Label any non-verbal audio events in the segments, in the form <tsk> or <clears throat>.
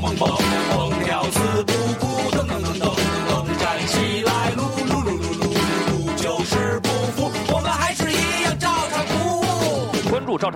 蹦蹦蹦，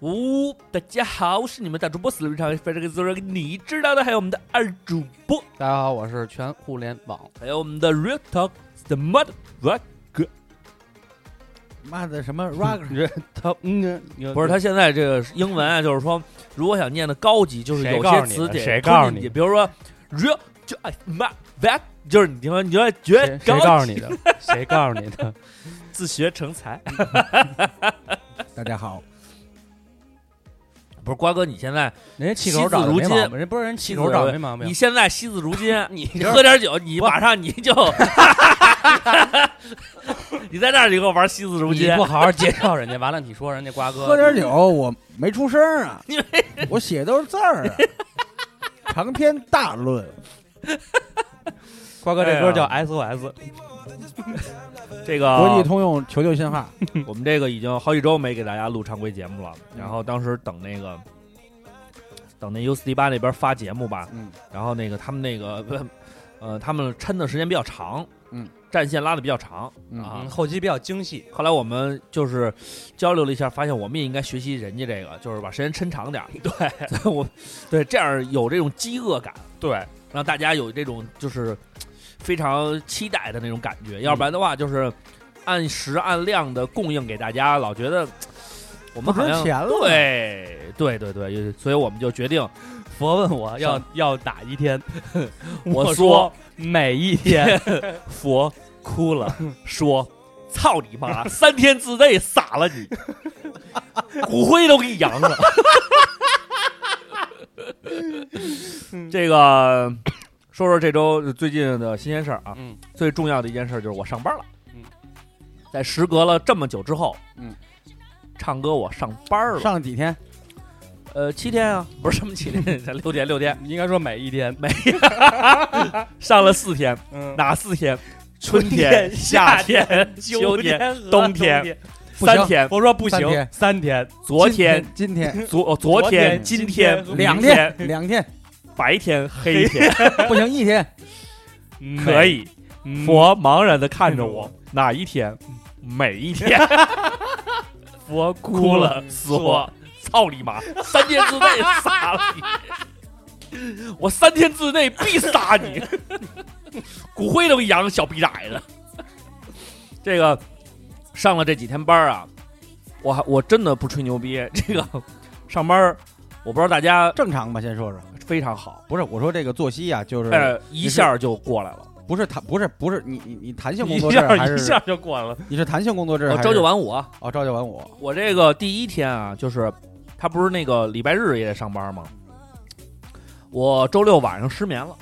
呜、大家好，我是你们大主播四六长，非这个做这个你知道的，还有我们的二主播，大家好，我是全互联网。还有我们的 Real Talk 的 Mud Rock。妈的什么 rock 他嗯，不是，他现在这个英文啊，就是说，如果想念的高级，就是有些词得谁告诉你，比如说 real 就哎妈 that，就是你听说，你觉得谁告诉你的？谁告诉你的？自学成才。<laughs> 大家好，不是瓜哥，你现在人家气口长得没毛病，人不是人气口长得没毛病你。现在惜字如金，<laughs> 你你喝点酒，你马上你就，<laughs> 你在那儿你给我玩惜字如金你，不好好介绍人家，完了你说人家瓜哥喝点酒，我没出声啊，我写都是字儿啊，长篇大论，瓜哥这歌叫 SOS，这个国际通用求救信号，<laughs> 我们这个已经好几周没给大家录常规节目了，然后当时等那个等那 U 四 D 八那边发节目吧，嗯，然后那个他们那个 <laughs> 呃，他们抻的时间比较长，嗯，战线拉的比较长嗯。啊。嗯，。后期比较精细。后来我们就是交流了一下，发现我们也应该学习人家这个，就是把时间抻长点儿。<laughs> 对，我对这样有这种饥饿感，对，让大家有这种就是非常期待的那种感觉。要不然的话，就是按时按量的供应给大家，老觉得 <tsk> 我们好像钱了对对对对，所以我们就决定，佛问我要要哪一天，<laughs> 我说说每一天。<laughs> 佛哭了，说。操你妈！三天之内撒了你，骨灰都给你扬了。<laughs> 这个说说这周最近的新鲜事儿啊，嗯，最重要的一件事就是我上班了。嗯，在时隔了这么久之后，嗯，唱歌我上班了。上了几天，呃七天啊，不是什么七天，才六天六天，应该说每一天，每上了四天，嗯，哪四天？春天、夏天、秋天、冬天天，三天。我说不行三天，昨天、今天、昨哦昨天、今天、两、天、两天，白天、黑天，<laughs> 不行一天，可以。嗯佛茫然的看着我，哪一天？每一天。<laughs> 佛哭了，说：“操你妈！三天之内杀了你，我三天之内必杀你，<laughs> 骨灰都给扬小逼崽子。”这个上了这几天班啊，我还我真的不吹牛逼，这个上班我不知道大家正常吧？先说说，非常好，不是我说这个作息啊，就是呃，一下就过来了。不是弹，不是不是你你你弹性工作制还是下一下就过来了。你是弹性工作制还是我朝九晚五啊，哦朝九晚五，我这个第一天啊，就是他不是那个礼拜日也得上班吗？我周六晚上失眠了，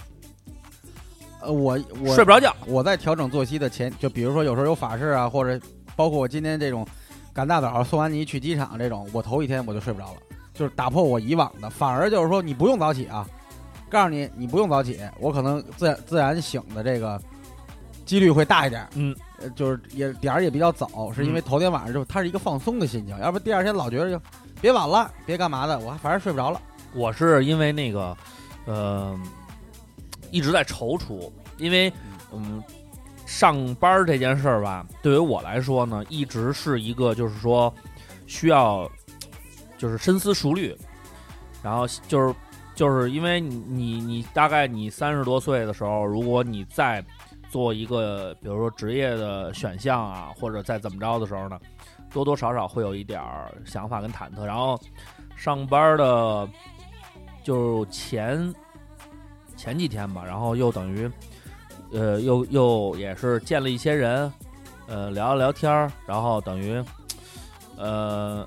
呃我我睡不着觉。我在调整作息的前，就比如说有时候有法事啊，或者包括我今天这种赶大早送完你去机场这种，我头一天我就睡不着了，就是打破我以往的，反而就是说你不用早起啊，告诉你你不用早起，我可能自然自然醒的这个几率会大一点，嗯呃，就是也点儿也比较早，是因为头天晚上就它是一个放松的心情，要不第二天老觉得就别晚了，别干嘛的，我还反正睡不着了。我是因为那个，呃，一直在踌躇，因为嗯，上班这件事儿吧，对于我来说呢，一直是一个就是说需要就是深思熟虑，然后就是就是因为你你你大概你三十多岁的时候，如果你再做一个比如说职业的选项啊，或者再怎么着的时候呢，多多少少会有一点想法跟忐忑。然后上班的就前前几天吧，然后又等于呃又又也是见了一些人，呃聊了聊天儿，然后等于呃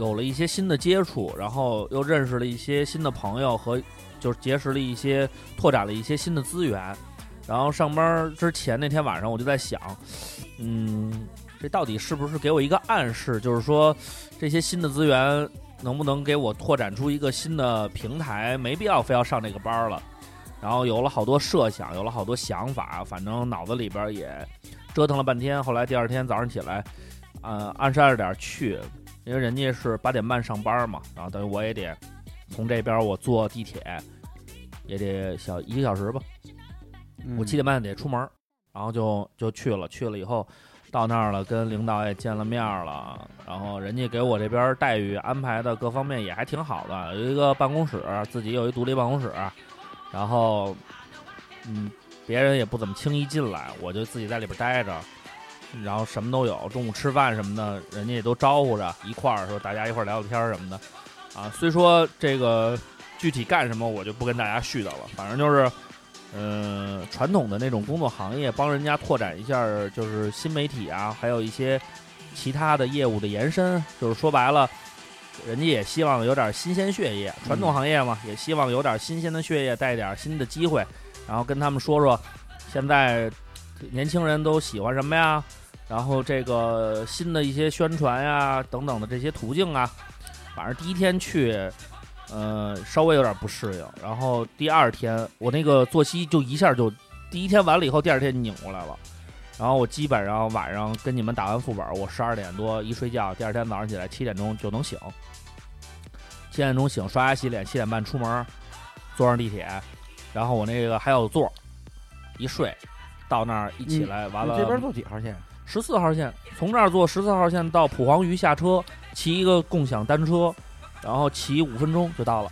有了一些新的接触，然后又认识了一些新的朋友和就是结识了一些拓展了一些新的资源。然后上班之前那天晚上我就在想，嗯，这到底是不是给我一个暗示，就是说这些新的资源能不能给我拓展出一个新的平台？没必要非要上这个班了。然后有了好多设想，有了好多想法，反正脑子里边也折腾了半天。后来第二天早上起来，呃，按时按着点去，因为人家是八点半上班嘛，然后等于我也得从这边我坐地铁也得小一个小时吧。我七点半得出门儿，然后就就去了。去了以后，到那儿了，跟领导也见了面了。然后人家给我这边待遇安排的各方面也还挺好的，有一个办公室，自己有一独立办公室。然后，嗯，别人也不怎么轻易进来，我就自己在里边待着。然后什么都有，中午吃饭什么的，人家也都招呼着一块儿说大家一块儿聊聊天儿什么的。啊，虽说这个具体干什么我就不跟大家絮叨了，反正就是。嗯，传统的那种工作行业，帮人家拓展一下，就是新媒体啊，还有一些其他的业务的延伸。就是说白了，人家也希望有点新鲜血液。传统行业嘛，也希望有点新鲜的血液，带点新的机会，然后跟他们说说，现在年轻人都喜欢什么呀？然后这个新的一些宣传呀，等等的这些途径啊。反正第一天去。呃，稍微有点不适应，然后第二天我那个作息就一下就，第一天完了以后，第二天拧过来了，然后我基本上晚上跟你们打完副本，我十二点多一睡觉，第二天早上起来七点钟就能醒，七点钟醒，刷牙洗脸，七点半出门，坐上地铁，然后我那个还有座，一睡，到那儿一起来完了，这边坐几号线？十四号线，从这儿坐十四号线到蒲黄榆下车，骑一个共享单车。然后骑五分钟就到了，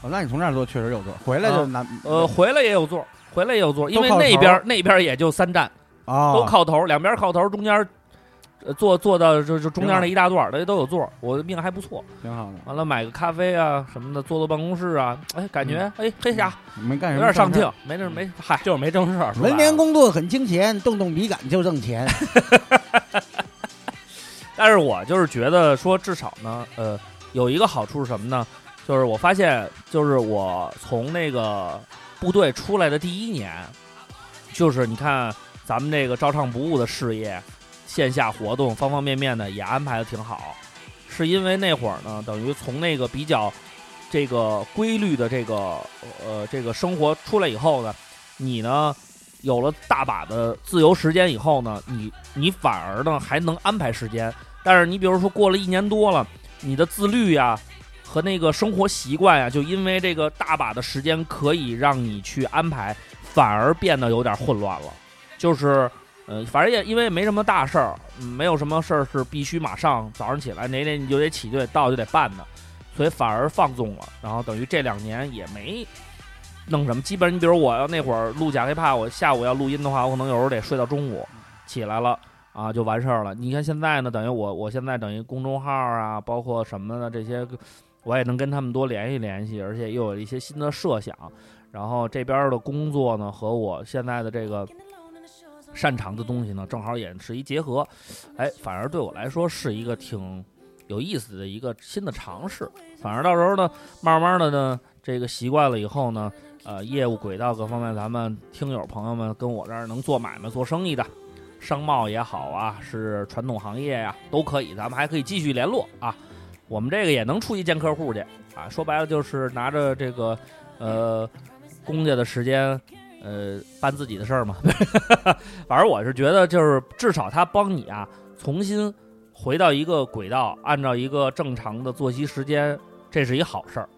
哦，那你从这儿坐确实有座，回来就难。呃，回来也有座，回来也有座，因为那边那边也就三站，都靠头，两边靠头，中间坐坐到就就中间那一大段，那都有座。我的命还不错，挺好的。完了买个咖啡啊什么的，坐坐办公室啊，哎，感觉哎嘿呀，没干什么，有点上镜，没那没嗨，就是没正事儿。<laughs> 文联工作很清闲，动动笔杆就挣钱。<laughs> 但是我就是觉得说，至少呢，呃。有一个好处是什么呢？就是我发现，就是我从那个部队出来的第一年，就是你看咱们这个照唱不误的事业，线下活动方方面面的也安排的挺好。是因为那会儿呢，等于从那个比较这个规律的这个呃这个生活出来以后呢，你呢有了大把的自由时间以后呢，你你反而呢还能安排时间。但是你比如说过了一年多了。你的自律呀，和那个生活习惯呀，就因为这个大把的时间可以让你去安排，反而变得有点混乱了。就是，呃，反正也因为没什么大事儿，没有什么事儿是必须马上早上起来哪哪你就得起就得到就得办的，所以反而放纵了。然后等于这两年也没弄什么，基本你比如我要那会儿录假黑怕，我下午要录音的话，我可能有时候得睡到中午，起来了。啊，就完事儿了。你看现在呢，等于我，我现在等于公众号啊，包括什么的这些，我也能跟他们多联系联系，而且又有一些新的设想。然后这边的工作呢，和我现在的这个擅长的东西呢，正好也是一结合。哎，反而对我来说是一个挺有意思的一个新的尝试。反而到时候呢，慢慢的呢，这个习惯了以后呢，呃，业务轨道各方面，咱们听友朋友们跟我这儿能做买卖做生意的。商贸也好啊，是传统行业呀，都可以，咱们还可以继续联络啊。我们这个也能出去见客户去啊。说白了就是拿着这个呃公家的时间呃办自己的事儿嘛。<laughs> 反正我是觉得就是至少他帮你啊重新回到一个轨道，按照一个正常的作息时间，这是一好事儿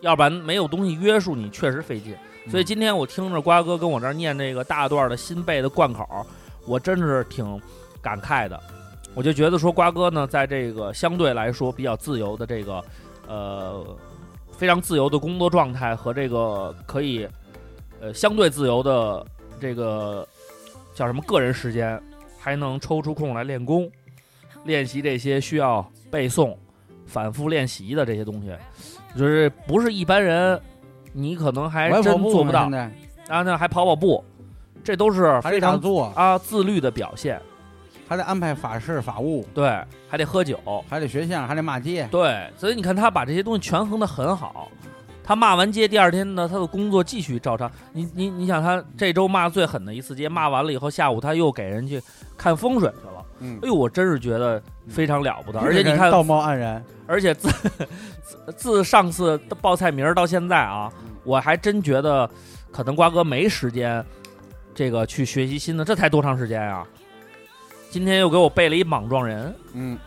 要不然没有东西约束你，确实费劲。所以今天我听着瓜哥跟我这儿念这个大段的新背的贯口，我真是挺感慨的。我就觉得说瓜哥呢，在这个相对来说比较自由的这个呃非常自由的工作状态和这个可以呃相对自由的这个叫什么个人时间，还能抽出空来练功，练习这些需要背诵、反复练习的这些东西，就是不是一般人，你可能还真做不到现在啊。那还跑跑步，这都是非常做，啊自律的表现。还得安排法事法务，对，还得喝酒，还得学相声，还得骂街。对，所以你看他把这些东西权衡的很好。他骂完街，第二天呢，他的工作继续照常。你你你想，他这周骂最狠的一次街，骂完了以后，下午他又给人去看风水去了。嗯哎，呦，我真是觉得非常了不得，而且你看，道貌岸然，而且自自自上次报菜名到现在啊，我还真觉得可能瓜哥没时间这个去学习新的，这才多长时间啊？今天又给我背了一莽撞人，嗯，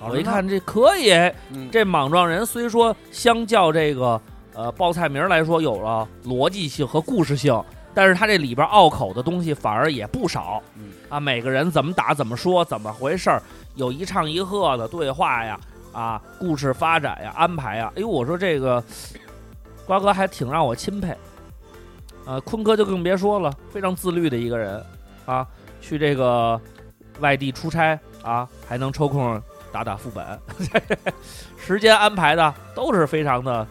我一看这可以，嗯，这莽撞人虽说相较这个呃报菜名来说有了逻辑性和故事性，但是它这里边拗口的东西反而也不少。嗯啊，每个人怎么打、怎么说、怎么回事儿，有一唱一和的对话呀，啊，故事发展呀、安排呀。哎呦，我说这个瓜哥还挺让我钦佩。呃，坤哥就更别说了，非常自律的一个人啊，去这个外地出差啊，还能抽空打打副本，<laughs> 时间安排的都是非常的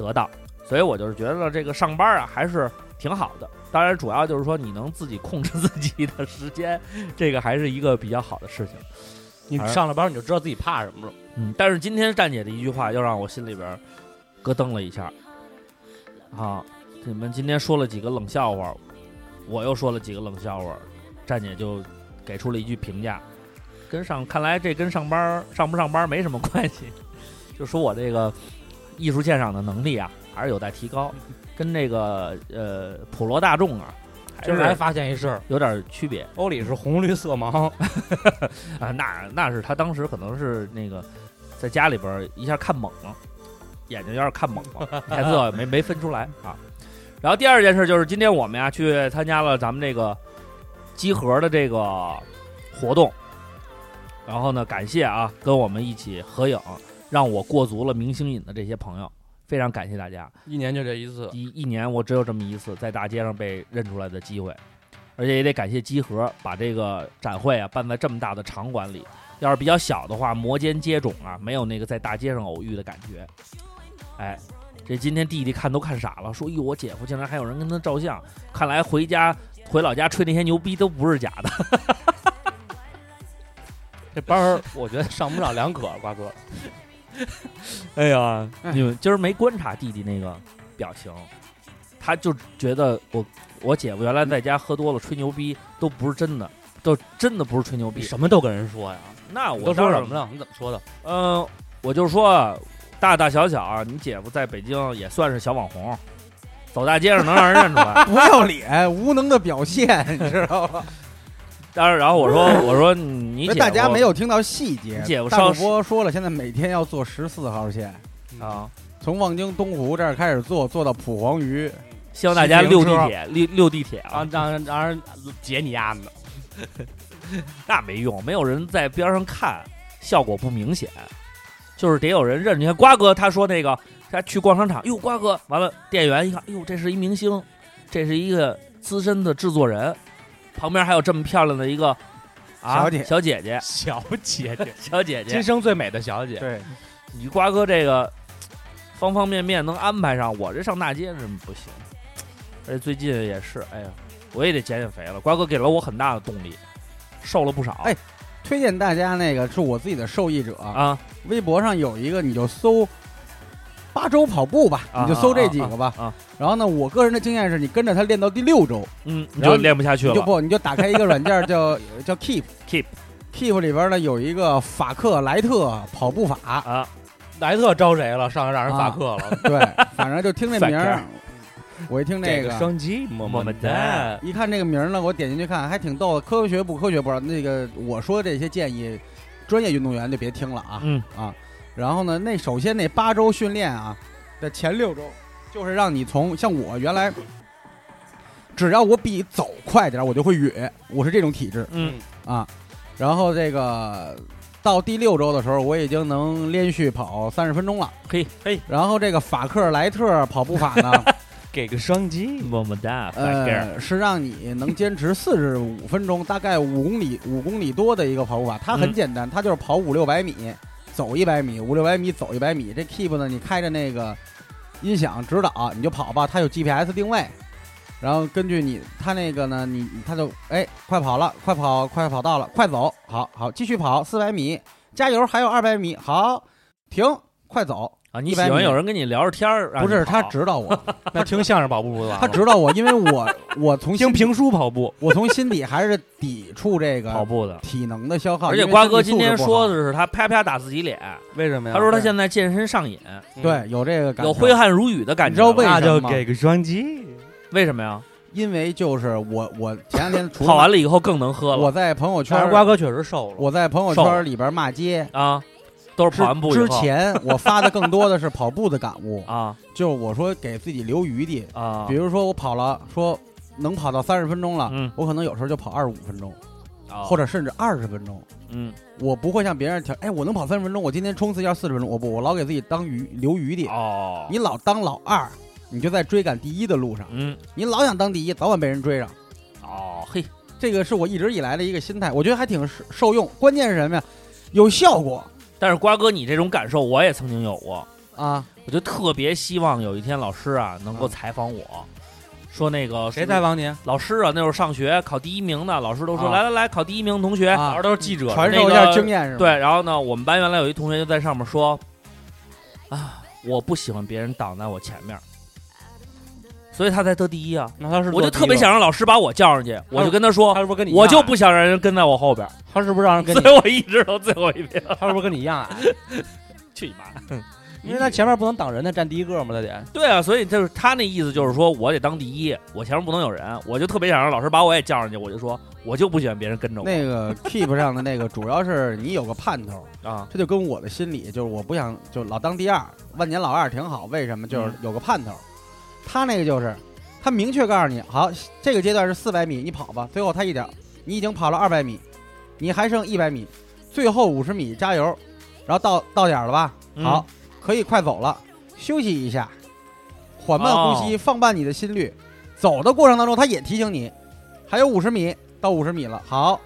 得到，所以我就是觉得这个上班啊还是挺好的。当然，主要就是说你能自己控制自己的时间，这个还是一个比较好的事情。你上了班你就知道自己怕什么了。嗯，但是今天站姐的一句话又让我心里边咯噔了一下。啊，你们今天说了几个冷笑话，我又说了几个冷笑话，站姐就给出了一句评价，跟上看来这跟上班上不上班没什么关系，就说我这个艺术鉴赏的能力啊还是有待提高，<laughs> 跟这个呃普罗大众啊还今儿还是发现一事儿，有点区别。欧里是红绿色盲，<laughs> 啊，那那是他当时可能是那个在家里边一下看懵了，眼睛有点看懵了，颜色没没分出来啊。然后第二件事就是今天我们呀去参加了咱们这个集合的这个活动，然后呢感谢啊跟我们一起合影，让我过足了明星瘾的这些朋友，非常感谢大家。一年就这一次。一一年我只有这么一次在大街上被认出来的机会，而且也得感谢集合把这个展会啊办在这么大的场馆里。要是比较小的话，摩肩接踵啊，没有那个在大街上偶遇的感觉。哎，这今天弟弟看都看傻了，说：“哟，我姐夫竟然还有人跟他照相，看来回家回老家吹那些牛逼都不是假的。<laughs> 这班儿我觉得上不上两可，瓜哥。” <laughs> 哎呀，哎你们今儿没观察弟弟那个表情，他就觉得我我姐夫原来在家喝多了吹牛逼都不是真的，都真的不是吹牛逼你。什么都跟人说呀？那我你都说什么了？你怎么说的？嗯、我就说啊大大小小啊，你姐夫在北京也算是小网红，走大街上能让人认出来。<laughs> 不要脸，无能的表现，你知道吧？当然，然后我说 <laughs> 我说你姐夫大家没有听到细节姐夫。大上主播说了，现在每天要坐十四号线，啊，从望京东湖这儿开始坐，坐到蒲黄榆。希望大家溜地铁溜溜地铁啊啊，，让人让人解你丫的。<laughs> 那没用，没有人在边上看，效果不明显。就是得有人认。你看瓜哥他说那个，他去逛商场，哟，瓜哥，完了，店员一看，哟，这是一明星，这是一个资深的制作人，旁边还有这么漂亮的一个啊小姐小姐姐，小姐姐，小姐姐 <laughs> 今，生最美的小姐。对，你瓜哥这个方方面面能安排上，我这上大街真不行。而且最近也是，哎呀，我也得减减肥了。瓜哥给了我很大的动力，瘦了不少。哎推荐大家那个是我自己的受益者，啊，微博上有一个，你就搜八周跑步吧，啊你就搜这几个吧。啊啊然后呢，我个人的经验是你跟着他练到第六周，嗯，你就练不下去了。你就不，你就打开一个软件叫叫 Keep Keep Keep 里边呢有一个法克莱特跑步法，啊，莱特招谁了？上来让人法克了。对，反正就听这名儿，我一听这个。双击么么么哒一看这个名儿呢，我点进去看，还挺逗的。科学不科学不知道。那个我说这些建议，专业运动员就别听了啊。嗯啊，然后呢，那首先那八周训练啊，的前六周，就是让你从像我原来，只要我比走快点，我就会哕，我是这种体质嗯啊。然后这个到第六周的时候，我已经能连续跑三十分钟了。嘿嘿，然后这个法克莱特跑步法呢，<laughs> 给个双击，么么哒，呃，是让你能坚持四十五分钟，大概五公里五公里多的一个跑步法。它很嗯简单，它就是跑五六百米，走一百米，五六百米走一百米。这 Keep 呢，你开着那个音响指导，你就跑吧，它有 GPS 定位。然后根据你，它那个呢，你它就哎，快跑了，快跑，快跑到了，快走，好好继续跑四百米，加油，还有二百米，好，停，快走。啊！你100米喜欢有人跟你聊着天儿，不是他指导我，<laughs> 那听相声跑步不就完了他指导我，因为我 <laughs> 我从心听评书跑步，我从心底还是抵触这个跑步的。体能的消耗。而且瓜哥今天说的是他啪啪打自己脸，为什么呀？他说他现在健身上瘾，对有这个感受有挥汗如雨的感觉。你知道为那什么吗就给个双击。为什么呀？因为就是我我前两天跑完了以后更能喝了我在朋友圈但是瓜哥确实瘦了，我在朋友圈里边骂街。啊，都是之跑完步之前我发的更多的是跑步的感悟，<laughs> 啊。就是我说给自己留余地，啊。比，如说我跑了，说能跑到三十分钟了，嗯。我可能有时候就跑二十五分钟，啊。或者甚至二十分钟。嗯。我不会像别人挑，哎，我能跑三十分钟，我今天冲刺要四十分钟，我不，我老给自己当余留余地。哦，你老当老二，你就在追赶第一的路上，嗯。你老想当第一，早晚被人追上。哦嘿，这个是我一直以来的一个心态，我觉得还挺受受用。关键是什么呀？有效果但是瓜哥你这种感受我也曾经有过，啊！我就特别希望有一天老师啊能够嗯采访我，说那个谁采访你？老师啊，那会儿上学考第一名的，老师都说、啊来来来，考第一名同学。啊老师都是记者，传授一下经验是吧？对，然后呢，我们班原来有一同学就在上面说，啊，我不喜欢别人挡在我前面，所以他才得第一啊。那他是我就特别想让老师把我叫上去，我就跟他说他，是不是跟你我就不想让人跟在我后边，他是不是让人跟所以我一直都最后一名。<laughs> 他是不是跟你一样啊？<laughs> 去你妈！<laughs> 因为他前面不能挡人，他占第一个嘛，他得。对啊，所以就是他那意思就是说我得当第一，我前面不能有人，我就特别想让老师把我也叫上去，我就说我就不喜欢别人跟着我那个 keep 上的那个，主要是你有个盼头，啊。这就跟我的心理就是我不想就老当第二，万年老二挺好。为什么？就是嗯有个盼头。他那个就是，他明确告诉你，好，这个阶段是四百米，你跑吧。最后他一点，你已经跑了二百米，你还剩一百米，最后五十米加油，然后到到点儿了吧？嗯好，可以快走了，休息一下，缓慢呼吸，放慢你的心率。走的过程当中，他也提醒你，还有五十米到五十米了，好，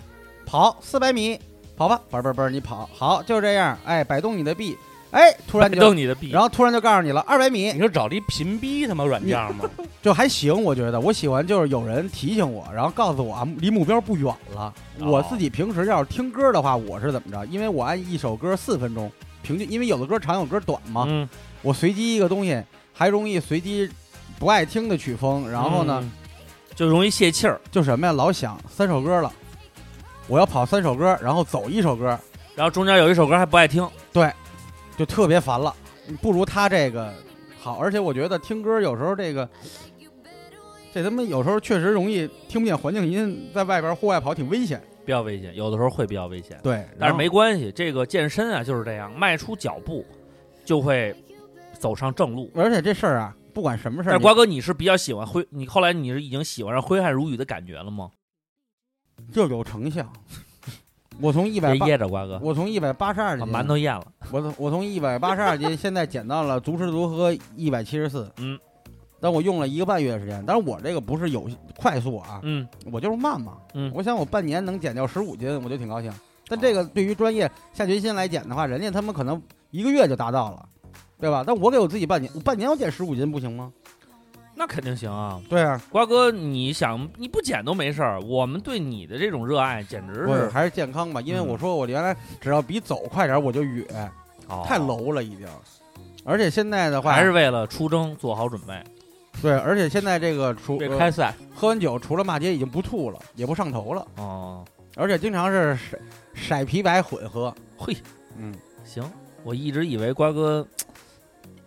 跑四百米，跑吧，嘣嘣嘣，你跑，好，就这样，哎，摆动你的臂，哎，突然摆就，动你的逼，然后突然就告诉你了，二百米。你说找了一屏蔽他妈软件吗？<laughs> 就还行，我觉得我喜欢就是有人提醒我，然后告诉我啊，离目标不远了。哦。我自己平时要是听歌的话，我是怎么着？因为我按一首歌四分钟平均，因为有的歌长，有歌短嘛，嗯，我随机一个东西，还容易随机不爱听的曲风，然后呢，嗯。就容易泄气儿，就什么呀，老想三首歌了，我要跑三首歌，然后走一首歌，然后中间有一首歌还不爱听，就特别烦了。不如他这个好，而且我觉得听歌有时候这个，这他妈有时候确实容易听不见环境音，在外边户外跑挺危险。比较危险，有的时候会比较危险，对，但是没关系，这个健身啊就是这样，迈出脚步就会走上正路。而且这事儿啊，不管什么事儿，但瓜哥，你是比较喜欢挥，你后来你是已经喜欢上挥汗如雨的感觉了吗？你就有成效。我从一百噎着，瓜哥，我从一百八十二把斤，馒头咽了。我从我从一百八十二斤，现在减到了足吃足喝一百七十四。嗯，但我用了一个半月的时间，但是我这个不是有快速啊，嗯我就是慢嘛。嗯我想我半年能减掉十五斤，我就挺高兴。但这个对于专业下决心来减的话，人家他们可能一个月就达到了，对吧？但我给我自己半年，我半年我减十五斤不行吗？那肯定行啊，对啊，瓜哥，你想你不减都没事儿，我们对你的这种热爱简直是还是健康吧？因为嗯我说我原来只要比走快点儿我就哕，太哦 low 了已经。而且现在的话，还是为了出征做好准备。对，而且现在这个除开赛，喝完酒除了骂街已经不吐了，也不上头了，哦，而且经常是色色啤白混合。嘿，嗯，行，我一直以为瓜哥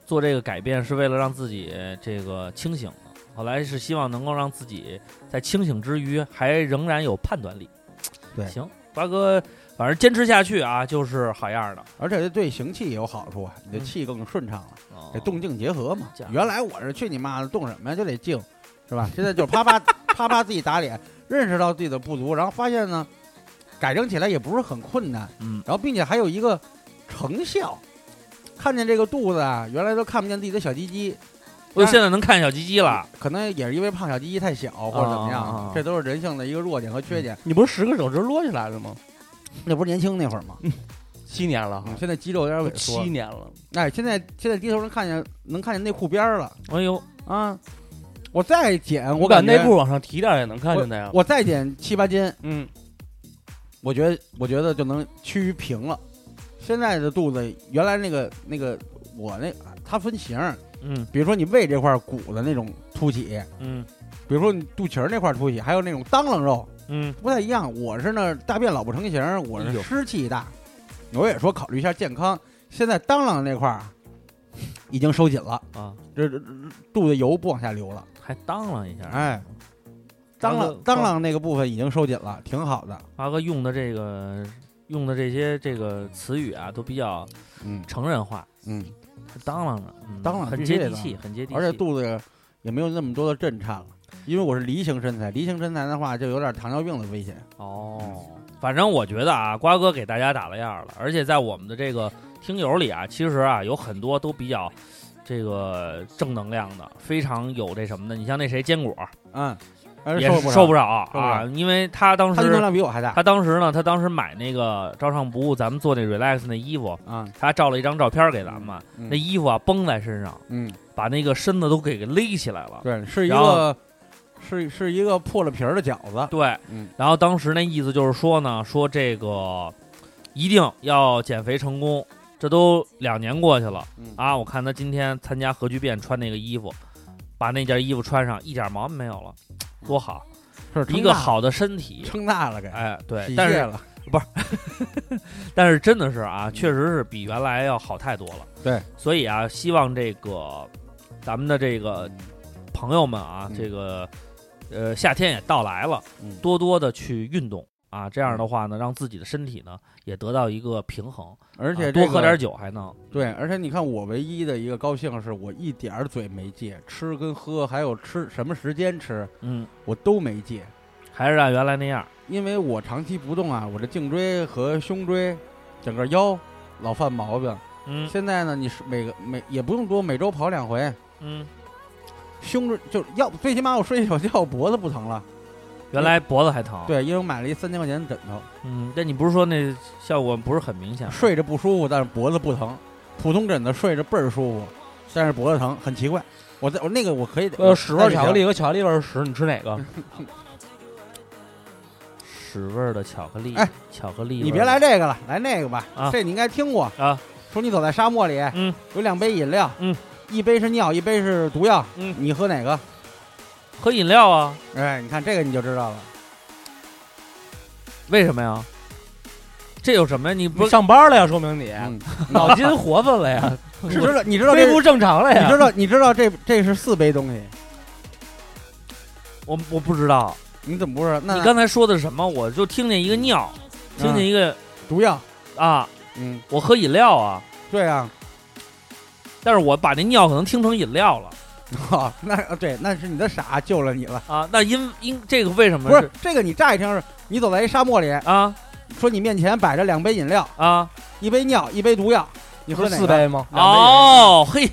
做这个改变是为了让自己这个清醒的，后来是希望能够让自己在清醒之余还仍然有判断力。<tsk> 对行，瓜哥反正坚持下去啊，就是好样的。而且这对行气也有好处啊，你的嗯气更顺畅了，哦这动静结合嘛原来我是去你妈的动什么呀，就得静，是吧？现在就啪啪 <laughs> 啪啪自己打脸，认识到自己的不足，然后发现呢，改正起来也不是很困难，嗯，然后并且还有一个成效。看见这个肚子啊，原来都看不见自己的小鸡鸡，我现在能看见小鸡鸡了。可能也是因为胖小鸡鸡太小或者怎么样，啊啊啊这都是人性的一个弱点和缺点。你不是十个手指摞起来了吗？那不是年轻那会儿吗？七年了嗯，现在肌肉有点萎缩七。年了，哎，现在现在低头能看见能看见内裤边儿了哎呦，啊！我再减，我感觉内裤往上提点儿也能看见的呀。我再减七八斤，嗯，我觉得我觉得就能趋于平了。现在的肚子，原来那个那个我那它分型儿，嗯比如说你胃这块儿鼓的那种凸起，嗯比如说你肚脐儿那块儿凸起，还有那种当啷肉嗯，不太一样。我是呢大便老不成形儿，我是湿气大。我也说考虑一下健康，现在当啷那块儿已经收紧了，啊，这这肚子油不往下流了。还当啷一下。哎，当啷当啷那个部分已经收紧了，挺好的。华哥用的这个用的这些这个词语啊，都比较嗯成人化，嗯，当啷着，嗯当啷很接地气，很接地气。而且肚子也没有那么多的震颤了，因为我是梨形身材，梨形身材的话就有点糖尿病的危险。哦，反正我觉得啊，瓜哥给大家打了样了，而且在我们的这个听友里啊，其实啊有很多都比较这个正能量的，非常有这什么的。你像那谁坚果嗯，而也是受不了，了受不啊，因为他当他运动时量比我还大他当时呢，他当时买那个照上不误，咱们做那 relax 那衣服，啊。他照了一张照片给咱们，嗯那衣服啊绷在身上，嗯，把那个身子都给给勒起来了。对，是一个是是一个破了皮儿的饺子。对，嗯然后当时那意思就是说呢，说这个一定要减肥成功，这都两年过去了、嗯啊！我看他今天参加核聚变穿那个衣服，把那件衣服穿上，一点毛病没有了，多好！是一个好的身体，撑大了给，哎，对，但是不是。<laughs> 但是真的是啊，确实是比原来要好太多了。对，所以啊，希望这个咱们的这个朋友们啊，嗯这个呃夏天也到来了，嗯多多的去运动啊，这样的话呢，让自己的身体呢也得到一个平衡，而且这个啊多喝点酒还能。对，而且你看，我唯一的一个高兴是我一点儿嘴没戒，吃跟喝还有吃什么时间吃，嗯，我都没戒。还是按原来那样。因为我长期不动啊，我这颈椎和胸椎，整个腰老犯毛病。嗯现在呢，你是每个每也不用多，每周跑两回，嗯，胸椎就要最起码我睡一宿觉，我脖子不疼了。原来脖子还疼。，对，因为我买了一三千块钱的枕头，嗯，但你不是说那效果不是很明显吗？睡着不舒服，但是脖子不疼。普通枕头睡着倍儿舒服，但是脖子疼，很奇怪。我在我那个我可以呃，屎味儿巧克力和巧克力味儿屎，你吃哪个？<laughs> 屎味儿的巧克力，哎，巧克力味儿。你别来这个了，来那个吧。啊这你应该听过啊。说你走在沙漠里，嗯，有两杯饮料，嗯，一杯是尿，一杯是毒药，嗯你喝哪个？喝饮料啊？哎，你看这个你就知道了。为什么呀？这有什么呀？你不不上班了呀，说明你嗯，<laughs> 脑筋活泛了呀，你知道你知道这恢复正常了呀。你知道你知道这这是四杯东西，我我不知道。你怎么不知道？那你刚才说的是什么？我就听见一个尿，听见一个毒药，啊，嗯，我喝饮料啊，对啊，但是我把那尿可能听成饮料了 <laughs> 哦，那呃对，那是你的傻救了你了。啊。那因因这个为什么不是这个，你乍一听是，你走在一沙漠里，啊说你面前摆着两杯饮料，啊？一杯尿，一杯毒药，你喝不哪个？是四杯吗？哦，嘿，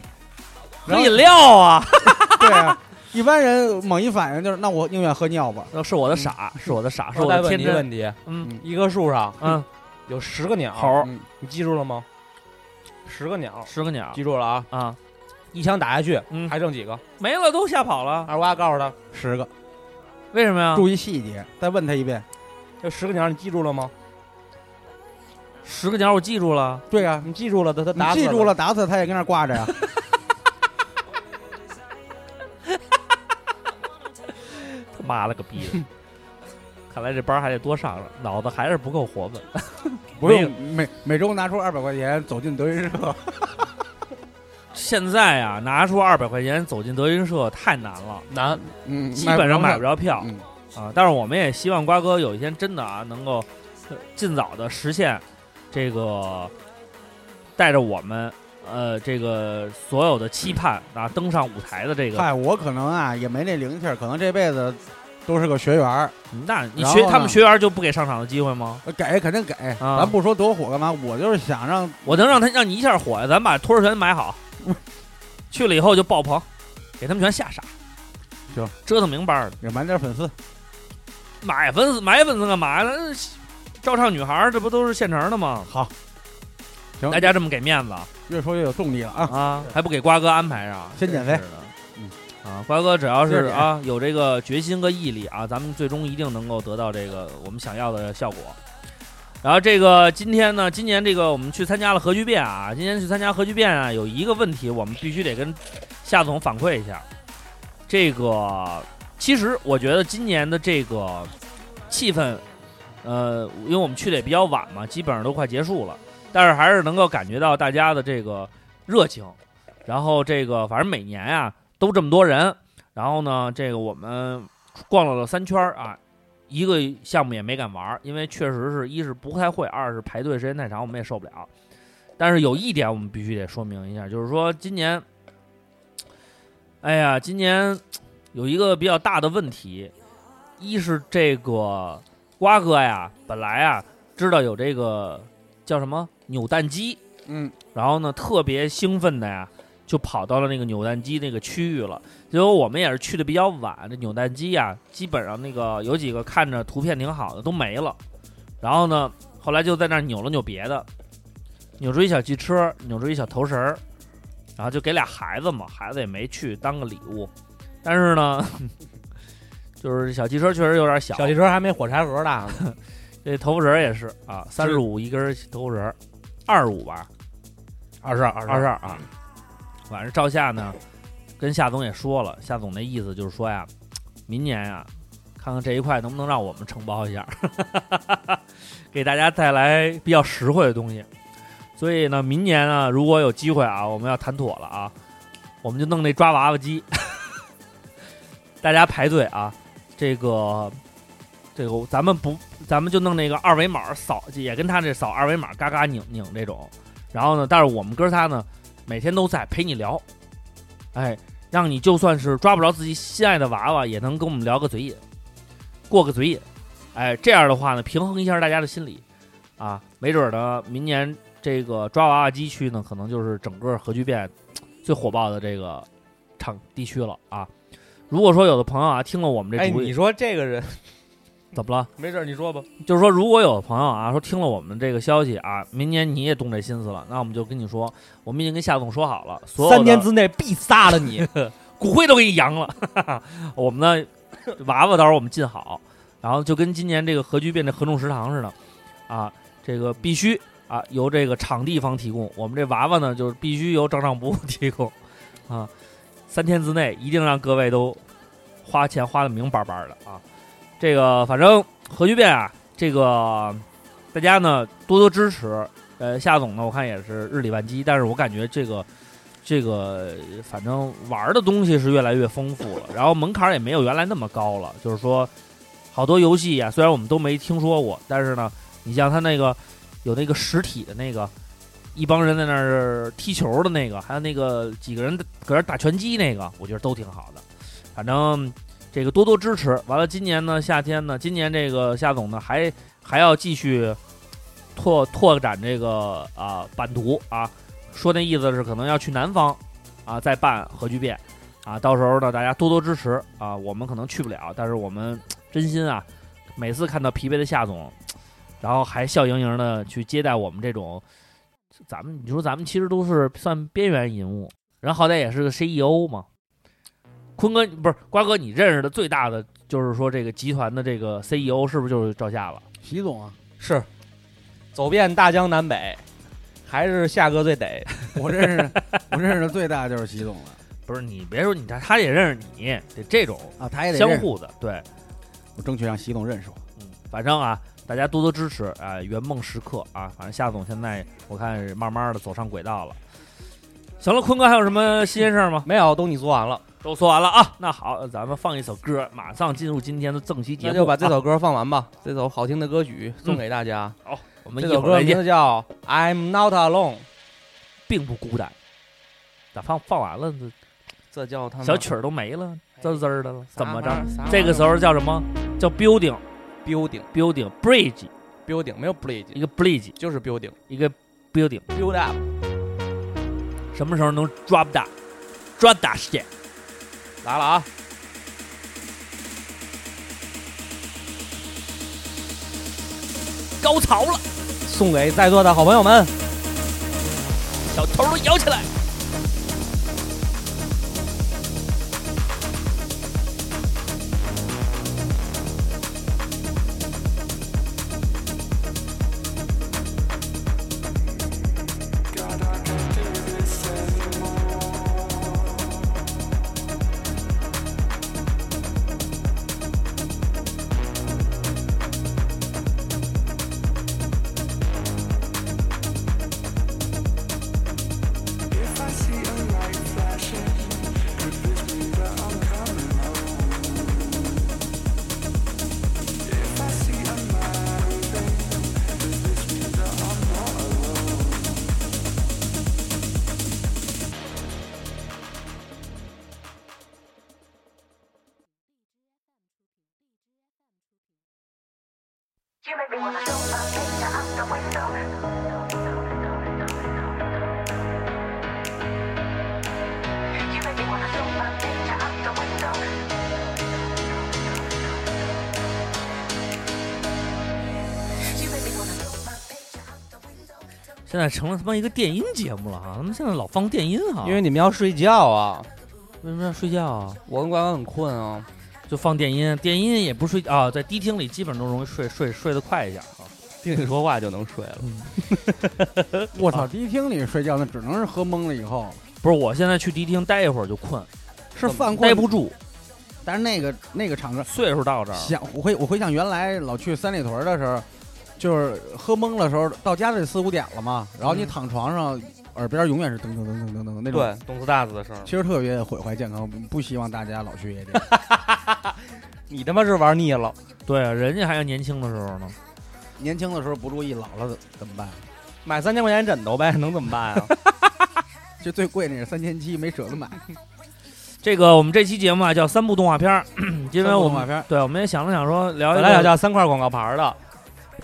喝然后饮料啊，<laughs> 对啊，一般人猛一反应就是，那我宁愿喝尿吧。那是我的傻，是我的傻，是我再问我的天真。你一个问题：嗯一棵树上嗯，有十个鸟，你记住了吗？十个鸟，十个鸟记住了啊！啊，一枪打下去，嗯还剩几个？没了都吓跑了，二娃告诉他，十个，为什么呀？注意细节，再问他一遍。这十个鸟你记住了吗？十个鸟我记住了，对啊，你记住了，他他你打死记住了，打死他也跟那儿挂着呀。<laughs> 他妈了个逼的！<laughs> 看来这班还得多上上，脑子还是不够活泛。<laughs> 不用每每周拿出二百块钱走进德云社，现在啊，拿出二百块钱走进德云社太难了，难。嗯，基本上买不着。票嗯，啊。但是我们也希望瓜哥有一天真的啊，能够尽早的实现这个带着我们呃这个所有的期盼啊登上舞台的这个。嗨，我可能啊也没那灵气儿，可能这辈子都是个学员儿，那你学他们学员就不给上场的机会吗？呃给肯定给，啊咱不说多火干嘛，我就是想让我能让他让你一下火呀，咱把托儿全买好，<laughs> 去了以后就爆棚，给他们全吓傻。行，折腾明白儿的，也买点粉丝，买粉丝买粉丝干嘛呀？照唱女孩儿这不都是现成的吗？好，行大家这么给面子越说越有动力了啊！啊，还不给瓜哥安排上？先减肥啊，瓜哥只要是啊有这个决心和毅力啊，咱们最终一定能够得到这个我们想要的效果。然后这个今天呢，今年这个我们去参加了核聚变啊，今年去参加核聚变啊，有一个问题我们必须得跟夏总反馈一下。这个其实我觉得今年的这个气氛，呃，因为我们去的也比较晚嘛，基本上都快结束了，但是还是能够感觉到大家的这个热情。然后这个反正每年啊都这么多人，然后呢，这个我们逛了了三圈啊，一个项目也没敢玩儿，因为确实是一是不太会，二是排队时间太长，我们也受不了。但是有一点我们必须得说明一下，就是说今年，哎呀，今年有一个比较大的问题，一是这个瓜哥呀，本来啊知道有这个叫什么扭蛋机，嗯，然后呢特别兴奋的呀，就跑到了那个扭蛋机那个区域了。结果我们也是去的比较晚，这扭蛋机啊，基本上那个有几个看着图片挺好的都没了。然后呢，后来就在那儿扭了扭别的，扭出一小汽车，扭出一小头绳儿，然后就给俩孩子嘛，孩子也没去当个礼物。但是呢，<laughs> 就是小汽车确实有点小，小汽车还没火柴盒大呢。这头发绳儿也是啊，三十五一根儿头发绳儿，二十五吧，二十，二二十二啊。晚上赵夏呢，跟夏总也说了，夏总那意思就是说呀，明年呀，看看这一块能不能让我们承包一下，<laughs> 给大家带来比较实惠的东西。所以呢，明年呢，如果有机会啊，我们要谈妥了啊，我们就弄那抓娃娃机，<laughs> 大家排队啊，这个这个咱们不，咱们就弄那个二维码扫，也跟他这扫二维码嘎嘎拧拧这种。然后呢，但是我们哥仨呢，每天都在陪你聊，哎，让你就算是抓不着自己心爱的娃娃，也能跟我们聊个嘴瘾，过个嘴瘾，哎，这样的话呢，平衡一下大家的心理，啊，没准儿呢，明年这个抓娃娃机区呢，可能就是整个核聚变最火爆的这个场地区了啊。如果说有的朋友啊听了我们这哎，主意，你说这个人怎么了？没事儿，你说吧。就是说，如果有朋友啊说听了我们这个消息啊，明年你也动这心思了，那我们就跟你说，我们已经跟夏总说好了，所有三年之内必杀了你。<laughs> 骨灰都给你扬了。<laughs> 我们呢，娃娃到时候我们进好，然后就跟今年这个核聚变这合众食堂似的，啊，这个必须啊由这个场地方提供，我们这娃娃呢就是必须由张尚博提供，啊，三天之内一定让各位都花钱花的明白白的啊。这个反正核聚变啊，这个大家呢多多支持。呃，夏总呢，我看也是日理万机，但是我感觉这个这个反正玩的东西是越来越丰富了，然后门槛也没有原来那么高了。就是说，好多游戏呀、虽然我们都没听说过，但是呢，你像他那个有那个实体的那个，一帮人在那儿踢球的那个，还有那个几个人搁那儿打拳击那个，我觉得都挺好的。反正这个多多支持。完了，今年呢，夏天呢，今年这个夏总呢还还要继续拓拓展这个啊、版图啊，说那意思是可能要去南方啊再办核聚变啊，到时候呢大家多多支持啊，我们可能去不了，但是我们真心啊，每次看到疲惫的夏总，然后还笑盈盈的去接待我们这种，咱们你说咱们其实都是算边缘人物，人好歹也是个 CEO 嘛。坤哥不是瓜哥，你认识的最大的就是说这个集团的这个 CEO 是不是就是赵夏了？习总啊，是，走遍大江南北，还是夏哥最得。<laughs> 我认识我认识的最大就是习总了不是你别说你他他也认识你，得这种啊，他也得认识，相互的，对，我争取让习总认识我。嗯，反正啊，大家多多支持啊、圆梦时刻啊，反正夏总现在我看是慢慢的走上轨道了。行了，坤哥还有什么新鲜事儿吗？没有，都你做完了。都说完了啊。那好，咱们放一首歌，马上进入今天的正题节目。那就把这啊首歌放完吧。这首好听的歌曲送给大家。好，我们这首歌名字叫《I'm Not Alone》，并不孤单。咋放放完了？这这叫他们小曲儿都没了，滋滋儿的了，怎么着？这个时候叫什么？叫 building building building bridge，building 没有 bridge，一个 bridge，就是 building 一个 building。build up。什么时候能 drop down drop down 线？来了啊！高潮了，送给在座的好朋友们。小头都摇起来。在成了他妈一个电音节目了哈，他们现在老放电音哈，因为你们要睡觉啊，为什么要睡觉啊？我跟关关很困啊。就放电音，电音也不睡啊，在迪厅里基本都容易睡睡睡得快一点啊。听你说话就能睡了。我操，迪厅里睡觉那只能是喝懵了以后，不是，我现在去迪厅待一会儿就困，是犯困待。不住，但是那个那个场合，岁数到这儿了，想我回我回想原来老去三里屯的时候，就是喝懵了时候，到家得四五点了嘛，然后你嗯躺床上，耳边永远是噔噔噔噔噔噔那种。对，动次大次的声儿。其实特别毁坏健康，不希望大家老去夜店。<laughs> 你他妈是玩腻了。对啊，人家还有年轻的时候呢。年轻的时候不注意，老了怎怎么办？买三千块钱枕头呗，<laughs> 能怎么办啊？<laughs> 就最贵那是三千七，没舍得买。这个我们这期节目啊叫三部动画片儿，因为我们动画片儿对我们也想了想说聊一聊叫三块广告牌儿的，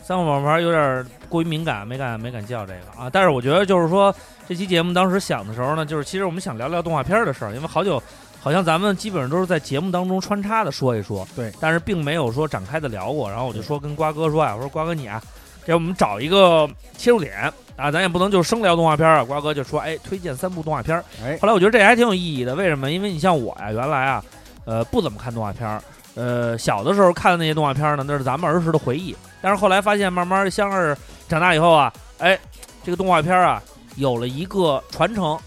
三部动画片儿有点过于敏感，没敢没敢叫这个啊。但是我觉得就是说这期节目当时想的时候呢，就是其实我们想聊聊动画片的事儿，因为好久好像咱们基本上都是在节目当中穿插的说一说，对，但是并没有说展开的聊过。然后我就说跟瓜哥说啊，我说瓜哥你啊，给我们找一个切入点啊，咱也不能就生聊动画片啊。瓜哥就说，哎，推荐三部动画片后来我觉得这还挺有意义的，为什么？因为你像我呀，原来啊，呃，不怎么看动画片儿，呃，小的时候看的那些动画片呢，那是咱们儿时的回忆。但是后来发现，慢慢像是长大以后啊，哎，这个动画片啊，有了一个传承。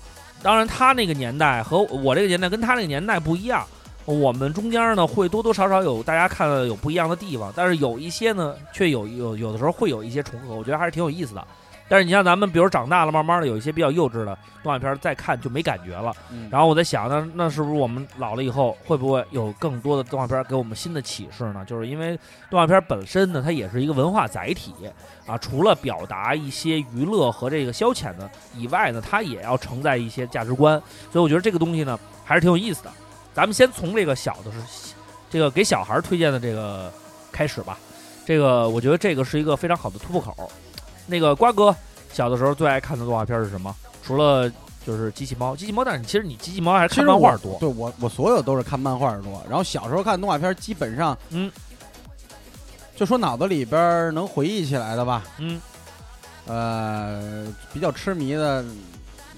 当然，他那个年代和我这个年代跟他那个年代不一样，我们中间呢会多多少少有大家看的有不一样的地方，但是有一些呢却有有有的时候会有一些重合，我觉得还是挺有意思的。但是你像咱们，比如长大了，慢慢的有一些比较幼稚的动画片儿，再看就没感觉了。嗯然后我在想，那那是不是我们老了以后，会不会有更多的动画片儿给我们新的启示呢？就是因为动画片儿本身呢，它也是一个文化载体啊，除了表达一些娱乐和这个消遣的以外呢，它也要承载一些价值观。所以我觉得这个东西呢，还是挺有意思的。咱们先从这个小的是这个给小孩儿推荐的这个开始吧。这个我觉得这个是一个非常好的突破口。那个瓜哥小的时候最爱看的动画片是什么？除了就是机器猫，机器猫，但是其实你机器猫还是看漫画多。对我我所有都是看漫画多，然后小时候看动画片，基本上嗯，就说脑子里边能回忆起来的吧，嗯呃，比较痴迷的，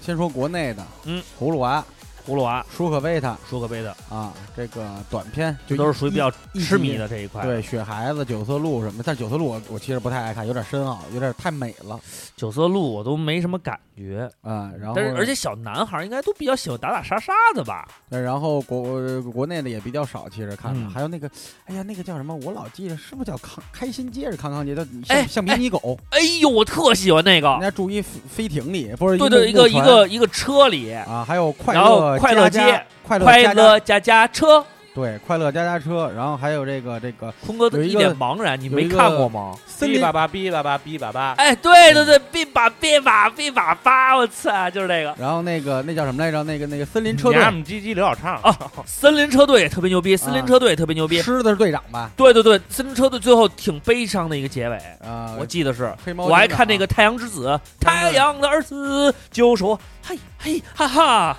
先说国内的，嗯，葫芦娃、葫芦娃、舒克贝塔舒克贝塔，啊，这个短片就这都是属于比较痴迷的这一块。对，雪孩子、九色鹿什么的，但九色鹿我我其实不太爱看，有点深奥，有点太美了。九色鹿我都没什么感绝。啊，然后但是而且小男孩儿应该都比较喜欢打打杀杀的吧？对然后国国内的也比较少，其实看的、嗯还有那个，哎呀，那个叫什么？我老记着，是不是叫康开心街是康康街？叫哎橡橡皮泥狗，哎呦，我特喜欢那个人。家住一飞飞艇里，不是对对，一个一个一个车里，啊，还有快乐快乐街快乐快乐家家车。对快乐家家车，然后还有这个这个坤哥一有一脸茫然，你没看过吗？森林哔叭叭哔叭叭哔叭叭，哎，对对对，别把别把别把吧，我操，就是这个。然后那个那叫什么来着？那个那个森林车队娘们唧唧刘小畅啊森林车队也特别牛逼，森林车队也特别牛逼。吃的是队长吧？对对对，森林车队最后挺悲伤的一个结尾，啊，我记得是。黑猫我还看那个《太阳之子》，太阳的儿子就说：“嘿嘿哈哈。”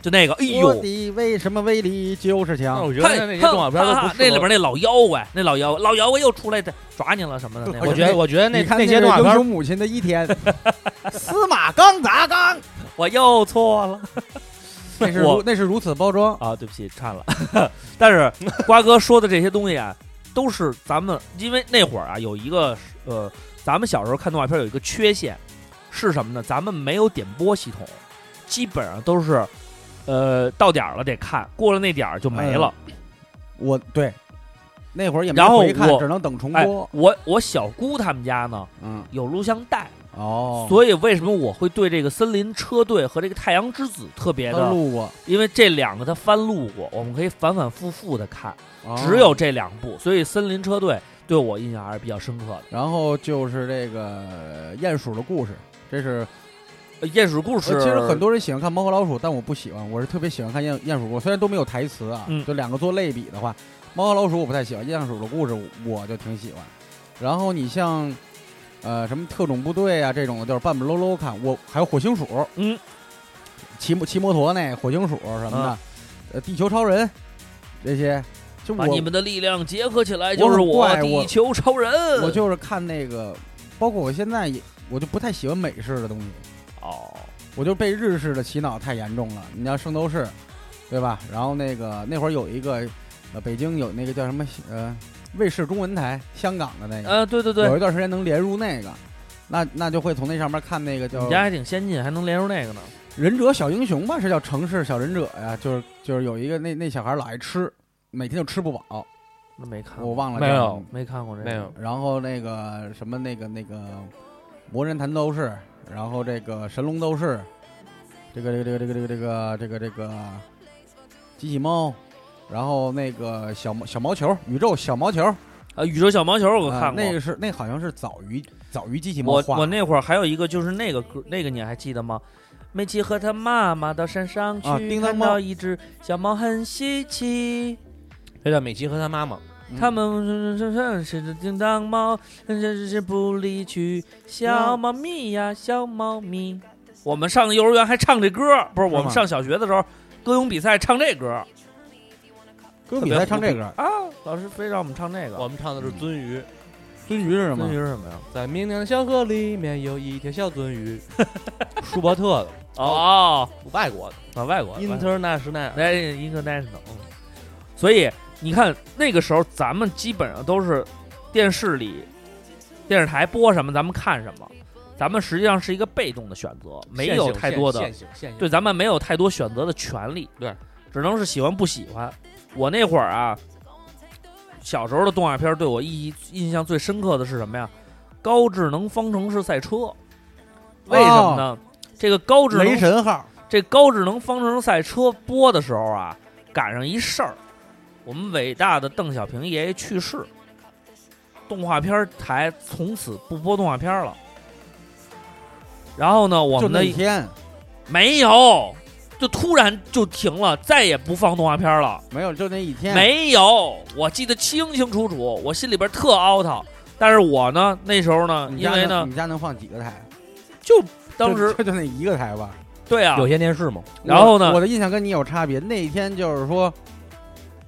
就那个，哎我呦，你为什么威力就是强？我觉得那些动画片都哈不那里边那老妖怪，那老妖老妖怪又出来抓你了什么的。那我觉得，<laughs> 我觉得那看那些动画片母亲的一天，司马刚砸缸，我又错了 <laughs> 那是我如那是如此包装。啊，对不起，串了。<laughs> 但是瓜哥说的这些东西啊，都是咱们因为那会儿啊有一个呃，咱们小时候看动画片有一个缺陷是什么呢？咱们没有点播系统，基本上都是呃到点儿了得看，过了那点儿就没了。我对那会儿也没然后回看，我只能等重哎播。，我我小姑他们家呢嗯，有录像带，哦，所以为什么我会对这个森林车队和这个太阳之子特别他的？录过，因为这两个他翻录过，我们可以反反复复的看，哦只有这两部，所以森林车队对我印象还是比较深刻的。然后就是这个鼹鼠的故事，这是呃鼹鼠故呃事其实很多人喜欢看猫和老鼠，但我不喜欢，我是特别喜欢看鼹鼹鼠故事，虽然都没有台词啊，嗯就两个做类比的话，猫和老鼠我不太喜欢，鼹鼠的故事我就挺喜欢。然后你像呃什么特种部队啊这种的，就是半半搂搂看。我还有火星鼠，嗯，骑摩骑摩托那火星鼠什么的，嗯呃地球超人这些，就我把你们的力量结合起来，就是我地球超人。我就是看那个，包括我现在也我就不太喜欢美式的东西。哦，我就被日式的洗脑太严重了。你像圣斗士，对吧？然后那个那会儿有一个，呃，北京有那个叫什么呃卫视中文台，香港的那个，呃，对对对，有一段时间能连入那个，那那就会从那上面看那个叫你家还挺先进，还能连入那个呢。忍者小英雄吧，是叫城市小忍者呀，就是就是有一个那那小孩老爱吃，每天就吃不饱。那没看过，我忘了没有没看过这个，没有。然后那个什么那个那个魔人弹斗士，然后这个神龙斗士，这个这个这个这个这个这个这个这个机器猫，然后那个小毛小毛球，宇宙小毛球，啊，宇宙小毛球我啊看过。那个是那好像是早于早于机器猫我画我那会儿还有一个就是那个歌，那个你还记得吗？美琪和他妈妈到山上去，啊叮当看猫到一只小猫很稀奇。这叫美琪和他妈妈，嗯他们是是是是叮当猫，是是是不离去，小猫咪呀，小猫咪。我们上幼儿园还唱这歌，不是我们上小学的时候歌咏比赛唱这歌歌咏比赛唱这歌，啊，老师非让我们唱这个。我们唱的是鳟鱼。鳟鱼是什么鳟鱼？是什么呀？在明亮的小河里面有一条小鳟鱼，舒伯特的，哦，外国的啊，外国的，international。来 international，所以你看那个时候，咱们基本上都是电视里、电视台播什么，咱们看什么，咱们实际上是一个被动的选择，没有太多的。对，咱们没有太多选择的权利，对，只能是喜欢不喜欢。我那会儿啊，小时候的动画片对我意义印象最深刻的是什么呀？高智能方程式赛车，为什么呢？这个高智能雷神号，这高智能方程式赛车播的时候啊，赶上一事儿，我们伟大的邓小平爷爷去世，动画片台从此不播动画片了。然后呢，我们的一天没有，就突然就停了，再也不放动画片了。没有，就那一天没有，我记得清清楚楚，我心里边特凹套。但是我呢，那时候呢，你为呢能，你家能放几个台？<laughs> 就当时就就那一个台吧。对啊，有线电视嘛？然后呢我，我的印象跟你有差别。那一天就是说，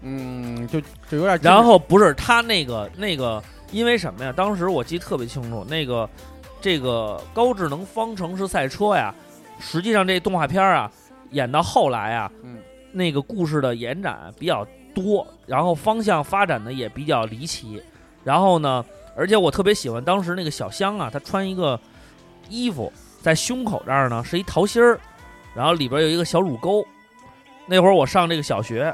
嗯，就就有点。然后不是他那个那个，因为什么呀？当时我记得特别清楚，那个这个高智能方程式赛车呀，实际上这动画片啊，演到后来啊，嗯那个故事的延展比较多，然后方向发展的也比较离奇。然后呢，而且我特别喜欢当时那个小香啊，她穿一个衣服，在胸口这儿呢是一桃心儿，然后里边有一个小乳沟。那会儿我上这个小学，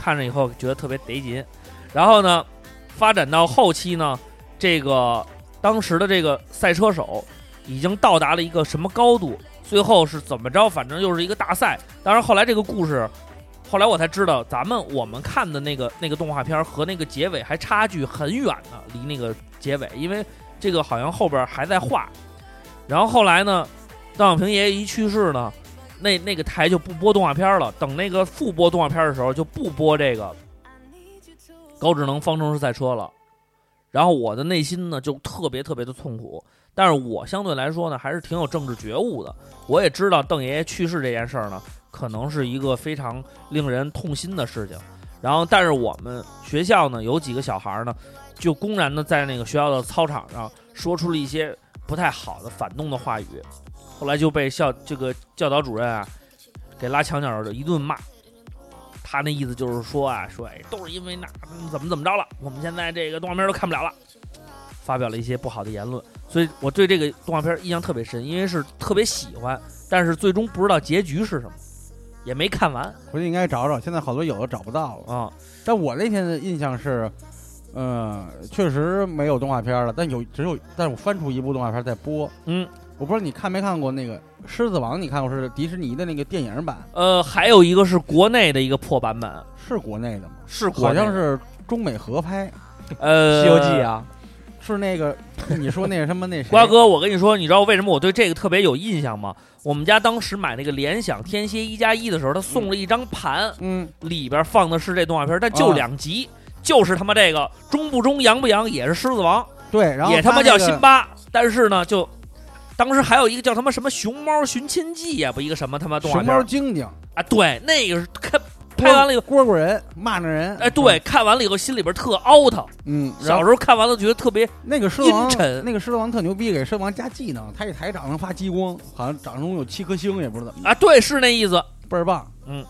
看着以后觉得特别得劲。然后呢，发展到后期呢，这个当时的这个赛车手已经到达了一个什么高度？最后是怎么着？反正又是一个大赛。当然后来这个故事，后来我才知道，咱们我们看的那个那个动画片和那个结尾还差距很远呢，离那个结尾，因为这个好像后边还在画。然后后来呢，邓小平爷爷一去世呢，那那个台就不播动画片了。等那个复播动画片的时候，就不播这个高智能方程式赛车了。然后我的内心呢就特别特别的痛苦，但是我相对来说呢还是挺有政治觉悟的。我也知道邓爷爷去世这件事儿呢，可能是一个非常令人痛心的事情。然后，但是我们学校呢有几个小孩儿呢，就公然的在那个学校的操场上说出了一些不太好的反动的话语，后来就被校这个教导主任啊给拉墙角就一顿骂。他那意思就是说啊，说哎，都是因为那怎么怎么着了，我们现在这个动画片都看不了了，发表了一些不好的言论。所以我对这个动画片印象特别深，因为是特别喜欢，但是最终不知道结局是什么，也没看完回去应该找找，现在好多有的找不到了。啊。但我那天的印象是，嗯，确实没有动画片了，但有只有，但是我翻出一部动画片在播。嗯，我不知道你看没看过那个《狮子王》，你看过是迪士尼的那个电影版，呃，还有一个是国内的一个破版本，是国内的吗？是国内好像是中美合拍，呃，《西游记》。啊，是那个你说那个什么那谁瓜哥，我跟你说，你知道为什么我对这个特别有印象吗？我们家当时买那个联想天蝎一加一的时候，他送了一张盘，嗯，里边放的是这动画片，但就啊。两集，就是他妈这个中不中洋不洋，也是狮子王，对，然后也他妈叫辛巴，但是呢，就当时还有一个叫他妈什么熊猫寻亲记呀，不一个什么他妈动画熊片猫晶晶啊？对，那个是看拍完了以后，蝈蝈人骂那人，哎，对，看完了以后心里边特凹腾。嗯，然小后时候看完了觉得特别那个狮子王阴沉那个狮子王特牛逼，给狮子王加技能，他一抬掌能发激光，好像掌中有七颗星，也不知道怎么啊，对，是那意思。倍儿棒嗯，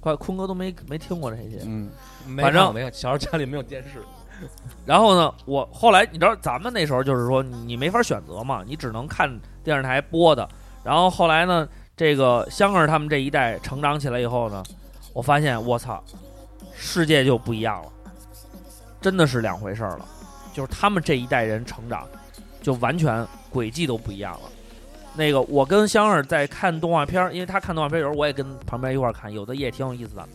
快，坤哥都没没听过这些。嗯，没反正看过没有，小时候家里没有电视，<laughs> 然后呢，我后来你知道，咱们那时候就是说你没法选择嘛，你只能看电视台播的。然后后来呢，这个香儿他们这一代成长起来以后呢，我发现我操，世界就不一样了，真的是两回事儿了。就是他们这一代人成长，就完全轨迹都不一样了。那个，我跟香儿在看动画片，因为他看动画片儿，有时候我也跟旁边一块儿看，有的也挺有意思的。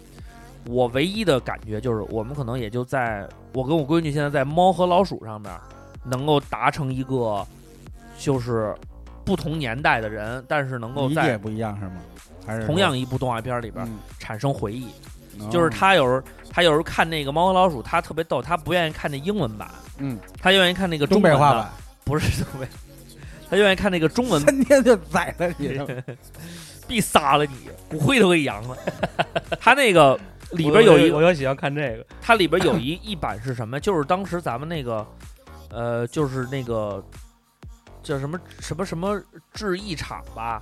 我唯一的感觉就是，我们可能也就在我跟我闺女现在在猫和老鼠上面，能够达成一个，就是不同年代的人，但是能够在理解不一样是吗？还是同样一部动画片里边嗯。产生回忆。哦。就是他有时候他有时候看那个猫和老鼠，他特别逗，他不愿意看那英文版，嗯，他愿意看那个东中文的，北话版，不是东北，他愿意看那个中文，三天就宰了你，<laughs> 必杀了你，骨灰都给扬了。<laughs> 他那个里边有一我就喜欢看这个，它里边有一一版是什么？就是当时咱们那个，呃，就是那个叫什么什么什么制艺厂吧，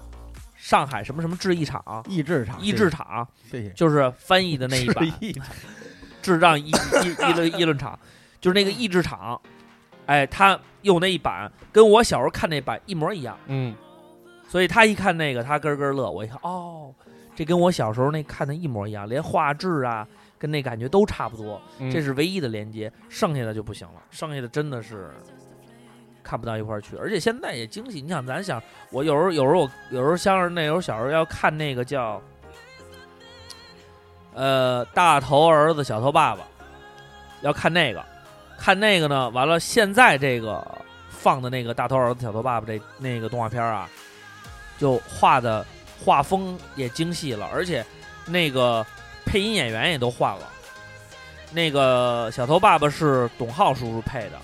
上海什么什么制艺厂、益智场，益智厂，谢谢，就是翻译的那一版智障议议议论议论场，就是那个益智厂，哎，他用那一版跟我小时候看那版一模一样，嗯，所以他一看那个他咯咯乐，我一看哦，这跟我小时候那看的一模一样，连画质啊跟那感觉都差不多。嗯这是唯一的连接，剩下的就不行了，剩下的真的是看不到一块儿去。而且现在也惊喜，你想，咱想，我有时候有时候我有时候像是那时候小时候要看那个叫呃大头儿子小头爸爸，要看那个，看那个呢，完了现在这个放的那个大头儿子小头爸爸这那个动画片儿啊，就画的画风也精细了，而且那个配音演员也都换了。那个小头爸爸是董浩叔叔配的，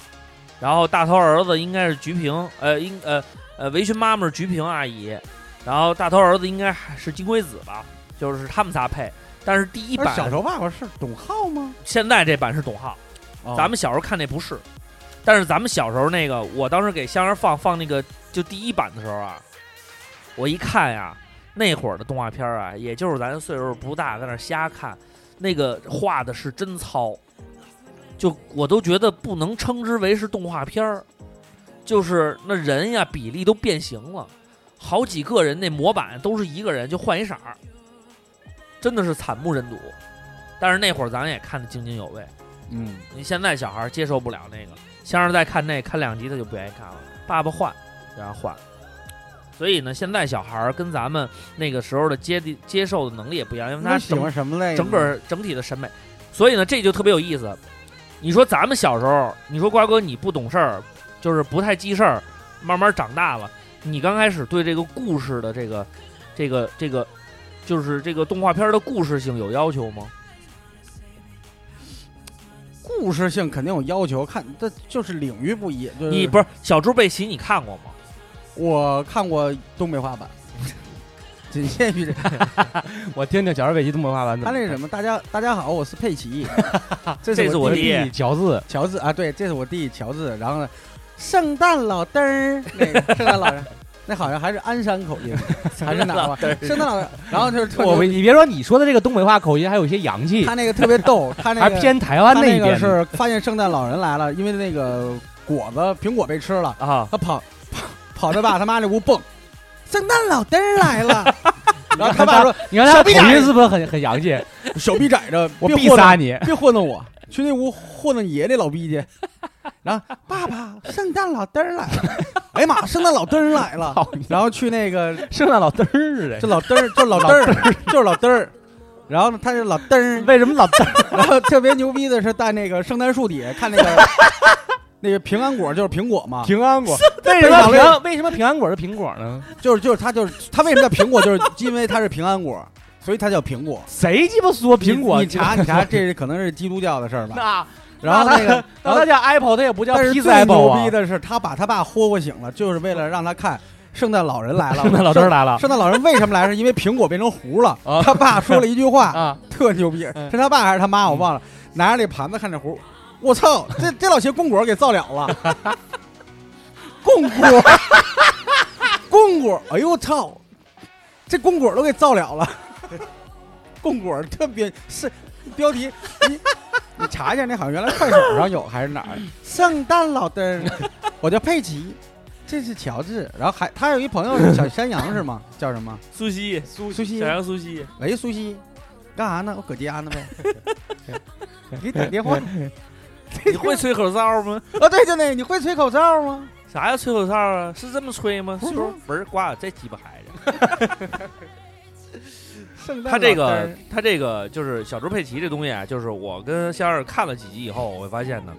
然后大头儿子应该是菊萍，呃，应呃呃围裙妈妈是菊萍阿姨，然后大头儿子应该还是金龟子吧，就是他们仨配。但是第一版而小头爸爸是董浩吗？现在这版是董浩，哦咱们小时候看那不是，但是咱们小时候那个，我当时给香儿放放那个就第一版的时候啊，我一看呀，那会儿的动画片啊，也就是咱岁数不大，在那儿瞎看，那个画的是真糙，就我都觉得不能称之为是动画片儿，就是那人呀比例都变形了。好几个人那模板都是一个人，就换一色儿，真的是惨不忍睹。但是那会儿咱也看得津津有味。嗯，你现在小孩儿接受不了那个，像是在看那看两集他就不愿意看了。爸爸换，然后换。所以呢，现在小孩儿跟咱们那个时候的接地接受的能力也不一样，因为他整欢什么类？整个整体的审美。所以呢，这就特别有意思。你说咱们小时候，你说瓜哥你不懂事儿，就是不太记事儿，慢慢长大了，你刚开始对这个故事的这个、这个、这个，就是这个动画片儿的故事性有要求吗？故事性肯定有要求，看这就是领域不一。就是你不是小猪佩奇，你看过吗？我看过东北话版，<laughs> 仅限于这。<laughs> 我听听小猪佩奇东北话版他那什么，大家大家好，我是佩奇，这 <laughs> 这是我弟乔治，乔治啊，对，这是我弟乔治。然后呢，圣诞老登儿，那个圣诞老人，那好像还是鞍山口音，还是哪儿吧？圣诞老人。然后就是特我别，你别说你说的这个东北话口音还有一些洋气，他那个特别逗，他那还个偏台湾那个那一边。是发现圣诞老人来了，因为那个果子苹果被吃了，啊，他跑跑跑着把他妈那屋蹦，<laughs> 圣诞老登儿来了。<laughs> 然后他爸说你看他口小逼崽音是不是很很洋气？：“手臂窄着，我必杀你！<laughs> 别糊弄我，去那屋糊弄爷那老逼去。”然后爸爸，圣诞老登儿来了！哎呀妈，圣诞老登儿来了！然后去那个圣诞老登儿的这，老登儿，就是老登儿，就是老登儿。然后呢，他是老登儿，为什么老登儿？然后特别牛逼的是在那个圣诞树底下看那个那个平安果，就是苹果嘛，平安果？为什么平安为什么平安果是苹果呢？就是就是它就是它为什么叫苹果，就是因为它是平安果，所以它叫苹果。谁鸡巴说苹果？你你查你查，这是可能是基督教的事儿吧？那然后那个，<laughs> 然后那它叫 Apple，他也不叫但是最 Apple 啊牛逼。的是，他把他爸霍霍醒了，就是为了让他看圣诞老人来了。<laughs> 圣诞老人来了圣诞老人为什么来？是因为苹果变成糊了啊。他爸说了一句话，啊！特牛逼，嗯是他爸还是他妈？我忘了。拿着那盘子看这糊，我操，这这老些供果给造了了。<laughs> 供果，供果，哎呦我操，这供果都给造了了。供果特别是标题，你你查一下，那好像原来快手上有还是哪儿？圣诞老登，我叫佩奇，这是乔治，然后还他有一朋友是小山羊是吗？<laughs> 叫什么？苏西，苏苏西小，羊苏西，喂，苏西，干啥呢？我搁家呢呗。<laughs> 给你打电话。<laughs> 你会吹口哨吗？啊，对，就那个，你会吹口哨吗？啥叫吹口哨啊？是这么吹吗？是不是说文儿挂这鸡巴孩子。<laughs> 他这个他这个就是小猪佩奇这东西啊，就是我跟香儿看了几集以后，我会发现呢，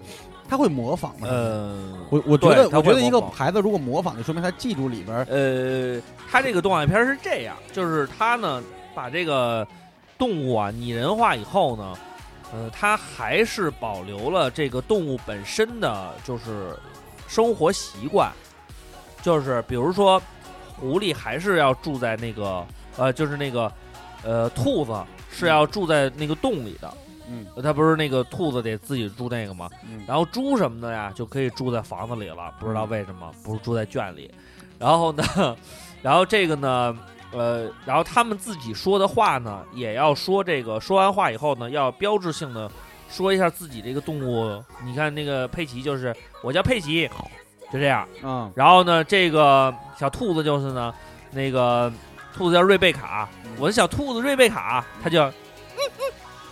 他会模仿吗？呃，我我觉得，他我觉得一个孩子如果模仿，就说明他记住里边儿。呃，他这个动画片是这样，就是他呢把这个动物啊拟人化以后呢，呃，它还是保留了这个动物本身的就是生活习惯，就是比如说狐狸还是要住在那个呃，就是那个呃兔子是要住在那个洞里的。嗯它不是那个兔子得自己住那个吗？嗯然后猪什么的呀，就可以住在房子里了，不知道为什么不是住在圈里。然后呢，<laughs> 然后这个呢，呃，然后他们自己说的话呢，也要说这个，说完话以后呢，要标志性的说一下自己这个动物。你看那个佩奇就是我叫佩奇，就这样。嗯然后呢，这个小兔子就是呢，那个兔子叫瑞贝卡，我是小兔子瑞贝卡，它就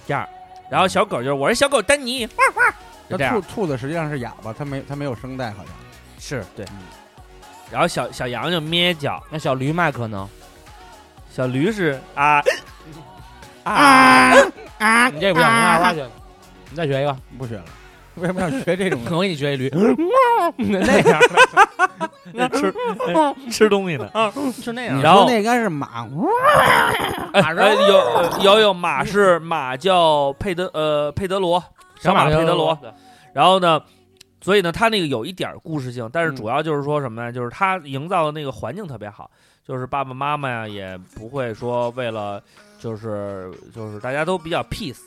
这样。然后小狗就是我是小狗丹尼，哇哇，就这样那兔。兔子实际上是哑巴，它没它没有声带，好像。是对。然后小小羊就咩叫，那小驴麦克呢？小驴是啊啊啊！你这不行，你二话去，你再学一个，不学了，为什么要学这种？<laughs> 我给你学一驴，那样那吃哎 <laughs> 吃东西呢。是那样。你然后那应该是马，哎哎有呃有有马是马叫佩德呃佩德罗小马佩德罗，然后呢，所以呢，他那个有一点儿故事性，但是嗯主要就是说什么呢？就是他营造的那个环境特别好，就是爸爸妈妈呀也不会说为了就是就是大家都比较 peace，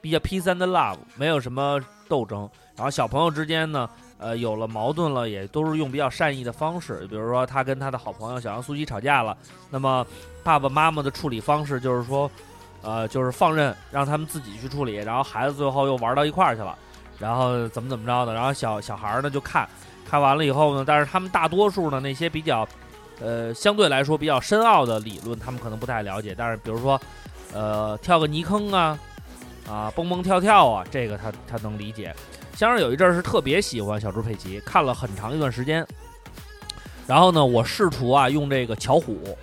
比较 peace and love，没有什么斗争。然后小朋友之间呢，呃，有了矛盾了，也都是用比较善意的方式，比如说他跟他的好朋友小羊苏西吵架了，那么爸爸妈妈的处理方式就是说，呃，就是放任让他们自己去处理，然后孩子最后又玩到一块儿去了。然后怎么怎么着的，然后小小孩儿呢就看，看完了以后呢，但是他们大多数呢那些比较呃相对来说比较深奥的理论，他们可能不太了解。但是比如说，呃，跳个泥坑啊，啊，蹦蹦跳跳啊，这个他他能理解。香儿有一阵儿是特别喜欢小猪佩奇，看了很长一段时间。然后呢，我试图啊用这个巧虎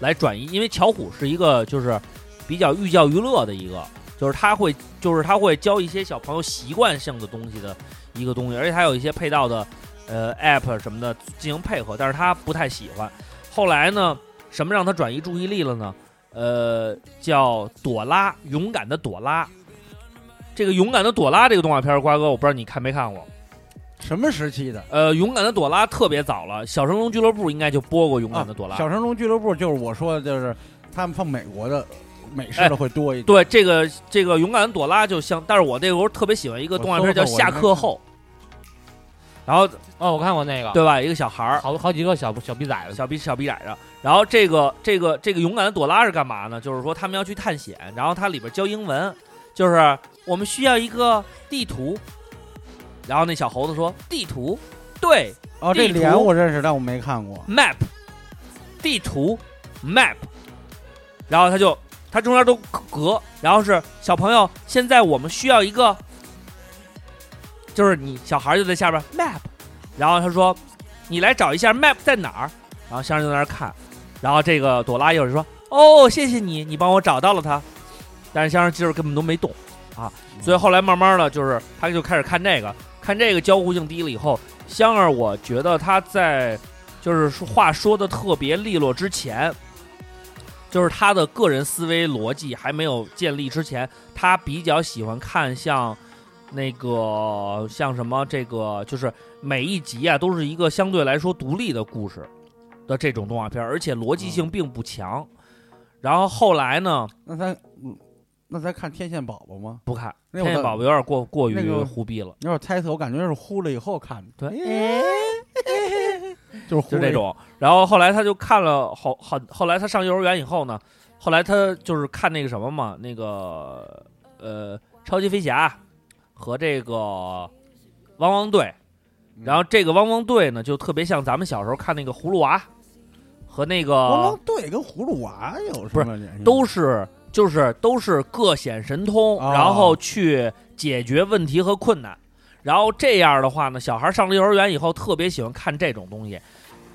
来转移，因为巧虎是一个就是比较寓教于乐的一个，就是他会就是他会教一些小朋友习惯性的东西的一个东西，而且他有一些配套的呃 app 什么的进行配合，但是他不太喜欢。后来呢，什么让他转移注意力了呢？呃，叫朵拉，勇敢的朵拉。这个勇敢的朵拉这个动画片，瓜哥，我不知道你看没看过。什么时期的？呃，勇敢的朵拉特别早了，小神龙俱乐部应该就播过勇敢的朵拉。小神龙俱乐部就是我说的，就是他们放美国的美式的会多一点。对，这个这个勇敢的朵拉就像，但是我那个时候特别喜欢一个动画片叫《下课后》，然后哦，我看过那个，对吧？一个小孩儿，好好几个小小逼崽子，小逼小逼崽子。然后这个这个这个勇敢的朵拉是干嘛呢？就是说他们要去探险，然后它里边教英文，就是我们需要一个地图。然后那小猴子说：“地图，对哦，这脸我认识，但我没看过。，map，地图，map。”然后他就他中间都隔，然后是小朋友，现在我们需要一个，就是你小孩就在下边 map，然后他说：“你来找一下 map 在哪儿？”然后香儿就在那儿看，然后这个朵拉一会儿就说：“哦，谢谢你，你帮我找到了它。”但是香儿今儿根本都没动啊，所以后来慢慢的就是他就开始看这个，看这个交互性低了以后，香儿我觉得他在就是说话说的特别利落之前，就是他的个人思维逻辑还没有建立之前，他比较喜欢看像那个像什么这个，就是每一集啊都是一个相对来说独立的故事的这种动画片，而且逻辑性并不强。然后后来呢，那咱嗯，那咱看天线宝宝吗？不看《天线宝宝》有点过过于忽必了，有点猜测，我感觉是忽了以后看的，对，<laughs> 就是就这种。然后后来他就看了好好，后来他上幼儿园以后呢，后来他就是看那个什么嘛，那个呃超级飞侠和这个汪汪队，嗯然后这个汪汪队呢就特别像咱们小时候看那个葫芦娃和那个汪汪个队跟葫芦娃有不是什么联系？都是就是都是各显神通，哦然后去解决问题和困难。然后这样的话呢，小孩上了幼儿园以后特别喜欢看这种东西，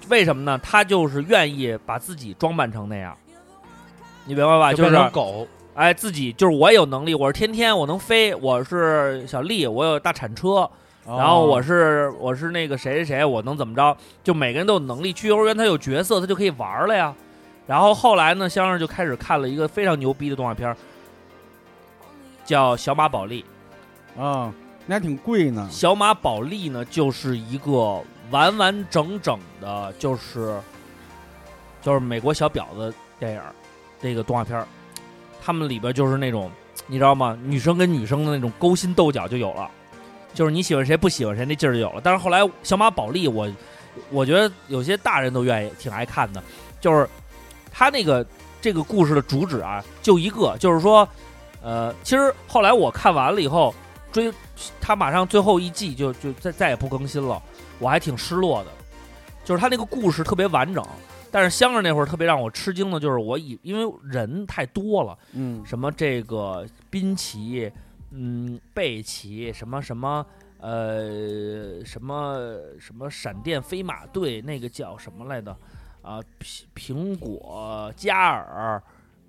为什么呢？他就是愿意把自己装扮成那样，你明白吧？就变是成狗，哎，自己就是我有能力，我是天天我能飞，我是小丽，我有大铲车，哦，然后我是我是那个谁谁谁，我能怎么着？就每个人都有能力。去幼儿园他有角色，他就可以玩了呀。然后后来呢，香儿就开始看了一个非常牛逼的动画片，叫《小马宝莉》。啊，那还挺贵呢。小马宝莉呢，就是一个完完整整的，就是就是美国小婊子电影儿这个动画片儿，他们里边就是那种你知道吗？女生跟女生的那种勾心斗角就有了，就是你喜欢谁不喜欢谁那劲儿就有了。但是后来小马宝莉，我我觉得有些大人都愿意挺爱看的，就是他那个这个故事的主旨啊，就一个，就是说，呃，其实后来我看完了以后追。他马上最后一季就就再再也不更新了，我还挺失落的。就是他那个故事特别完整，但是香儿那会儿特别让我吃惊的就是我以因为人太多了，嗯，什么这个滨崎，嗯，贝奇，什么什么呃什么什么闪电飞马队，那个叫什么来的？啊，苹苹果加尔。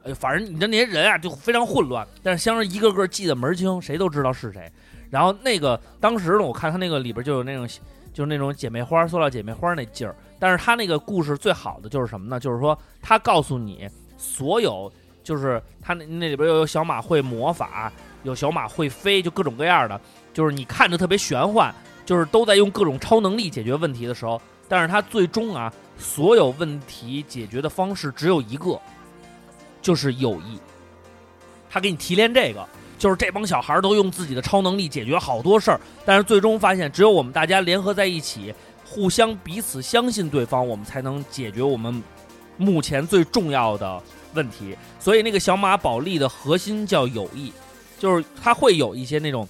哎，反正你的那些人啊，就非常混乱。但是香儿一个个记得门儿清，谁都知道是谁。然后那个当时呢，我看他那个里边就有那种，就是那种姐妹花、塑料姐妹花那劲儿。但是他那个故事最好的就是什么呢？就是说他告诉你所有，就是他那那里边又有小马会魔法，有小马会飞，就各种各样的，就是你看着特别玄幻，就是都在用各种超能力解决问题的时候，但是他最终啊，所有问题解决的方式只有一个，就是友谊。他给你提炼这个，就是这帮小孩都用自己的超能力解决好多事儿，但是最终发现，只有我们大家联合在一起，互相彼此相信对方，我们才能解决我们目前最重要的问题。所以那个小马宝莉的核心叫友谊，就是它会有一些那种，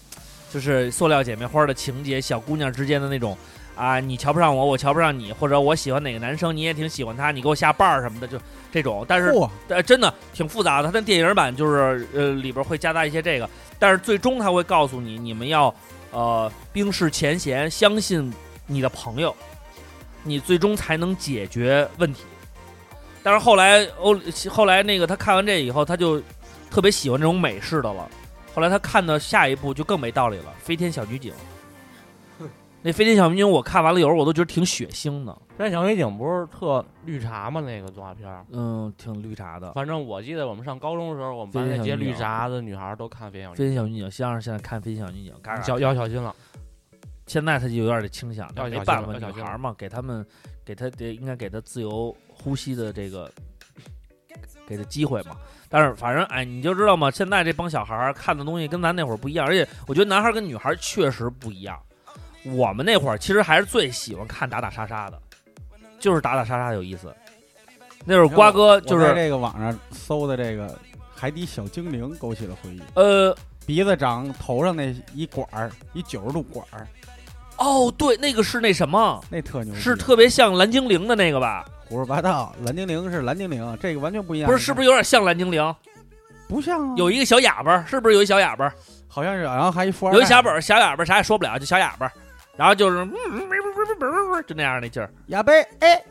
就是塑料姐妹花的情节，小姑娘之间的那种啊，你瞧不上我，我瞧不上你，或者我喜欢哪个男生，你也挺喜欢他，你给我下绊儿什么的，就这种。但是嚯，呃，真的挺复杂的。它的电影版就是呃里边会夹杂一些这个，但是最终他会告诉你，你们要呃冰释前嫌，相信你的朋友，你最终才能解决问题。但是后来欧后来那个他看完这以后，他就特别喜欢这种美式的了。后来他看的下一部就更没道理了，《飞天小女警》。那《飞天小女警》我看完了，有时候我都觉得挺血腥的，飞天小女警不是特绿茶吗？那个动画片儿，嗯，挺绿茶的。反正我记得我们上高中的时候，我们班那些绿茶的女孩都看《飞天小女警飞天天小女警，先生现在看《飞天小女警》，嘎嘎小要小心了。现在他就有点这倾向，没办法，女孩嘛，给他们，给他得应该给他自由呼吸的这个，给他机会嘛。但是反正哎，你就知道嘛，现在这帮小孩儿看的东西跟咱那会儿不一样，而且我觉得男孩儿跟女孩儿确实不一样。我们那会儿其实还是最喜欢看打打杀杀的，就是打打杀杀有意思。那会儿瓜哥就是在这个网上搜的这个海底小精灵，勾起了回忆。呃鼻子长头上那一管儿，一九十度管儿，哦对，那个是那什么，那特牛，是特别像蓝精灵的那个吧？胡说八道。蓝精灵是蓝精灵，这个完全不一样。不是，是不是有点像蓝精灵？不像啊？有一个小哑巴，是不是有一小哑巴？好像是，然后还一富二代有一小本儿小哑巴，啥也说不了，就小哑巴，然后就是嗯就那样那劲儿，哑巴，哎，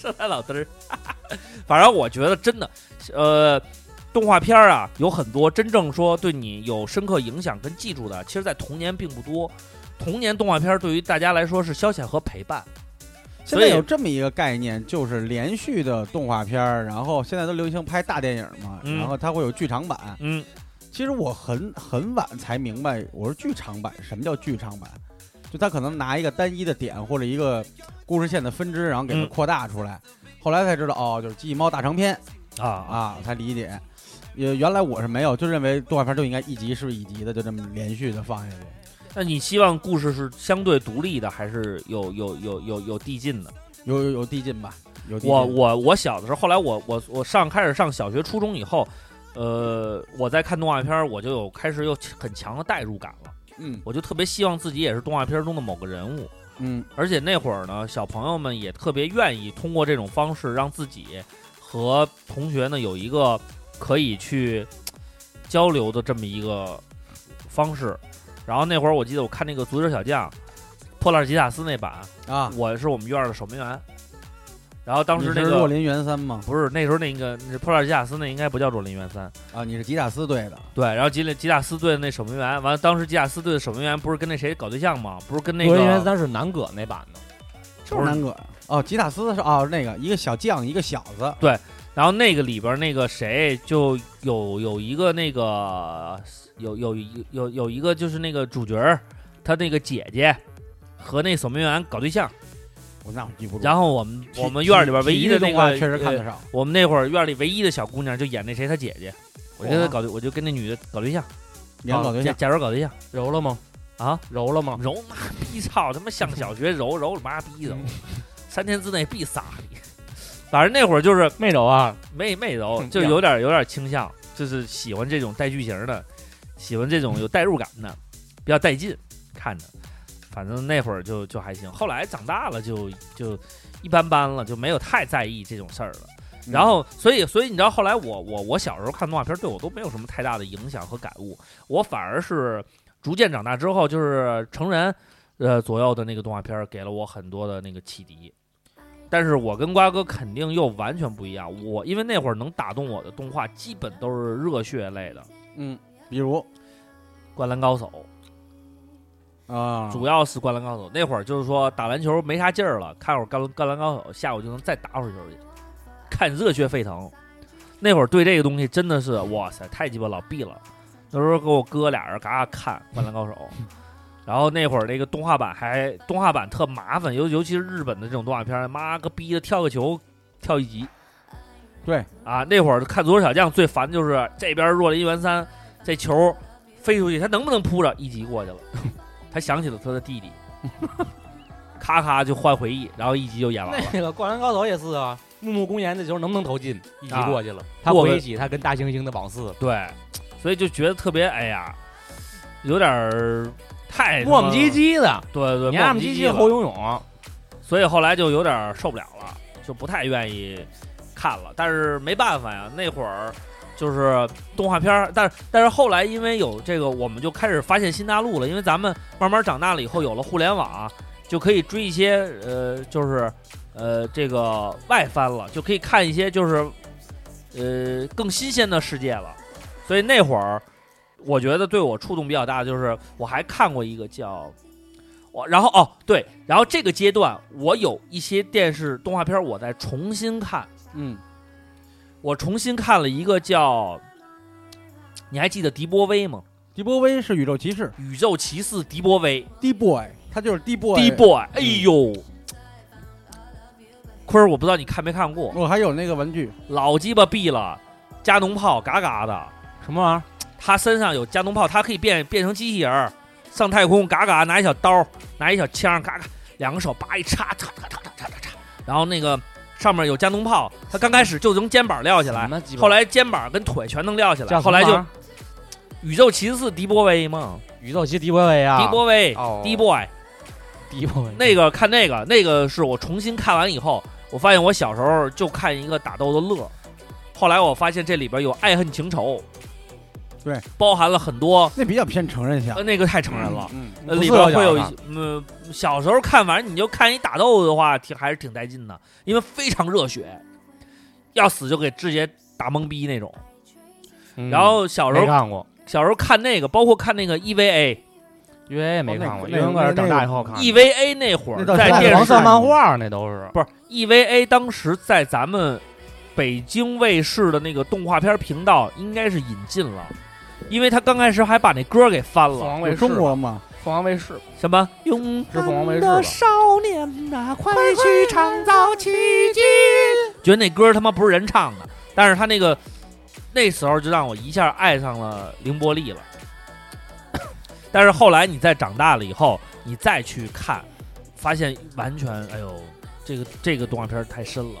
上来老嘚儿。反正我觉得真的，呃，动画片儿啊有很多真正说对你有深刻影响跟记住的，其实在童年并不多。童年动画片儿对于大家来说是消遣和陪伴，现在有这么一个概念，就是连续的动画片儿，然后现在都流行拍大电影嘛，嗯然后它会有剧场版。嗯，其实我很很晚才明白，我说剧场版什么叫剧场版，就他可能拿一个单一的点或者一个故事线的分支，然后给它嗯扩大出来。后来才知道，哦，就是机器猫大长篇啊啊，啊，才理解。也原来我是没有，就认为动画片就应该一集是一集的，就这么连续的放下去。<laughs> 那你希望故事是相对独立的，还是有有有有有递进的？有有有递进吧？有进我我我小的时候，后来我我我上开始上小学、初中以后，呃，我在看动画片儿，我就有开始有很强的代入感了。嗯我就特别希望自己也是动画片中的某个人物，嗯而且那会儿呢，小朋友们也特别愿意通过这种方式让自己和同学呢有一个可以去交流的这么一个方式。然后那会儿我记得我看那个《足球小将》，破烂吉塔斯那版，啊，我是我们院儿的守门员。然后当时那个若林元三吗？不是那时候那个那破烂吉塔斯那应该不叫若林元三，啊，你是吉塔斯队的。对。然后吉吉塔斯队的那守门员，完了当时吉塔斯队的守门员不是跟那谁搞对象吗？不是跟那罗个人元三是南葛那版的，就是南葛哦，吉塔斯是哦，那个一个小将，一个小子，然后那个里边那个谁就有有一个那个有有有有有一个就是那个主角，他那个姐姐和那守门员搞对象，我那我记不住。然后我们我们院里边唯一的那个。我们那会儿院里唯一的小姑娘就演那谁他姐姐，我就跟她搞对我就跟那女的搞对象，假两搞对象，假如搞对象揉了吗？啊，揉了吗？揉妈逼操他妈上小学揉揉 <laughs> 了妈逼揉，三天之内必杀你。反正那会儿就是没揉啊，没没揉，嗯就有点有点倾向，就是喜欢这种带剧情的，喜欢这种有代入感的，比较带劲，看着。反正那会儿就就还行，后来长大了就就一般般了，就没有太在意这种事儿了。嗯然后，所以所以你知道，后来我我我小时候看动画片，对我都没有什么太大的影响和感悟，我反而是逐渐长大之后，就是成人呃左右的那个动画片，给了我很多的那个启迪。但是我跟瓜哥肯定又完全不一样，我因为那会儿能打动我的动画，基本都是热血类的，《嗯，比如灌篮高手》，啊，主要是《灌篮高手》。那会儿就是说打篮球没啥劲儿了，看会儿《灌灌篮高手》，下午就能再打会儿球去，看热血沸腾。那会儿对这个东西真的是哇塞，太鸡巴老逼了。那时候跟我哥俩人嘎嘎看《灌篮高手》，然后那会儿那个动画版还动画版特麻烦，尤尤其是日本的这种动画片儿，妈个逼的跳个球跳一集。对啊，那会儿看足球小将最烦就是这边若林元三这球飞出去，他能不能扑着一集过去了？<laughs> 他想起了他的弟弟，咔咔就换回忆，然后一集就演完了。那个《灌篮高手》也是啊，木木公园的球能不能投进？一集啊过去了，他回忆起他跟大猩猩的往事。对，所以就觉得特别哎呀，有点儿太磨磨唧，唧的，对对，磨磨唧唧的后了游泳。所以后来就有点受不了了，就不太愿意看了。但是没办法呀，那会儿就是动画片儿，但是但是后来因为有这个，我们就开始发现新大陆了。因为咱们慢慢长大了以后，有了互联网啊，就可以追一些呃，就是呃这个外翻了，就可以看一些就是呃更新鲜的世界了。所以那会儿我觉得对我触动比较大的，就是我还看过一个叫。我然后哦对，然后这个阶段我有一些电视动画片我在重新看，嗯，我重新看了一个叫，你还记得迪波威吗？迪波威是宇宙骑士宇宙骑士迪波威，D boy，他就是 D boy。，D boy，哎呦，坤儿，我不知道你看没看过，我还有那个玩具，老鸡巴毙了，加农炮嘎嘎的，什么玩意儿？他身上有加农炮，他可以变变成机器人儿，上太空嘎嘎拿一小刀，拿一小枪嘎嘎，两个手叭一插，嚓嚓嚓嚓嚓嚓嚓，然后那个上面有加农炮，他刚开始就从肩膀撂下来，后来肩膀跟腿全能撂下来，后来就宇宙骑士迪波威嘛，宇宙骑士迪波威啊，迪波威哦，D boy，迪波威那个看那个，那个是我重新看完以后，我发现我小时候就看一个打斗的乐，后来我发现这里边有爱恨情仇，对，包含了很多，那比较偏成人向呃，。那个太成人了。嗯，呃，里边会有一些，嗯，小时候看，反正你就看一打斗的话，挺还是挺带劲的，因为非常热血，要死就给直接打懵逼那种。嗯然后小时候没看过，小时候看那个，包括看那个 EVA，EVA 因为没看过，那个因为我是长大以后看的。E 那会儿在电视黄色漫画那都是不是 EVA，当时在咱们北京卫视的那个动画片频道应该是引进了，因为他刚开始还把那歌给翻了，有凤凰卫视中国吗？凤凰卫视什么勇是凤凰卫视吧？的少年呐、快去创造奇迹！觉得那歌他妈不是人唱的，但是他那个那时候就让我一下爱上了凌波丽了。<laughs> 但是后来你再长大了以后，你再去看，发现完全哎呦，这个这个动画片太深了，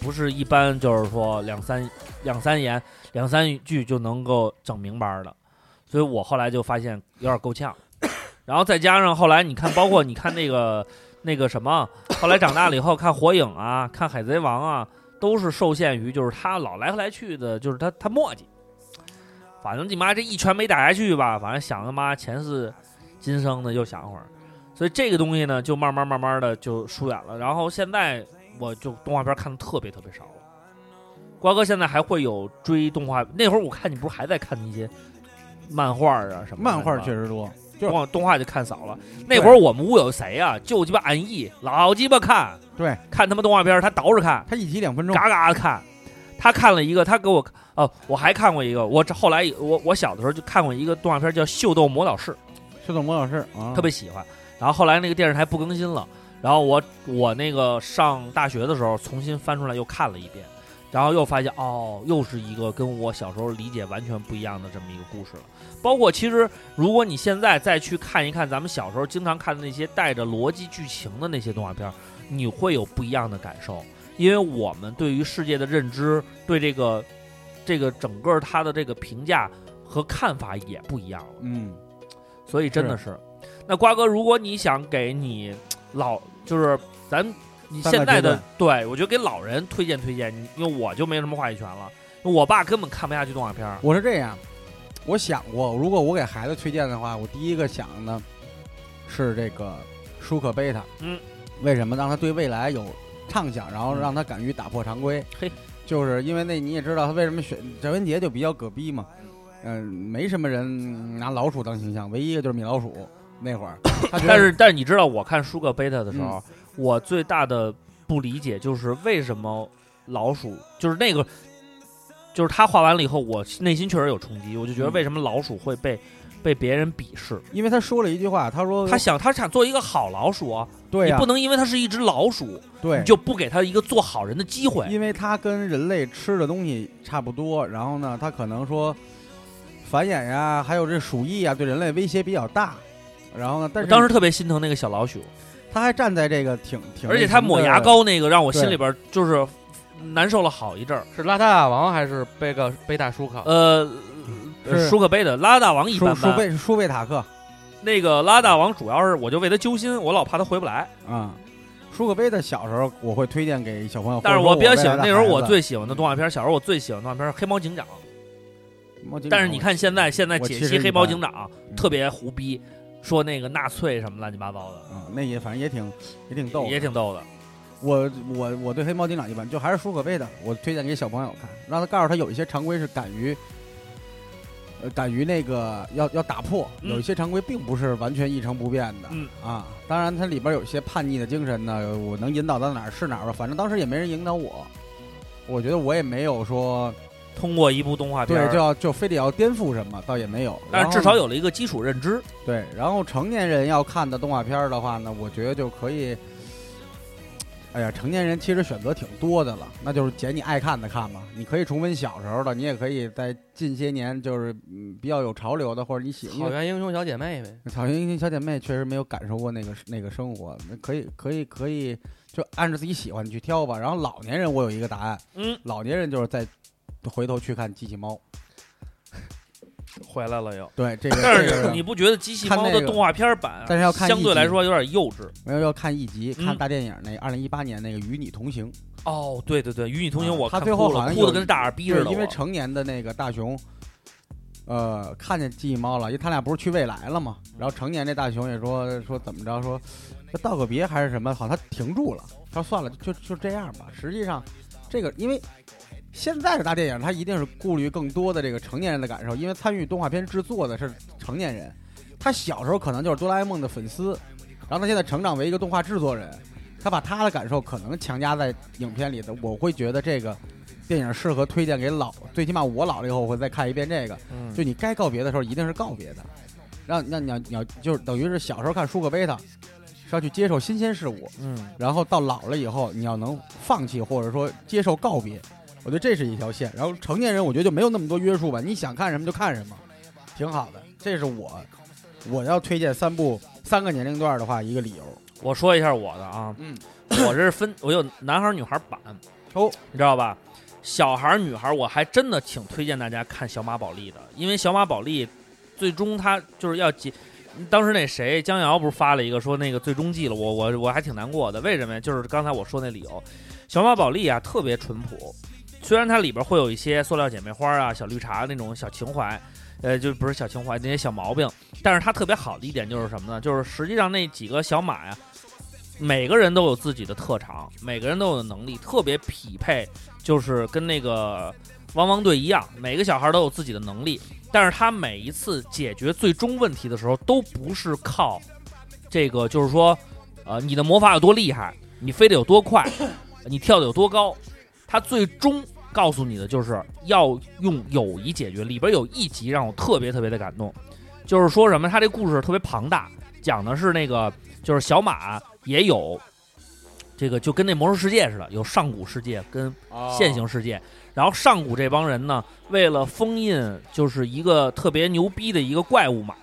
不是一般就是说两三两三言两三句就能够整明白的，所以我后来就发现有点够呛。然后再加上后来你看，包括你看那个那个什么，后来长大了以后看火影啊，看海贼王啊，都是受限于就是他老来回来去的，就是他他磨叽。反正你妈这一拳没打下去吧，反正想他妈前世今生的又想会儿，所以这个东西呢，就慢慢慢慢的就疏远了。然后现在我就动画片看的特别特别少。瓜哥现在还会有追动画？那会儿我看你不是还在看那些漫画啊什么？漫画确实多，就是动画动画就看少了。那会儿我们屋有谁啊、就鸡巴安逸，老鸡巴看，对看他妈动画片，他倒着看，他一集两分钟，嘎嘎的看。他看了一个，他给我哦，我还看过一个，我这后来我我小的时候就看过一个动画片叫《秀逗魔导士》，秀逗魔导士啊，特别喜欢。然后后来那个电视台不更新了，然后我我那个上大学的时候重新翻出来又看了一遍，然后又发现哦，又是一个跟我小时候理解完全不一样的这么一个故事了。包括其实如果你现在再去看一看咱们小时候经常看的那些带着逻辑剧情的那些动画片，你会有不一样的感受，因为我们对于世界的认知，对这个这个整个它的这个评价和看法也不一样了。嗯，所以真的是，那瓜哥，如果你想给你老，就是咱你现在的，对我觉得给老人推荐推荐，你因为我就没什么话语权了，我爸根本看不下去动画片儿。我是这样，我想过，如果我给孩子推荐的话，我第一个想的是这个舒克贝塔。嗯，为什么让他对未来有畅想，然后嗯让他敢于打破常规？嘿，就是因为那你也知道他为什么选赵文杰就比较葛逼嘛，嗯、没什么人拿老鼠当形象，唯一一个就是米老鼠那会儿。他但是但是你知道，我看舒克贝塔的时候，嗯我最大的不理解就是为什么老鼠就是那个。就是他画完了以后，我内心确实有冲击，我就觉得嗯为什么老鼠会被、被别人鄙视？因为他说了一句话，他说他想他想做一个好老鼠啊，对呀、你不能因为他是一只老鼠，对你就不给他一个做好人的机会。因为他跟人类吃的东西差不多，然后呢，他可能说繁衍呀，还有这鼠疫啊，对人类威胁比较大。然后呢，但是当时特别心疼那个小老鼠，他还站在这个挺挺，而且他抹牙，膏那个让我心里边就是难受了好一阵儿。是邋遢大王还是贝个贝塔舒克？呃，舒克贝的拉大王一般舒般舒，贝舒贝塔克，那个拉大王主要是我就为他揪心，我老怕他回不来。啊。舒克贝的小时候我会推荐给小朋友，但是我比较喜欢那时候我最喜欢的动画片，小时候我最喜欢动画片是《黑猫警长》。但是你看现在现在解析黑猫警长嗯特别胡逼，说那个纳粹什么乱七八糟的，啊，那也反正也挺也挺逗，也挺逗的。我我我对黑猫警长一般，就还是舒可贝的，我推荐给小朋友看，让他告诉他有一些常规是敢于，呃，敢于那个要要打破，嗯有一些常规并不是完全一成不变的，嗯啊，当然它里边有一些叛逆的精神呢，我能引导到哪儿是哪儿吧，反正当时也没人引导我，我觉得我也没有说通过一部动画片对，就要就非得要颠覆什么，倒也没有，但是至少有了一个基础认知。对，然后成年人要看的动画片的话呢，我觉得就可以。哎呀，成年人其实选择挺多的了，那就是捡你爱看的看吧。你可以重温小时候的，你也可以在近些年就是嗯比较有潮流的，或者你喜欢草原英雄小姐妹呗。草原英雄小姐妹确实没有感受过那个那个生活，那可以可以可以就按照自己喜欢去挑吧。然后老年人我有一个答案，嗯，老年人就是再回头去看机器猫。回来了又。对这个，但 <laughs> 这个是 <laughs> 你不觉得机器看那个猫的动画片版啊，但是要看相对集来说有点幼稚？没有要看一集，看嗯大电影那二零一八年那个《与你同行》。哦，对对对，与你同行，啊我看他最后哭了，好像有哭的跟大耳逼似的。对因为我成年的那个大熊，呃，看见机器猫了，因为他俩不是去未来了嘛。然后成年这大熊也说说怎么着，说这道个别还是什么，好像他停住了。他说算了，就就这样吧。实际上，这个因为现在的大电影，它一定是顾虑更多的这个成年人的感受，因为参与动画片制作的是成年人。他小时候可能就是哆啦 A 梦的粉丝，然后他现在成长为一个动画制作人，他把他的感受可能强加在影片里的。我会觉得这个电影适合推荐给老，最起码我老了以后我会再看一遍这个。嗯就你该告别的时候一定是告别的，让让你要你要就是等于是小时候看舒克贝塔，是要去接受新鲜事物，嗯，然后到老了以后你要能放弃或者说接受告别，我觉得这是一条线。然后成年人我觉得就没有那么多约束吧，你想看什么就看什么，挺好的。这是我我要推荐三部三个年龄段的话一个理由。我说一下我的啊，嗯，我这是分我有男孩女孩版 <clears throat> 哦，你知道吧？小孩女孩我还真的挺推荐大家看小马宝莉的，因为小马宝莉最终她就是要结。当时那谁江瑶不是发了一个说那个最终季了，我我我还挺难过的。为什么呀？就是刚才我说那理由，小马宝莉啊特别淳朴，虽然它里边会有一些塑料姐妹花啊、小绿茶那种小情怀，呃，就不是小情怀那些小毛病，但是它特别好的一点就是什么呢？就是实际上那几个小马呀，每个人都有自己的特长，每个人都有能力，特别匹配，就是跟那个汪汪队一样，每个小孩都有自己的能力，但是他每一次解决最终问题的时候，都不是靠这个，就是说，呃，你的魔法有多厉害，你飞得有多快，你跳得有多高，他最终告诉你的就是要用友谊解决。里边有一集让我特别特别的感动，就是说什么，他这故事特别庞大，讲的是那个就是小马也有这个就跟那魔兽世界似的，有上古世界跟现行世界。然后上古这帮人呢，为了封印就是一个特别牛逼的一个怪物马，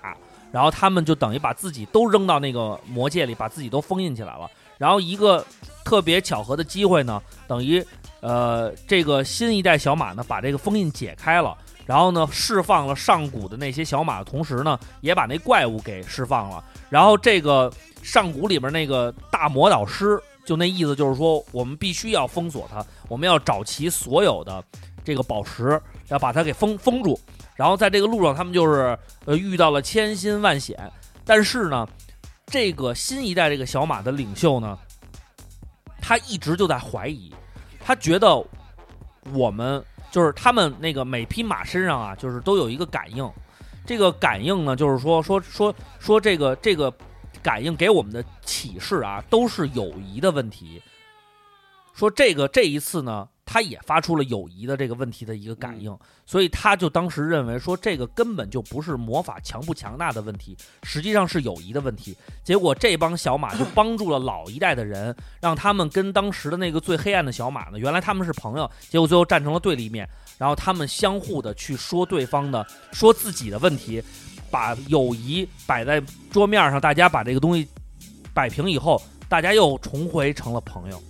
然后他们就等于把自己都扔到那个魔界里，把自己都封印起来了。然后一个特别巧合的机会呢，等于呃这个新一代小马呢把这个封印解开了，然后呢释放了上古的那些小马的同时呢，也把那怪物给释放了。然后这个上古里边那个大魔导师，就那意思就是说，我们必须要封锁它，我们要找齐所有的这个宝石，要把它给封封住。然后在这个路上，他们就是呃遇到了千辛万险，但是呢，这个新一代这个小马的领袖呢，他一直就在怀疑，他觉得我们就是他们那个每匹马身上啊，就是都有一个感应。这个感应呢，就是说说说说这个这个感应给我们的启示啊，都是友谊的问题。说这个这一次呢，他也发出了友谊的这个问题的一个感应，所以他就当时认为说这个根本就不是魔法强不强大的问题，实际上是友谊的问题。结果这帮小马就帮助了老一代的人，<laughs> 让他们跟当时的那个最黑暗的小马呢，原来他们是朋友，结果最后站成了对立面，然后他们相互的去说对方的，说自己的问题，把友谊摆在桌面上，大家把这个东西摆平以后，大家又重回成了朋友。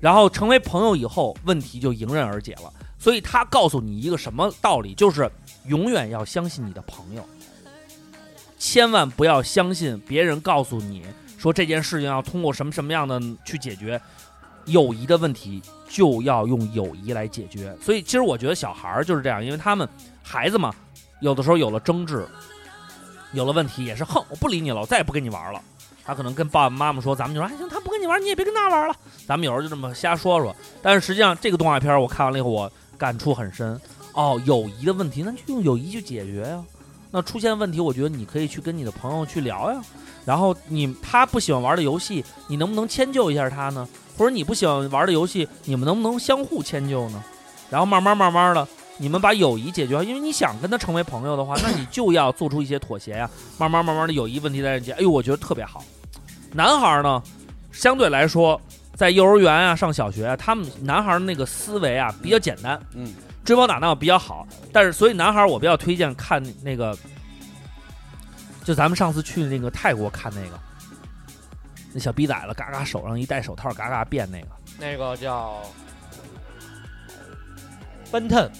然后成为朋友以后，问题就迎刃而解了。所以他告诉你一个什么道理，就是永远要相信你的朋友。千万不要相信别人告诉你说这件事情要通过什么什么样的去解决。友谊的问题就要用友谊来解决。所以其实我觉得小孩儿就是这样，因为他们孩子嘛，有的时候有了争执，有了问题也是哼，我不理你了，我再也不跟你玩了。他可能跟爸爸妈妈说，咱们就说，哎行，他不跟你玩，你也别跟他玩了。咱们有时候就这么瞎说说。但是实际上，这个动画片我看完了以后，我感触很深。哦，友谊的问题，那就用友谊去解决呀。那出现问题，我觉得你可以去跟你的朋友去聊呀。然后你他不喜欢玩的游戏，你能不能迁就一下他呢？或者你不喜欢玩的游戏，你们能不能相互迁就呢？然后慢慢慢慢的，你们把友谊解决，因为你想跟他成为朋友的话，那你就要做出一些妥协呀。慢慢慢慢的友谊问题在这解，哎呦，我觉得特别好。男孩呢，相对来说，在幼儿园啊、上小学啊，他们男孩儿那个思维啊比较简单，嗯，追跑打闹比较好。但是，所以男孩我比较推荐看那个，就咱们上次去那个泰国看那个，那小逼崽子嘎嘎手上一戴手套，嘎嘎变那个。那个叫奔腾，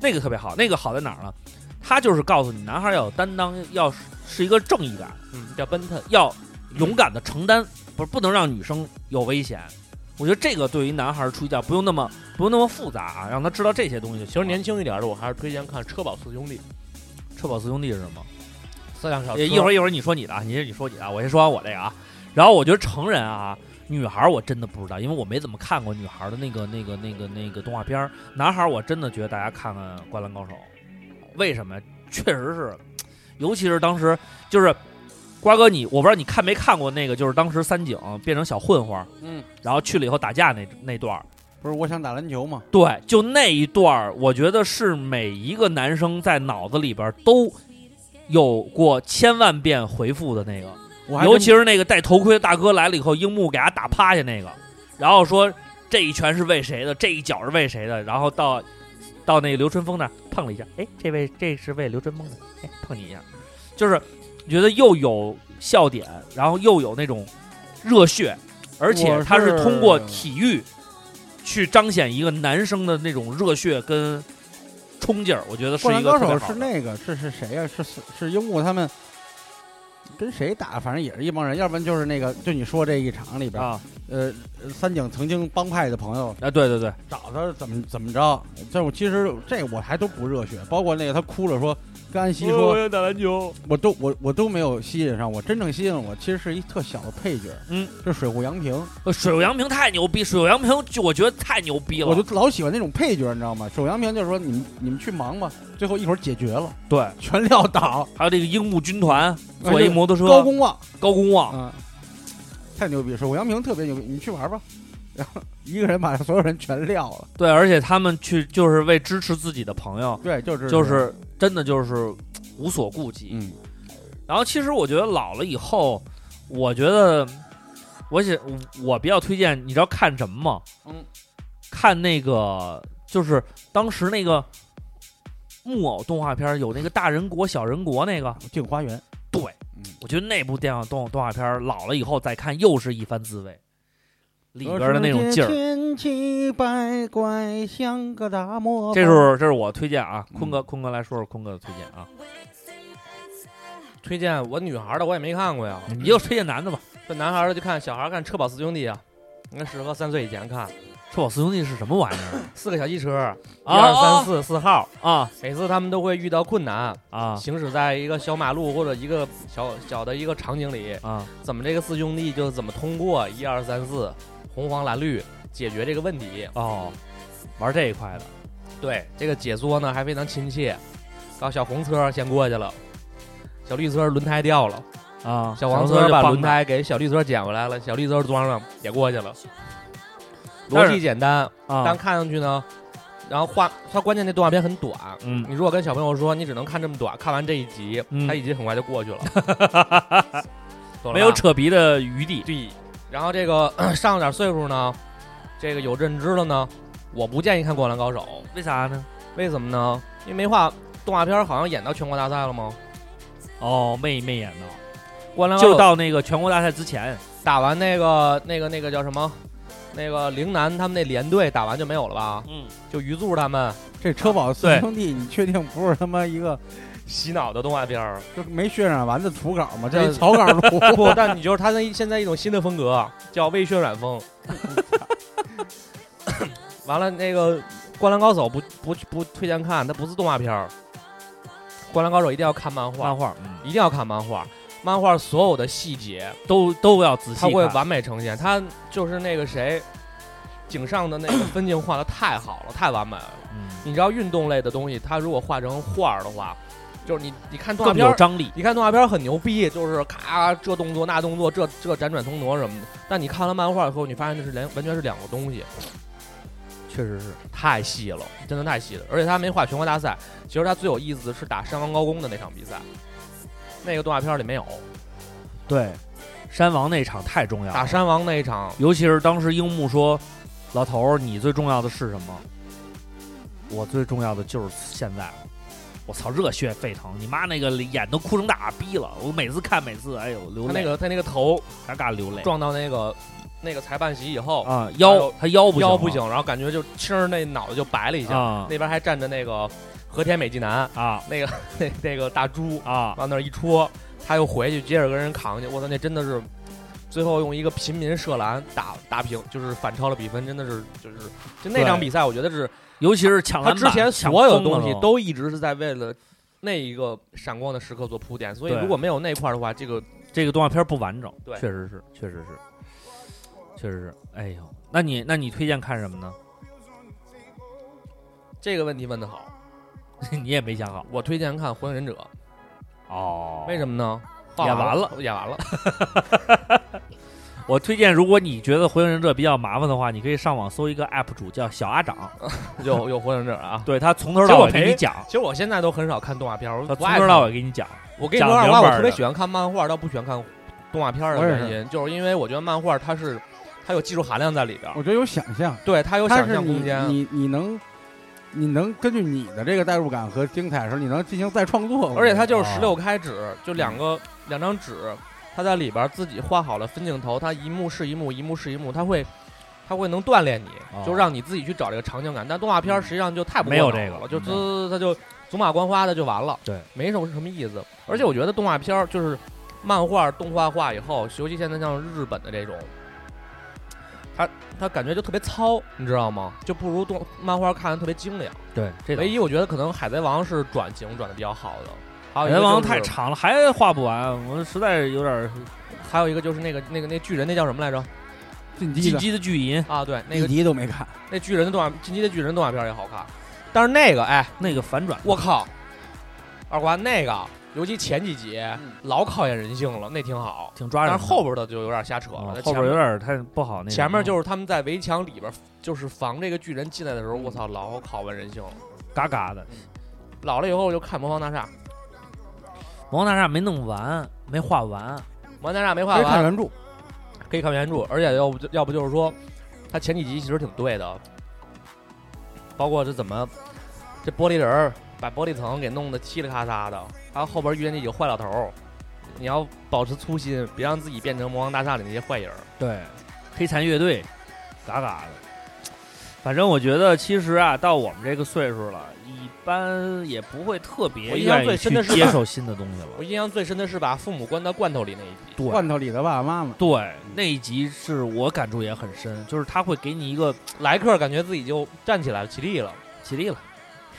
那个特别好，那个好在哪儿呢？他就是告诉你，男孩儿要有担当，要是是一个正义感，嗯，叫奔腾。要勇敢的承担，不是不能让女生有危险。我觉得这个对于男孩儿出教不用那么不用那么复杂啊，让他知道这些东西。其实年轻一点的，我还是推荐看《车宝四兄弟》。车宝四兄弟是什么？四辆小车。一会儿一会儿你说你的啊，你你说你的啊，我先说完我这个啊。然后我觉得成人啊，女孩儿我真的不知道，因为我没怎么看过女孩儿的那个那个那个那个动画片儿。男孩儿我真的觉得大家看看《灌篮高手》，为什么？确实是，尤其是当时就是瓜哥你，我不知道你看没看过那个，就是当时三井变成小混混儿，嗯，然后去了以后打架那那段儿。不是我想打篮球吗？对，就那一段儿，我觉得是每一个男生在脑子里边都有过千万遍回复的那个。尤其是那个戴头盔的大哥来了以后，樱木给他打趴下那个，然后说这一拳是为谁的，这一脚是为谁的，然后到到那个刘春风那儿碰了一下，哎，这位这是为刘春风的，哎，碰你一下，就是觉得又有笑点，然后又有那种热血，而且他是是通过体育去彰显一个男生的那种热血跟冲劲儿，我觉得是灌篮一个高手是特别好的。那个是是谁呀、是是是樱木他们跟谁打？反正也是一帮人，要不然就是那个就你说这一场里边，啊呃，三井曾经帮派的朋友啊，对对对，找他怎么怎么着，这我其实这我还都不热血，包括那个他哭了说跟安西说，要打篮球，我都我我都没有吸引上我，真正吸引我其实是一特小的配角，嗯，是水户洋平，呃水户洋平太牛逼，水户洋平就我觉得太牛逼了，我就老喜欢那种配角，你知道吗？水户洋平就是说你们你们去忙吧，最后一会儿解决了，对，全撂倒，还有这个樱木军团坐一摩托车，高公望，高公望，嗯，太牛逼！水户洋平特别牛逼，你去玩吧，然 <laughs> 后一个人把所有人全撂了，对，而且他们去就是为支持自己的朋友，对，就是就是真的就是无所顾忌。嗯，然后其实我觉得老了以后，我觉得我想我比较推荐，你知道看什么吗？嗯，看那个就是当时那个木偶动画片有那个大人国小人国那个，镜花园，对，嗯，我觉得那部电影动动画片老了以后再看又是一番滋味，里边的那种劲儿。千奇百怪，像个大魔这是这是我推荐啊，嗯坤哥坤哥来说说坤哥的推荐啊，推荐我女孩的我也没看过呀，你就推荐男的吧。这男孩的就看，小孩看《车宝四兄弟》啊，应该适合三岁以前看。车宝四兄弟是什么玩意儿四个小汽车，一啊二三四四号，啊每次他们都会遇到困难，啊行驶在一个小马路或者一个小小的一个场景里，啊怎么这个四兄弟就怎么通过一二三四红黄蓝绿解决这个问题。哦，玩这一块的对，这个解说呢还非常亲切。搞小红车先过去了，小绿车轮胎掉了，啊，小黄车就把轮胎给小绿车捡回来了，小绿车装上也过去了。逻辑简单，啊，但看上去呢，然后画它关键那动画片很短。嗯你如果跟小朋友说你只能看这么短，看完这一集，嗯他一集很快就过去了，<laughs> 没有扯皮的余地对。然后这个 <clears throat> 上了点岁数呢，这个有认知了呢，我不建议看《灌篮高手》，为啥呢？为什么呢？因为没画动画片好像演到全国大赛了吗？哦，没没演到，灌篮高手就到那个全国大赛之前打完那个那个那个叫什么？那个陵南他们那连队打完就没有了吧？嗯，就鱼柱他们这车宝四兄弟，你确定不是他妈一个洗脑的动画片儿。就没渲染完的图稿嘛，这这一草稿图。<laughs> 不，但你就是他那现在一种新的风格，叫微渲染风。完了，那个《灌篮高手不》不不推荐看，它不是动画片儿。《灌篮高手》一定要看漫画，漫画，嗯，一定要看漫画。漫画所有的细节，都都要仔细看。它会完美呈现。它就是那个谁，井上的那个分镜画的太好了，太完美了。嗯，你知道运动类的东西，它如果画成画儿的话，就是你你看动画片儿，有张力。你看动画片儿很牛逼，就是咔这动作那动作，这这辗转腾挪什么的。但你看了漫画以后，你发现这是连完全是两个东西，确实是，太细了，真的太细了。而且他没画全国大赛，其实他最有意思的是打山王高工的那场比赛，那个动画片儿里没有。对，山王那场太重要了，打山王那一场，尤其是当时樱木说：“老头儿，你最重要的是什么？”我最重要的就是现在了。我操，热血沸腾！你妈那个眼都哭成大逼了！我每次看，每次哎呦流泪，他那个他那个头嘎嘎流泪撞到那个那个裁判席以后，啊！还腰他腰腰不行，然后感觉就轻儿那脑袋就白了一下，啊那边还站着那个和田美纪男，啊那个那那个大猪啊！往那一戳，他又回去接着跟人扛去。我操，那真的是最后用一个平民射篮打打平，就是反超了比分，真的是就是就那场比赛，我觉得是尤其是抢他之篮板，抢前所有东西都一直是在为了那一个闪光的时刻做铺垫，所以如果没有那块儿的话，这个这个动画片不完整，对确实是，确实是，确实是。哎呦，那你那你推荐看什么呢？这个问题问的好。<laughs> 你也没想好我推荐看《火影忍者》，哦为什么呢？演完了，演完了。<laughs> <laughs> 我推荐，如果你觉得《火影忍者》比较麻烦的话，你可以上网搜一个 UP 主叫小阿长，<laughs> 有有火影忍者啊。<laughs> 对他从头到尾给你讲，其实我现在都很少看动画片儿，我从头到尾。给你讲。我跟你说实话，我特别喜欢看漫画，倒不喜欢看动画片儿的原因，就是因为我觉得漫画它是它有技术含量在里边儿，我觉得有想象，对它有想象空间。你你能你能根据你的这个代入感和精彩的时候，你能进行再创作。而且它就是啊十六开纸，就两个两张纸，它在里边儿自己画好了分镜头，他一幕是一幕，一幕是一幕，他会。他会能锻炼你，哦就让你自己去找这个场景感。但动画片儿实际上就太不没有过脑了，就这个嗯滋他就走马观花的就完了，对，没什么什么意思。而且我觉得动画片儿就是漫画动画化以后，尤其现在像日本的这种，他他感觉就特别糙，你知道吗？就不如动漫画看的特别精良。对，这唯一我觉得可能海贼王是转型转的比较好的，还有一个海贼王太长了，还画不完，我实在有点儿还有一个就是那个那个那巨人那叫什么来着？进击的进击的巨银啊，对，那一个集都没看，那巨人的动画进击的巨人动画片也好看，但是那个哎，那个反转，我靠，二瓜那个，尤其前几集老考验人性了，那挺好。挺抓人的。但是后边的就有点瞎扯啊了，后边有点太不好那个。前面就是他们在围墙里边，就是防这个巨人进来的时候，我操，老考问人性了。嘎嘎的。老了以后就看魔方大厦，魔王大厦没弄完，没画完。魔王大厦没画完，可以看原著。可以看原著，而且要不就要不就是说，他前几集其实挺对的，包括这怎么这玻璃人儿把玻璃层给弄得嘁哩咔嚓的，还有后边遇见那几个坏老头儿，你要保持粗心，别让自己变成魔王大厦里那些坏人儿。对，黑蚕乐队，嘎嘎的。<laughs> 反正我觉得，其实啊，到我们这个岁数了，一般也不会特别我印象愿意去最深的是接受新的东西了我。印象最深的是把父母关到罐头里那一集，对罐头里的爸爸妈妈，对，那一集是我感触也很深，就是他会给你一个来客感觉自己就站起来了，起立了，起立了，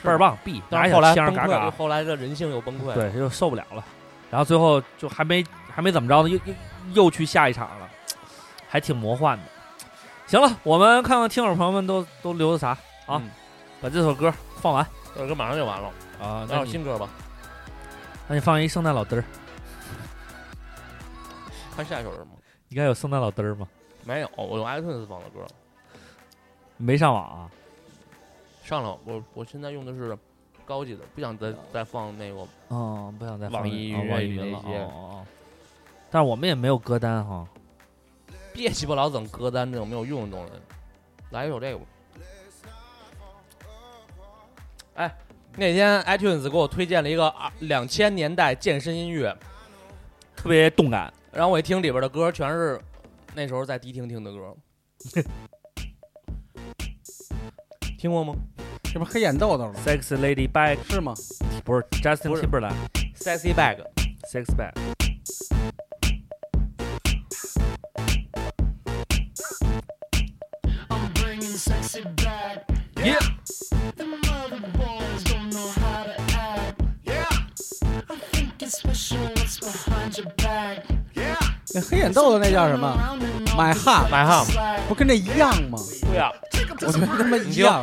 倍儿棒，B，但是后来崩溃了，嘎嘎，后来的人性又崩溃了。对，就受不了了。然后最后就还没还没怎么着呢，又又又去下一场了，还挺魔幻的。行了，我们看看听友朋友们都都留的啥啊？嗯把这首歌放完这首歌马上就完了，啊，那那你有新歌吧？那你放一圣诞老嘚儿，看下一首是什么？应该有圣诞老嘚儿吗？没有，我用 iTunes 放的歌。没上网啊？上了，我我现在用的是高级的，不想再再放那个。哦，不想再放网易云音乐啊网易云了。那些哦哦哦。但是我们也没有歌单哈。别鸡巴老整歌单这种没有用的东西，来一首这个吧。哎那天 itunes 给我推荐了一个两千年代健身音乐。特别动感。然后我一听里边的歌全是那时候在迪厅听的歌。<laughs> 听过吗？这不黑眼豆豆吗？Sexy ladybag 是吗？不是 justin Timberlake，Sexy bag sexy bag 点豆豆那叫什么？My Hum，My Hum，不跟这一样吗？对啊，我觉得他妈一样。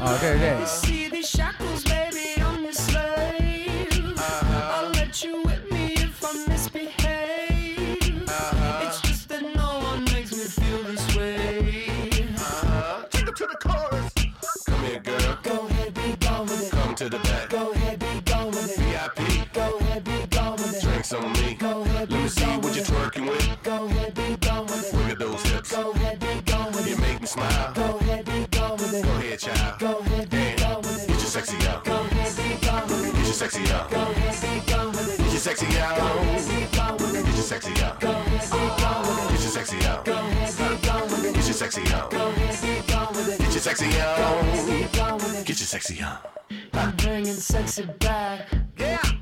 啊，这是这个。sexy out. Get your sexy out. Get your sexy out. Get your sexy out. Get your sexy out. Get your sexy out. Get your sexy out. I'm bringing sexy back. Yeah.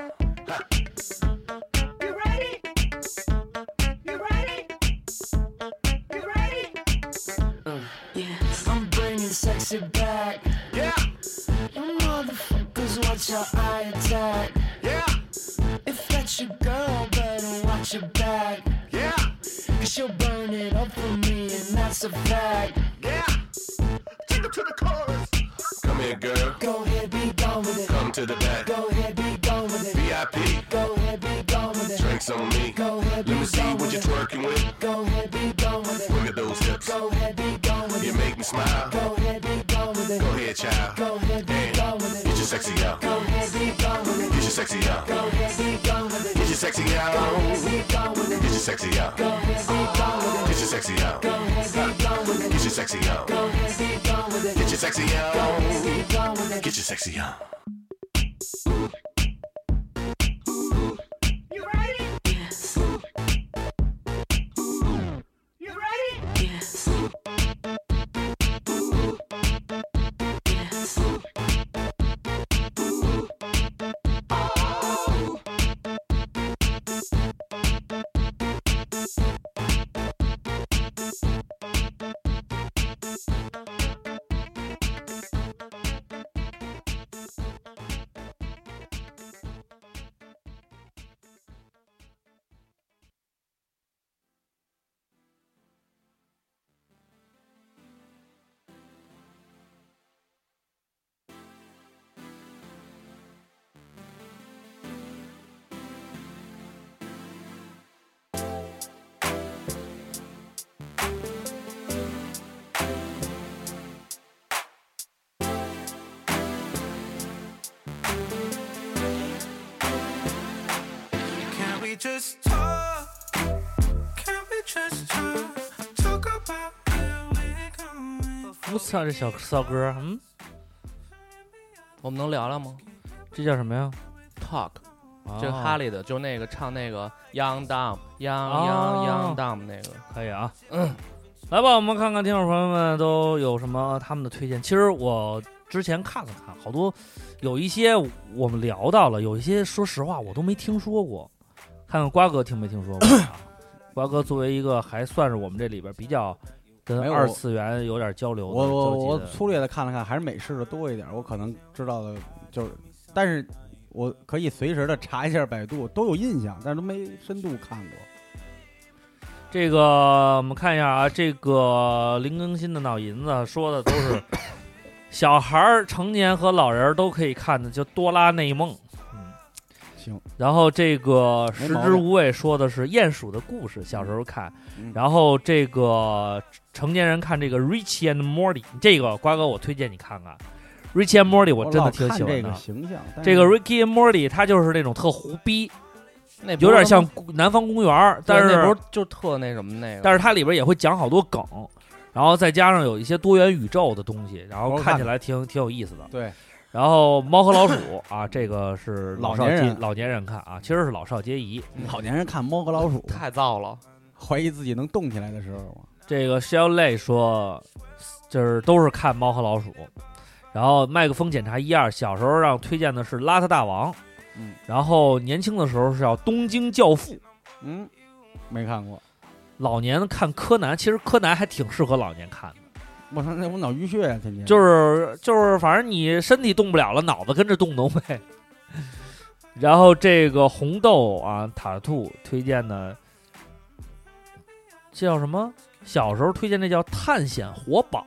Alexia. just talk? Can we just talk? Talk about coming. 我操，这小骚歌，嗯，我们能聊聊吗？这叫什么呀？Talk，、这、哈利的，就那个唱那个 Young Dumb Young Young、Young Dumb 那个，可以啊。嗯，来吧，我们看看听众朋友们都有什么他们的推荐。其实我之前看了看，好多有一些我们聊到了，有一些说实话我都没听说过。看看瓜哥听没听说过，瓜哥作为一个还算是我们这里边比较跟二次元有点交流，我我我粗略的看了看，还是美式的多一点，我可能知道的就是，但是我可以随时的查一下百度，都有印象，但是都没深度看过。这个我们看一下啊，这个林更新的脑银子说的都是 <coughs> 小孩儿、成年和老人都可以看的，叫《哆啦 A 梦》。然后这个食之无味说的是鼹鼠的故事，小时候看。嗯然后这个成年人看这个《Rich and Morty》，这个瓜哥我推荐你看看，《Rich and Morty》我真的挺喜看这个欢的。形象，这个 Ricky and Morty 他就是那种特胡逼，有点像南方公园，但是那不是就特那什么那个，但是它里边也会讲好多梗，然后再加上有一些多元宇宙的东西，然后看看起来挺挺有意思的。对然后猫和老鼠 <laughs> 啊，这个是老年人皆老年人看啊，其实是老少皆宜。老年人看猫和老鼠，太燥了。怀疑自己能动起来的时候，这个 Shell Lay 说，就是都是看猫和老鼠。然后麦克风检查一二，小时候让推荐的是邋遢大王，嗯，然后年轻的时候是要东京教父，嗯，没看过。老年看柯南，其实柯南还挺适合老年看的。我操，那我脑淤血呀、天天就是就是，反正你身体动不了了，脑子跟着动动呗。<laughs> 然后这个红豆啊，塔兔推荐的，叫什么？小时候推荐那叫探险活宝。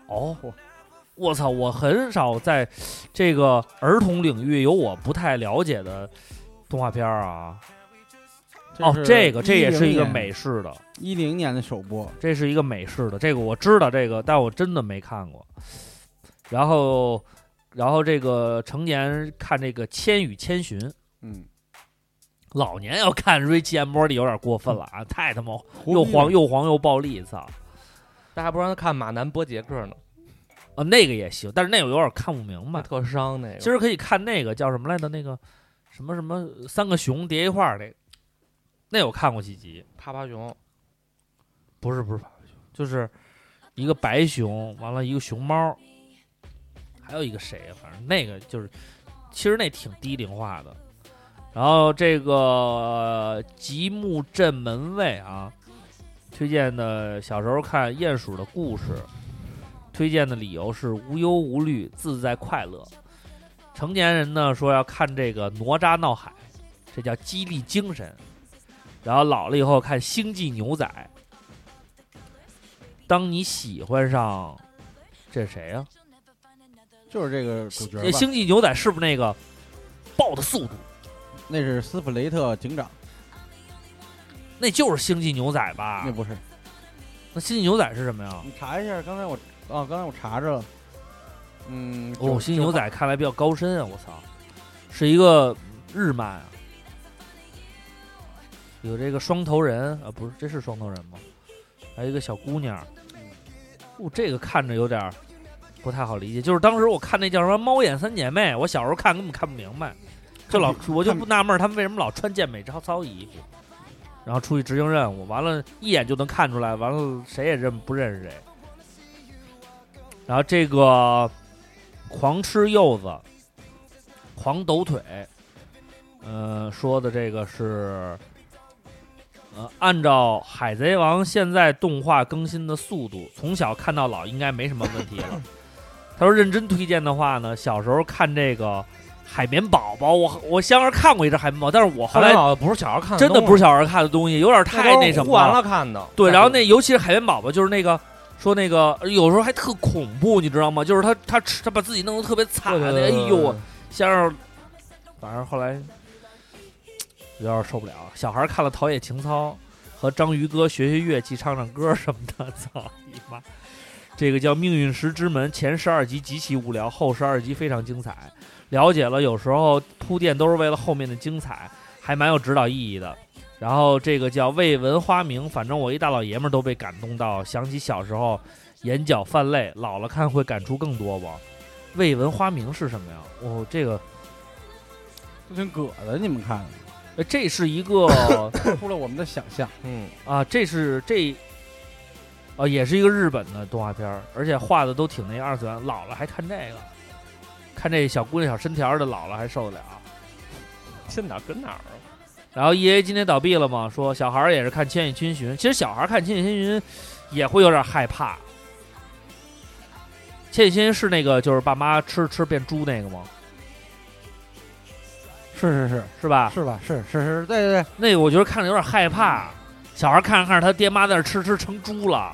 我操！我很少在这个儿童领域有我不太了解的动画片儿啊。哦，这个这也是一个美式的，一零年的首播，这是一个美式的，这个我知道这个，但我真的没看过。然后，然后这个成年人看这个《千与千寻》，嗯，老年要看《Rich and Morty》有点过分了啊，太他妈又黄又黄又暴力，操！大家不让他看马南波杰克呢，啊，那个也行，但是那个有点看不明白。特伤那个。其实可以看那个叫什么来着？那个什么什么三个熊叠一块儿那个，那我看过几集。啪啪熊，不是不是啪啪熊，就是一个白熊，完了一个熊猫，还有一个谁呀、反正那个就是，其实那挺低龄化的。然后这个吉木镇门卫啊，推荐的小时候看鼹鼠的故事，推荐的理由是无忧无虑、自在快乐。成年人呢说要看这个哪吒闹海，这叫激励精神。然后老了以后看《星际牛仔》。当你喜欢上，这是谁呀、就是这个主角这《？星际牛仔》是不是那个爆的速度？那是斯普雷特警长，那就是《星际牛仔》吧那？不是。那《星际牛仔》是什么呀？你查一下，刚才我啊，刚才我查着了。嗯，哦，《星际牛仔》看来比较高深啊！我操，是一个日漫啊，有这个双头人啊，不是，这是双头人吗？还有一个小姑娘，哦，这个看着有点儿不太好理解。就是当时我看那叫什么《猫眼三姐妹》，我小时候看根本看不明白，就老我就不纳闷儿他们为什么老穿健美操操衣服，然后出去执行任务，完了，一眼就能看出来，完了谁也认不认识谁。然后这个狂吃柚子，狂抖腿，呃，说的这个是，呃，按照《海贼王》现在动画更新的速度，从小看到老应该没什么问题了。他说认真推荐的话呢，小时候看这个海绵宝宝，我我小时候看过一只海绵宝宝，但是我后来不是小孩看，真的不是小孩看的东西，有点太那什么完了看的。对，然后那尤其是海绵宝宝，就是那个说那个有时候还特恐怖，你知道吗？就是他他吃他把自己弄得特别惨，对对对哎呦我先生，反正后来有点受不了。小孩看了陶冶情操，和章鱼哥学学乐器、唱唱歌什么的，<laughs> 操你妈！这个叫《命运石之门》，前十二集极其无聊，后十二集非常精彩。了解了，有时候铺垫都是为了后面的精彩，还蛮有指导意义的。然后这个叫未闻花名，反正我一大老爷们都被感动到，想起小时候眼角泛泪，老了看会感触更多吧。未闻花名是什么呀？哦，这个，这挺葛的，你们看，呃这是一个超 <coughs> 出了我们的想象。嗯，啊，这是这，啊，也是一个日本的动画片儿，而且画的都挺那二次元。老了还看这个，看这小姑娘小身条的，老了还受得了。这哪儿跟哪儿啊？然后 E A 今天倒闭了嘛，说小孩儿也是看《千与千寻》，其实小孩儿看《千与千寻》也会有点害怕，千与千寻是那个就是爸妈吃吃变猪那个吗？是是是是吧？是吧？是是是，对对对，那个我觉得看着有点害怕，小孩看着看着他爹妈在那吃吃成猪了，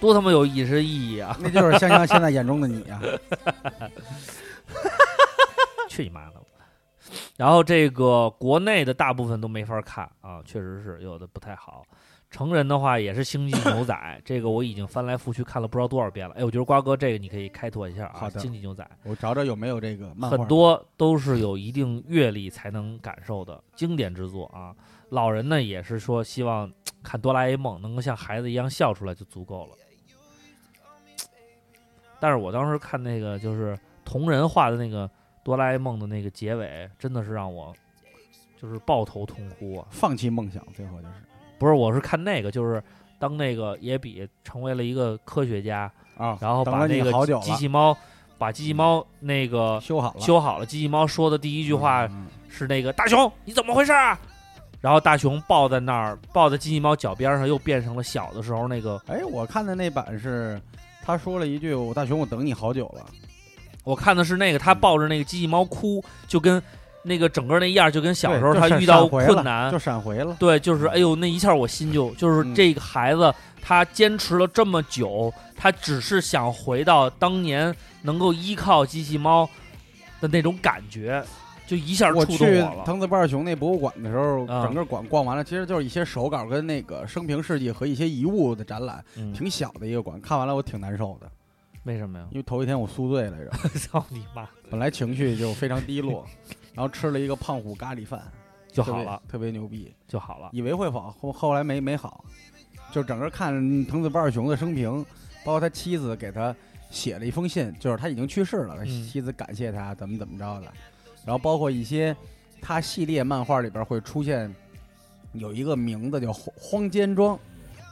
多他妈有意识意义啊！那就是香香现在眼中的你啊。<laughs> 去你妈的！然后这个国内的大部分都没法看啊，确实是有的不太好。成人的话也是《星际牛仔》，<laughs> 这个我已经翻来覆去看了不知道多少遍了。哎，我觉得瓜哥这个你可以开拓一下啊，星际牛仔》我找找有没有这个漫画。很多都是有一定阅历才能感受的经典之作啊。老人呢也是说希望看哆啦 A 梦能够像孩子一样笑出来就足够了。但是我当时看那个就是同人画的那个哆啦 A 梦的那个结尾，真的是让我就是抱头痛哭啊！放弃梦想，最后就是不是，我是看那个，就是当那个野比成为了一个科学家，啊，然后把那个机器猫，把机器猫那个修好了，修好了，机器猫说的第一句话嗯是那个大熊你怎么回事啊？然后大熊抱在那儿，抱在机器猫脚边上，又变成了小的时候那个。哎，我看的那版是，他说了一句：“我大熊，我等你好久了。我看的是那个，他抱着那个机器猫哭，就跟那个整个那样，就跟”小时候他遇到困难就，闪回了。对，就是哎呦，那一下我心就就是嗯这个孩子，他坚持了这么久，他只是想回到当年能够依靠机器猫的那种感觉，就一下触动我了。藤子不二雄那博物馆的时候，啊整个馆逛完了，其实就是一些手稿跟那个生平事迹和一些遗物的展览，嗯，挺小的一个馆。看完了我挺难受的，为什么呀？因为头一天我宿醉来着，<laughs> 操你妈，本来情绪就非常低落，<laughs> 然后吃了一个胖虎咖喱饭，就好了，特别牛逼，就好了。以为会好，后后来没没好，就整个看藤子不二雄的生平，包括他妻子给他写了一封信，就是他已经去世了，妻子感谢他怎么怎么着的，然后包括一些他系列漫画里边会出现有一个名字叫荒荒间庄。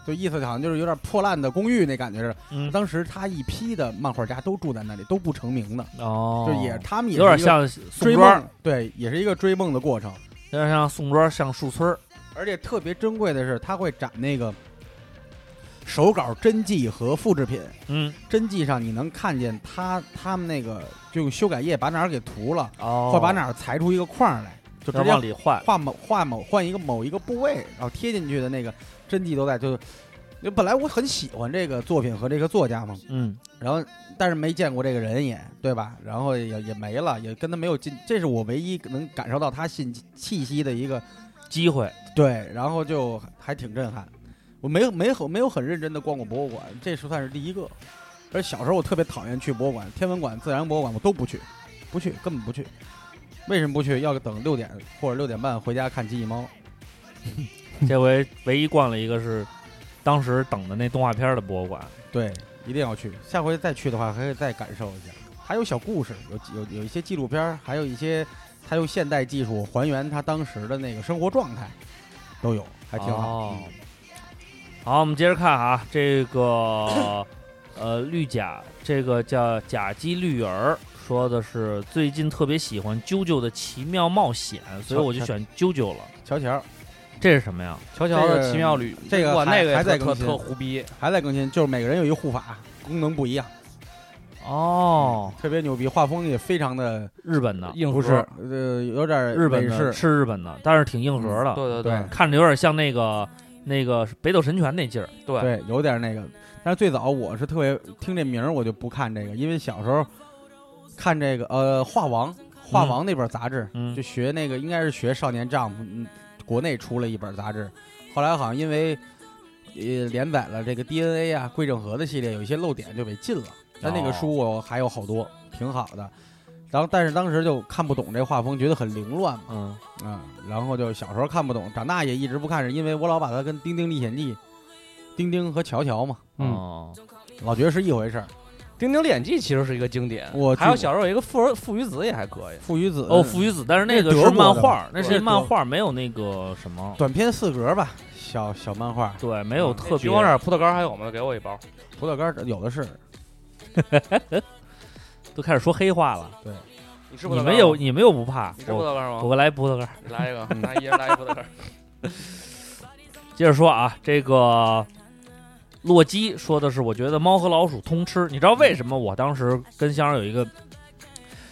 就意思好像就是有点破烂的公寓那感觉是，嗯，当时他一批的漫画家都住在那里，都不成名的，哦，就也他们也有点是一个像宋追庄，梦，对，也是一个追梦的过程。有点像宋庄，像树村儿。而且特别珍贵的是，他会展那个手稿真迹和复制品。嗯，真迹上你能看见他他们那个就用修改液把哪儿给涂了，哦，或把哪儿裁出一个框来，就直接往里换。画某画某换一个某一个部位，然后贴进去的那个真迹都在。就本来我很喜欢这个作品和这个作家嘛，嗯，然后但是没见过这个人也对吧？然后也也没了，也跟他没有进，这是我唯一能感受到他信气息的一个机会。对，然后就还挺震撼。我没有没很没有很认真的逛过博物馆，这是算是第一个。而小时候我特别讨厌去博物馆，天文馆、自然博物馆我都不去，不去，根本不去。为什么不去？要等六点或者六点半回家看机器猫。这回唯一逛了一个是当时等的那动画片的博物馆。对，一定要去。下回再去的话，还可以再感受一下。还有小故事，有有有一些纪录片，还有一些他用现代技术还原他当时的那个生活状态，都有，还挺好。哦嗯好，我们接着看啊，这个呃绿甲，这个叫甲基绿儿，说的是最近特别喜欢啾啾的奇妙冒险，所以我就选啾啾了。乔乔这是什么呀？乔乔的奇妙旅，这个那个还在更新特胡逼，还在更新，就是每个人有一个护法，功能不一样，哦，特别牛逼，画风也非常的日本的，硬核不是，呃，有点日本的式，是日本的，但是挺硬核的，对对对。看着有点像那个那个北斗神拳那劲儿。对。对，有点那个。但是最早我是特别听这名儿，我就不看这个，因为小时候看这个呃画王画王那本杂志，嗯。就学那个应该是学少年 Jump，嗯，国内出了一本杂志，后来好像因为呃连载了这个 DNA 啊桂正和的系列，有一些漏点就给禁了。但那个哦书我还有好多，挺好的。然后但是当时就看不懂这画风，觉得很凌乱嘛，嗯，啊、然后就小时候看不懂，长大也一直不看，是因为我老把它跟《丁丁历险记》、丁丁和乔乔嘛，嗯哦，老觉得是一回事儿。《丁丁历险记》其实是一个经典，我还有小时候有一个父儿父与子也还可以，父与子哦，父与子，但是那个是漫画，那是漫画，没有那个什么，短篇四格吧，小小漫画，对，没有特别菊。花那儿葡萄干还有吗？给我一包。葡萄干有的是。<laughs> 都开始说黑话了。你吃葡萄干吗你们有你们又不怕？你吃葡萄干吗？我来葡萄干。来一个，嗯 <laughs> 拿一人来一葡萄干。接着说啊，这个洛基说的是，我觉得猫和老鼠通吃。你知道为什么我当时跟香儿有一个，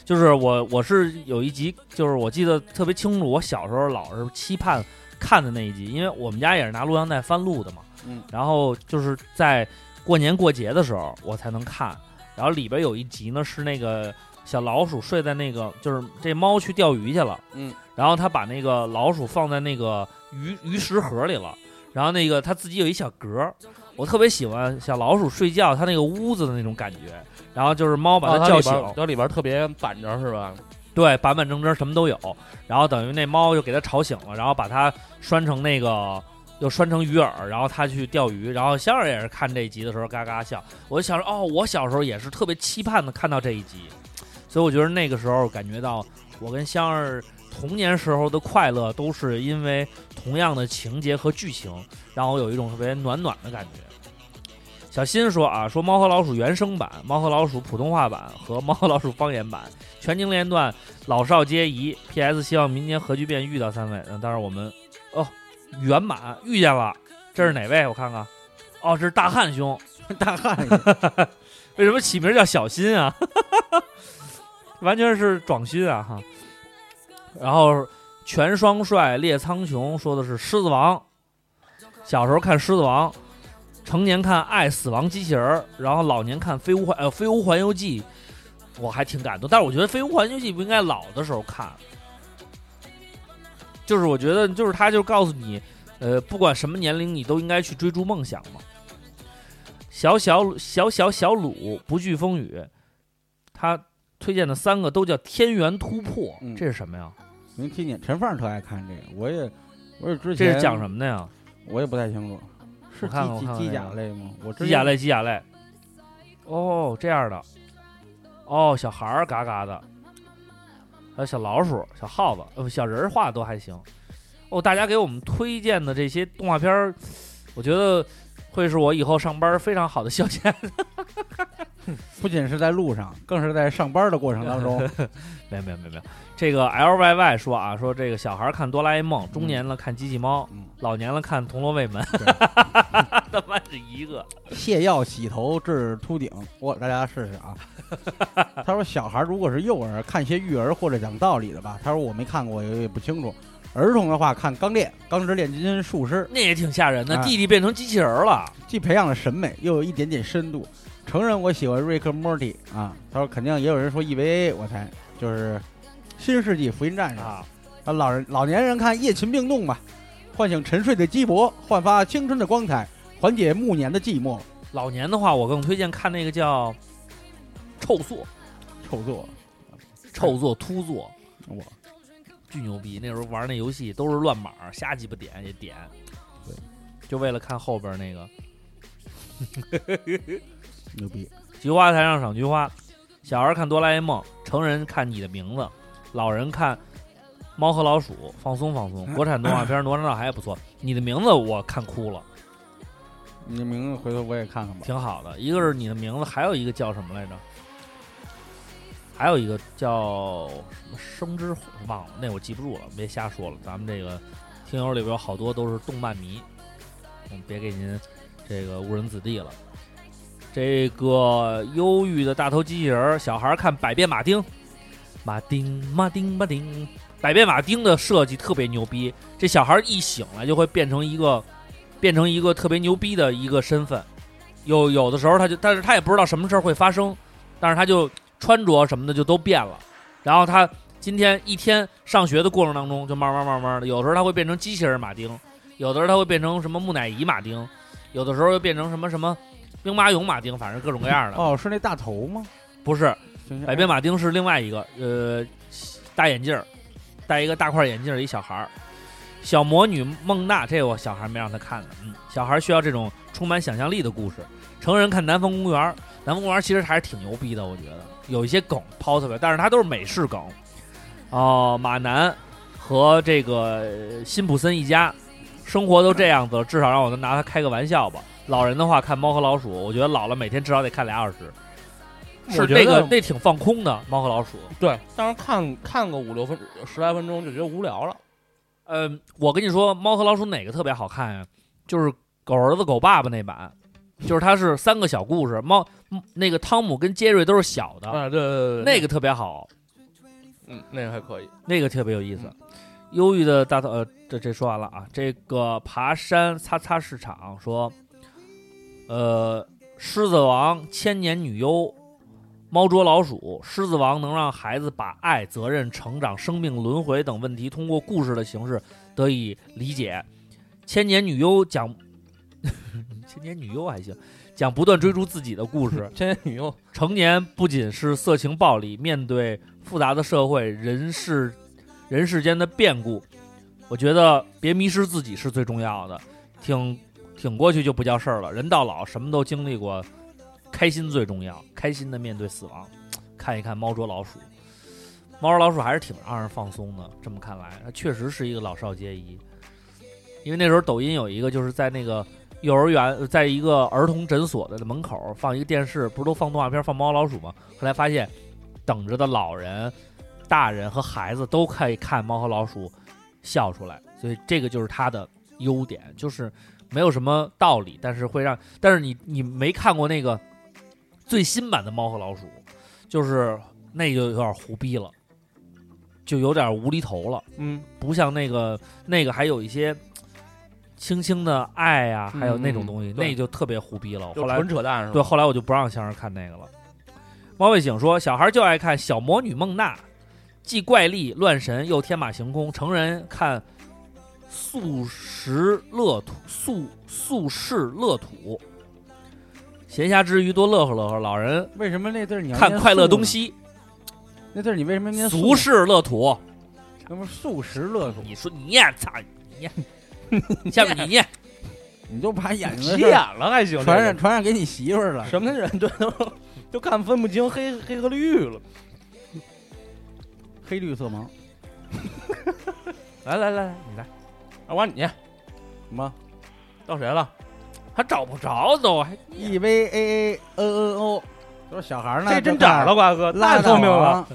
就是我我是有一集，就是我记得特别清楚，我小时候老是期盼看的那一集，因为我们家也是拿录像带翻录的嘛。嗯，然后就是在过年过节的时候我才能看，然后里边有一集呢是那个小老鼠睡在那个，就是这猫去钓鱼去了，嗯，然后他把那个老鼠放在那个鱼鱼食盒里了，然后那个他自己有一小格儿，我特别喜欢小老鼠睡觉它那个屋子的那种感觉，然后就是猫把哦它叫醒，里边儿它里边特别板正是吧？对，板板正正什么都有，然后等于那猫就给它吵醒了，然后把它拴成那个又拴成鱼饵，然后它去钓鱼，然后香儿也是看这一集的时候嘎嘎笑，我就想说哦，我小时候也是特别期盼的看到这一集，所以我觉得那个时候感觉到我跟香儿童年时候的快乐都是因为同样的情节和剧情，让我有一种特别暖暖的感觉。小新说啊，说《猫和老鼠》原声版、《猫和老鼠》普通话版和《猫和老鼠》方言版全经连段老少皆宜。P.S. 希望明年核聚变遇到三位。嗯，当然我们哦圆满遇见了，这是哪位？我看看。哦，这是大汉兄。<laughs> 大汉 <laughs> 为什么起名叫小新啊？<laughs> 完全是壮勋啊哈。然后全双帅列苍穹说的是《狮子王》，小时候看《狮子王》，成年看《爱死亡机器人》，然后老年看《飞屋环》呃《飞屋环游记》，我还挺感动。但是我觉得《飞屋环游记》不应该老的时候看，就是我觉得就是他就告诉你，呃，不管什么年龄，你都应该去追逐梦想嘛。小小小小小鲁不惧风雨，他推荐的三个都叫天元突破，嗯这是什么呀？您听见陈放特爱看这个，我也我也之前这前是讲什么的呀？我也不太清楚，是我看看我机机甲类吗？我之前机甲类，机甲类。哦，这样的。哦，小孩儿嘎嘎的，还有小老鼠、小耗子，呃，不小人儿画的都还行。哦，大家给我们推荐的这些动画片儿，我觉得会是我以后上班非常好的消遣。<laughs> 不仅是在路上，更是在上班的过程当中。<laughs> 没有没有没有没有，这个 L Y Y 说啊，说这个小孩看哆啦 A 梦，中年了看机器猫，嗯，老年了看铜锣卫门，<laughs> 他妈是一个。泻药洗头治秃顶，我大家试试啊。他说小孩如果是幼儿，看些育儿或者讲道理的吧。他说我没看过，也也不清楚。儿童的话看《钢炼》《钢之炼金术师那也挺吓人的，哎弟弟变成机器人儿了。》，既培养了审美，又有一点点深度。成人我喜欢瑞克莫蒂啊。他说肯定也有人说 EVA，我猜就是新世纪福音战士啊，啊。老人老年人看夜勤病动吧，唤醒沉睡的鸡脖，焕发青春的光彩，缓解暮年的寂寞。老年的话，我更推荐看那个叫《臭作》，臭作，臭作秃作，我巨牛逼！那时候玩那游戏都是乱码，瞎鸡巴点也点，对，就为了看后边那个 <laughs> 牛逼。菊花台上赏菊花。小孩看哆啦 A 梦，成人看你的名字，老人看猫和老鼠，放松放松。国产动画片《哪吒闹海》也不错，你的名字我看哭了，你的名字回头我也看看吧。挺好的。一个是你的名字，还有一个叫什么来着？还有一个叫什么生之火忘了，那我记不住了，别瞎说了。咱们这个听友里边有好多都是动漫迷，我们别给您这个误人子弟了。这个忧郁的大头机器人，小孩看百变马丁，马丁马丁马丁，百变马丁的设计特别牛逼。这小孩一醒来就会变成一个，变成一个特别牛逼的一个身份。有有的时候他就，但是他也不知道什么事儿会发生，但是他就穿着什么的就都变了。然后他今天一天上学的过程当中，就慢慢慢慢的，有的时候他会变成机器人马丁，有的时候他会变成什么木乃伊马丁，有的时候又变成什么什么兵马俑马丁，反正各种各样的。哦，是那大头吗？不是，百变马丁是另外一个，呃，大眼镜儿，戴一个大块眼镜一小孩儿。小魔女孟娜，这我小孩没让他看的，嗯，小孩需要这种充满想象力的故事。成人看《南方公园》，《南方公园》其实还是挺牛逼的，我觉得有一些梗抛特别，但是它都是美式梗。哦、马南和这个呃辛普森一家生活都这样子了，至少让我能拿他开个玩笑吧。老人的话看《猫和老鼠》，我觉得老了每天至少得看俩小时。是那个那挺放空的，猫和老鼠。对，但是看看个五六分十来分钟就觉得无聊了。呃，我跟你说，猫和老鼠哪个特别好看呀？就是狗儿子狗爸爸那版，<laughs> 就是它是三个小故事，猫嗯那个汤姆跟杰瑞都是小的，啊，对对对对，那个特别好，嗯，那个还可以。那个特别有意思。忧郁的大头，呃，这这说完了啊。这个爬山擦擦市场说，呃，狮子王、千年女优、猫捉老鼠。狮子王能让孩子把爱、责任、成长、生命轮回等问题通过故事的形式得以理解。千年女优讲，千年女优还行，讲不断追逐自己的故事。<laughs> 千年女优，成年不仅是色情暴力，面对复杂的社会、人世人世间的变故，我觉得别迷失自己是最重要的。挺挺过去就不叫事儿了，人到老什么都经历过，开心最重要，开心的面对死亡。看一看猫捉老鼠，猫捉老鼠还是挺让人放松的。这么看来，它确实是一个老少皆宜。因为那时候抖音有一个，就是在那个幼儿园，在一个儿童诊所的门口放一个电视，不是都放动画片、放猫老鼠吗？后来发现，等着的老人、大人和孩子都可以看猫和老鼠笑出来，所以这个就是它的优点，就是没有什么道理，但是会让，但是你你没看过那个最新版的猫和老鼠，就是那就有点胡逼了，就有点无厘头了。嗯，不像那个那个还有一些轻轻的爱呀、还有那种东西，嗯那就特别胡逼了。就后来纯扯淡是吧？对，后来我就不让香儿看那个了。猫卫醒说，小孩就爱看《小魔女梦娜》，既怪力乱神又天马行空；成人看素食乐土，素素世乐土。闲暇之余多乐呵乐呵，老人为什么那字儿你要看快乐？东西，那字儿你为什么念素俗世乐土。那不是素食乐土？你说你念，操你念，<laughs> 下面你念。你就把眼睛急事眼儿了还行，传染传染给你媳妇儿了。什么人对都都看分不清黑黑和绿了。黑绿色盲 <laughs> 来来来，你来，二娃你什么到谁了？还找不着都还 E V A A N N O，都是小孩儿呢，这真长了，瓜哥太聪明了。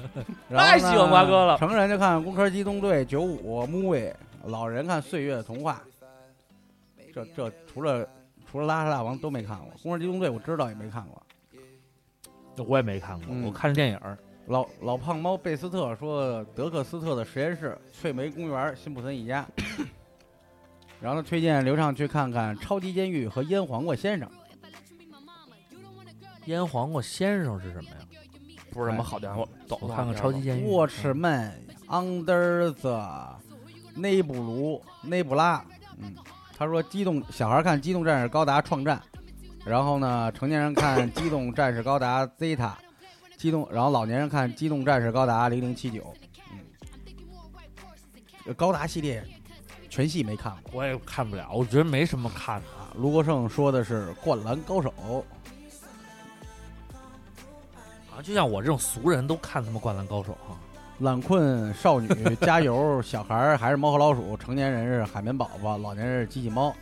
太喜欢瓜哥了成人就看《工科机动队》九五 movie，老人看《岁月童话》。这这除了除了拉萨大王都没看过，《攻壳机动队》我知道也没看过。我也没看过，嗯我看电影儿。老老胖猫贝斯特说，德克斯特的实验室、翠梅公园、辛普森一家。然后他推荐刘畅去看看《超级监狱》和《腌黄瓜先生》。腌黄瓜先生是什么呀？不是什么好家伙，走看看超级监狱。Watchman Under the 内布卢内布拉，嗯，他说机动小孩看《机动战士高达创战》，然后呢，成年人看《机动战士高达 Zeta》，机动，然后老年人看《机动战士高达零零七九》，嗯，呃高达系列全系没看过我也看不了，我觉得没什么看的。啊。卢国胜说的是《灌篮高手》，啊，就像我这种俗人都看他们《灌篮高手》哈。懒困少女 <laughs> 加油，小孩儿还是猫和老鼠，成年人是海绵宝宝，老年人是机器猫。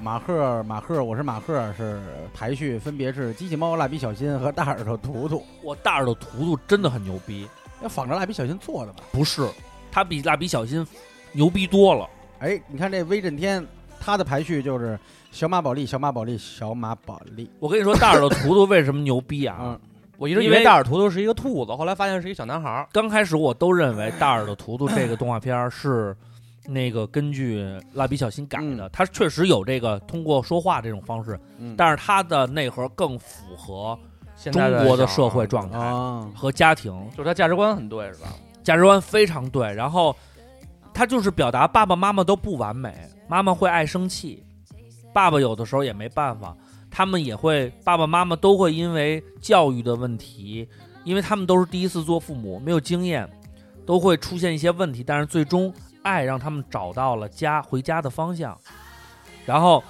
马赫马赫，我是马赫，是排序分别是机器猫、蜡笔小新和大耳朵图图，我大耳朵图图真的很牛逼，要仿着蜡笔小新做的吧？不是，他比蜡笔小新牛逼多了。哎，你看这威震天，他的排序就是小马宝莉、小马宝莉、小马宝莉。我跟你说，大耳朵图图为什么牛逼啊？<laughs> 嗯，我一直以为为大耳图图是一个兔子，后来发现是一小男孩儿。刚开始我都认为大耳朵图图这个动画片儿是那个根据蜡笔小新改的，它确实有这个通过说话这种方式，嗯但是它的内核更符合现在中国的社会状态啊，和家庭就是他价值观很对，是吧？价值观非常对。然后他就是表达爸爸妈妈都不完美，妈妈会爱生气，爸爸有的时候也没办法，他们也会爸爸妈妈都会因为教育的问题，因为他们都是第一次做父母，没有经验，都会出现一些问题，但是最终爱让他们找到了家回家的方向。然后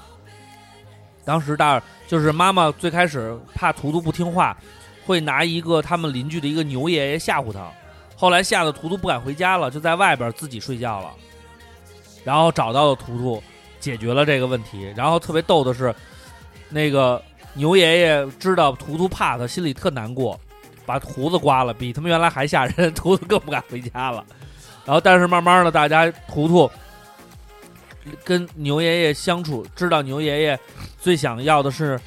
当时大就是妈妈最开始怕图图不听话，会拿一个他们邻居的一个牛爷爷吓唬他。后来吓得图图不敢回家了，就在外边自己睡觉了。然后找到了图图，解决了这个问题。然后特别逗的是，那个牛爷爷知道图图怕他，心里特难过，把胡子刮了，比他们原来还吓人。图图更不敢回家了。然后，但是慢慢的，大家图图跟牛爷爷相处，知道牛爷爷最想要的是，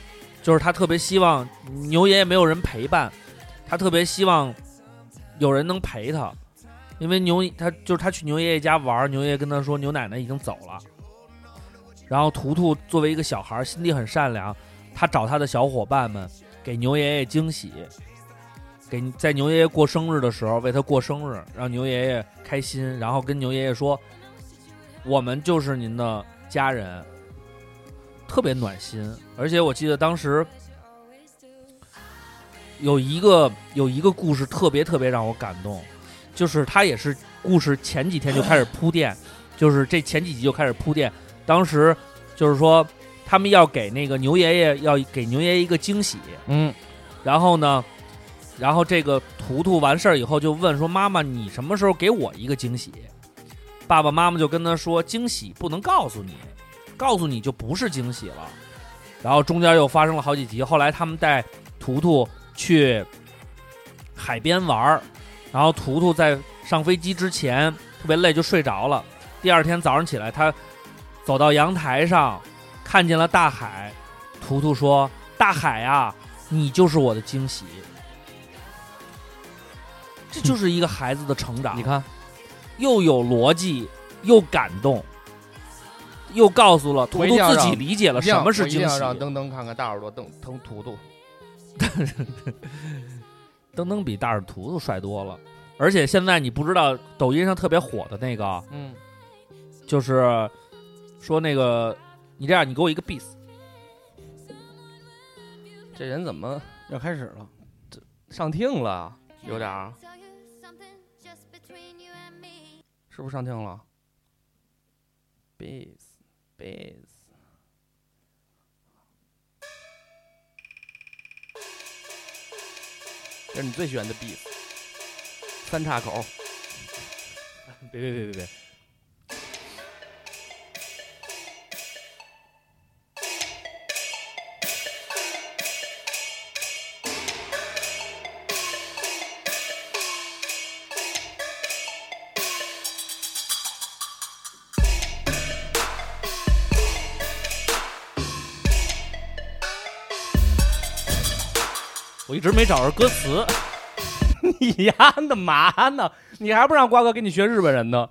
就是他特别希望牛爷爷没有人陪伴，他特别希望有人能陪他，因为牛他就是他去牛爷爷家玩，牛爷爷跟他说牛奶奶已经走了，然后图图作为一个小孩，心地很善良，他找他的小伙伴们给牛爷爷惊喜。给在牛爷爷过生日的时候为他过生日，让牛爷爷开心，然后跟牛爷爷说：“我们就是您的家人，特别暖心。”而且我记得当时有一个有一个故事特别特别让我感动，就是他也是故事前几天就开始铺垫，就是这前几集就开始铺垫。当时就是说他们要给那个牛爷爷要给牛爷爷一个惊喜，嗯，然后呢，然后这个图图完事儿以后就问说：“妈妈，你什么时候给我一个惊喜？”爸爸妈妈就跟他说：“惊喜不能告诉你，告诉你就不是惊喜了。”然后中间又发生了好几集，后来他们带图图去海边玩儿，然后图图在上飞机之前特别累就睡着了。第二天早上起来，他走到阳台上，看见了大海。图图说：“大海啊，你就是我的惊喜。”这就是一个孩子的成长。你看，又有逻辑，又感动，又告诉了图图自己理解了什么是惊喜。要让登登看看大耳朵登登图图，<laughs> 登登比大耳图图帅多了，而且现在你不知道抖音上特别火的那个，嗯，就是说那个，你这样，你给我一个 bass。这人怎么要开始了？这上听了，有点儿，是不是上听了？bass bass，这是你最喜欢的 bass，三叉口。别别别别别。我一直没找着歌词。<laughs> 你呀，那嘛呢？你还不让瓜哥给你学日本人呢？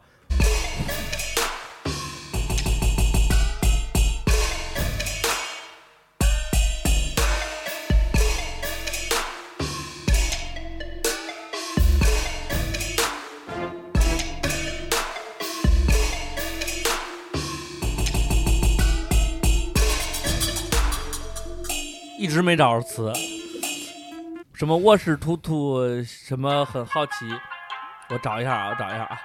一直没找着词。什么卧室图图，什么很好奇，我找一下啊，我找一下啊，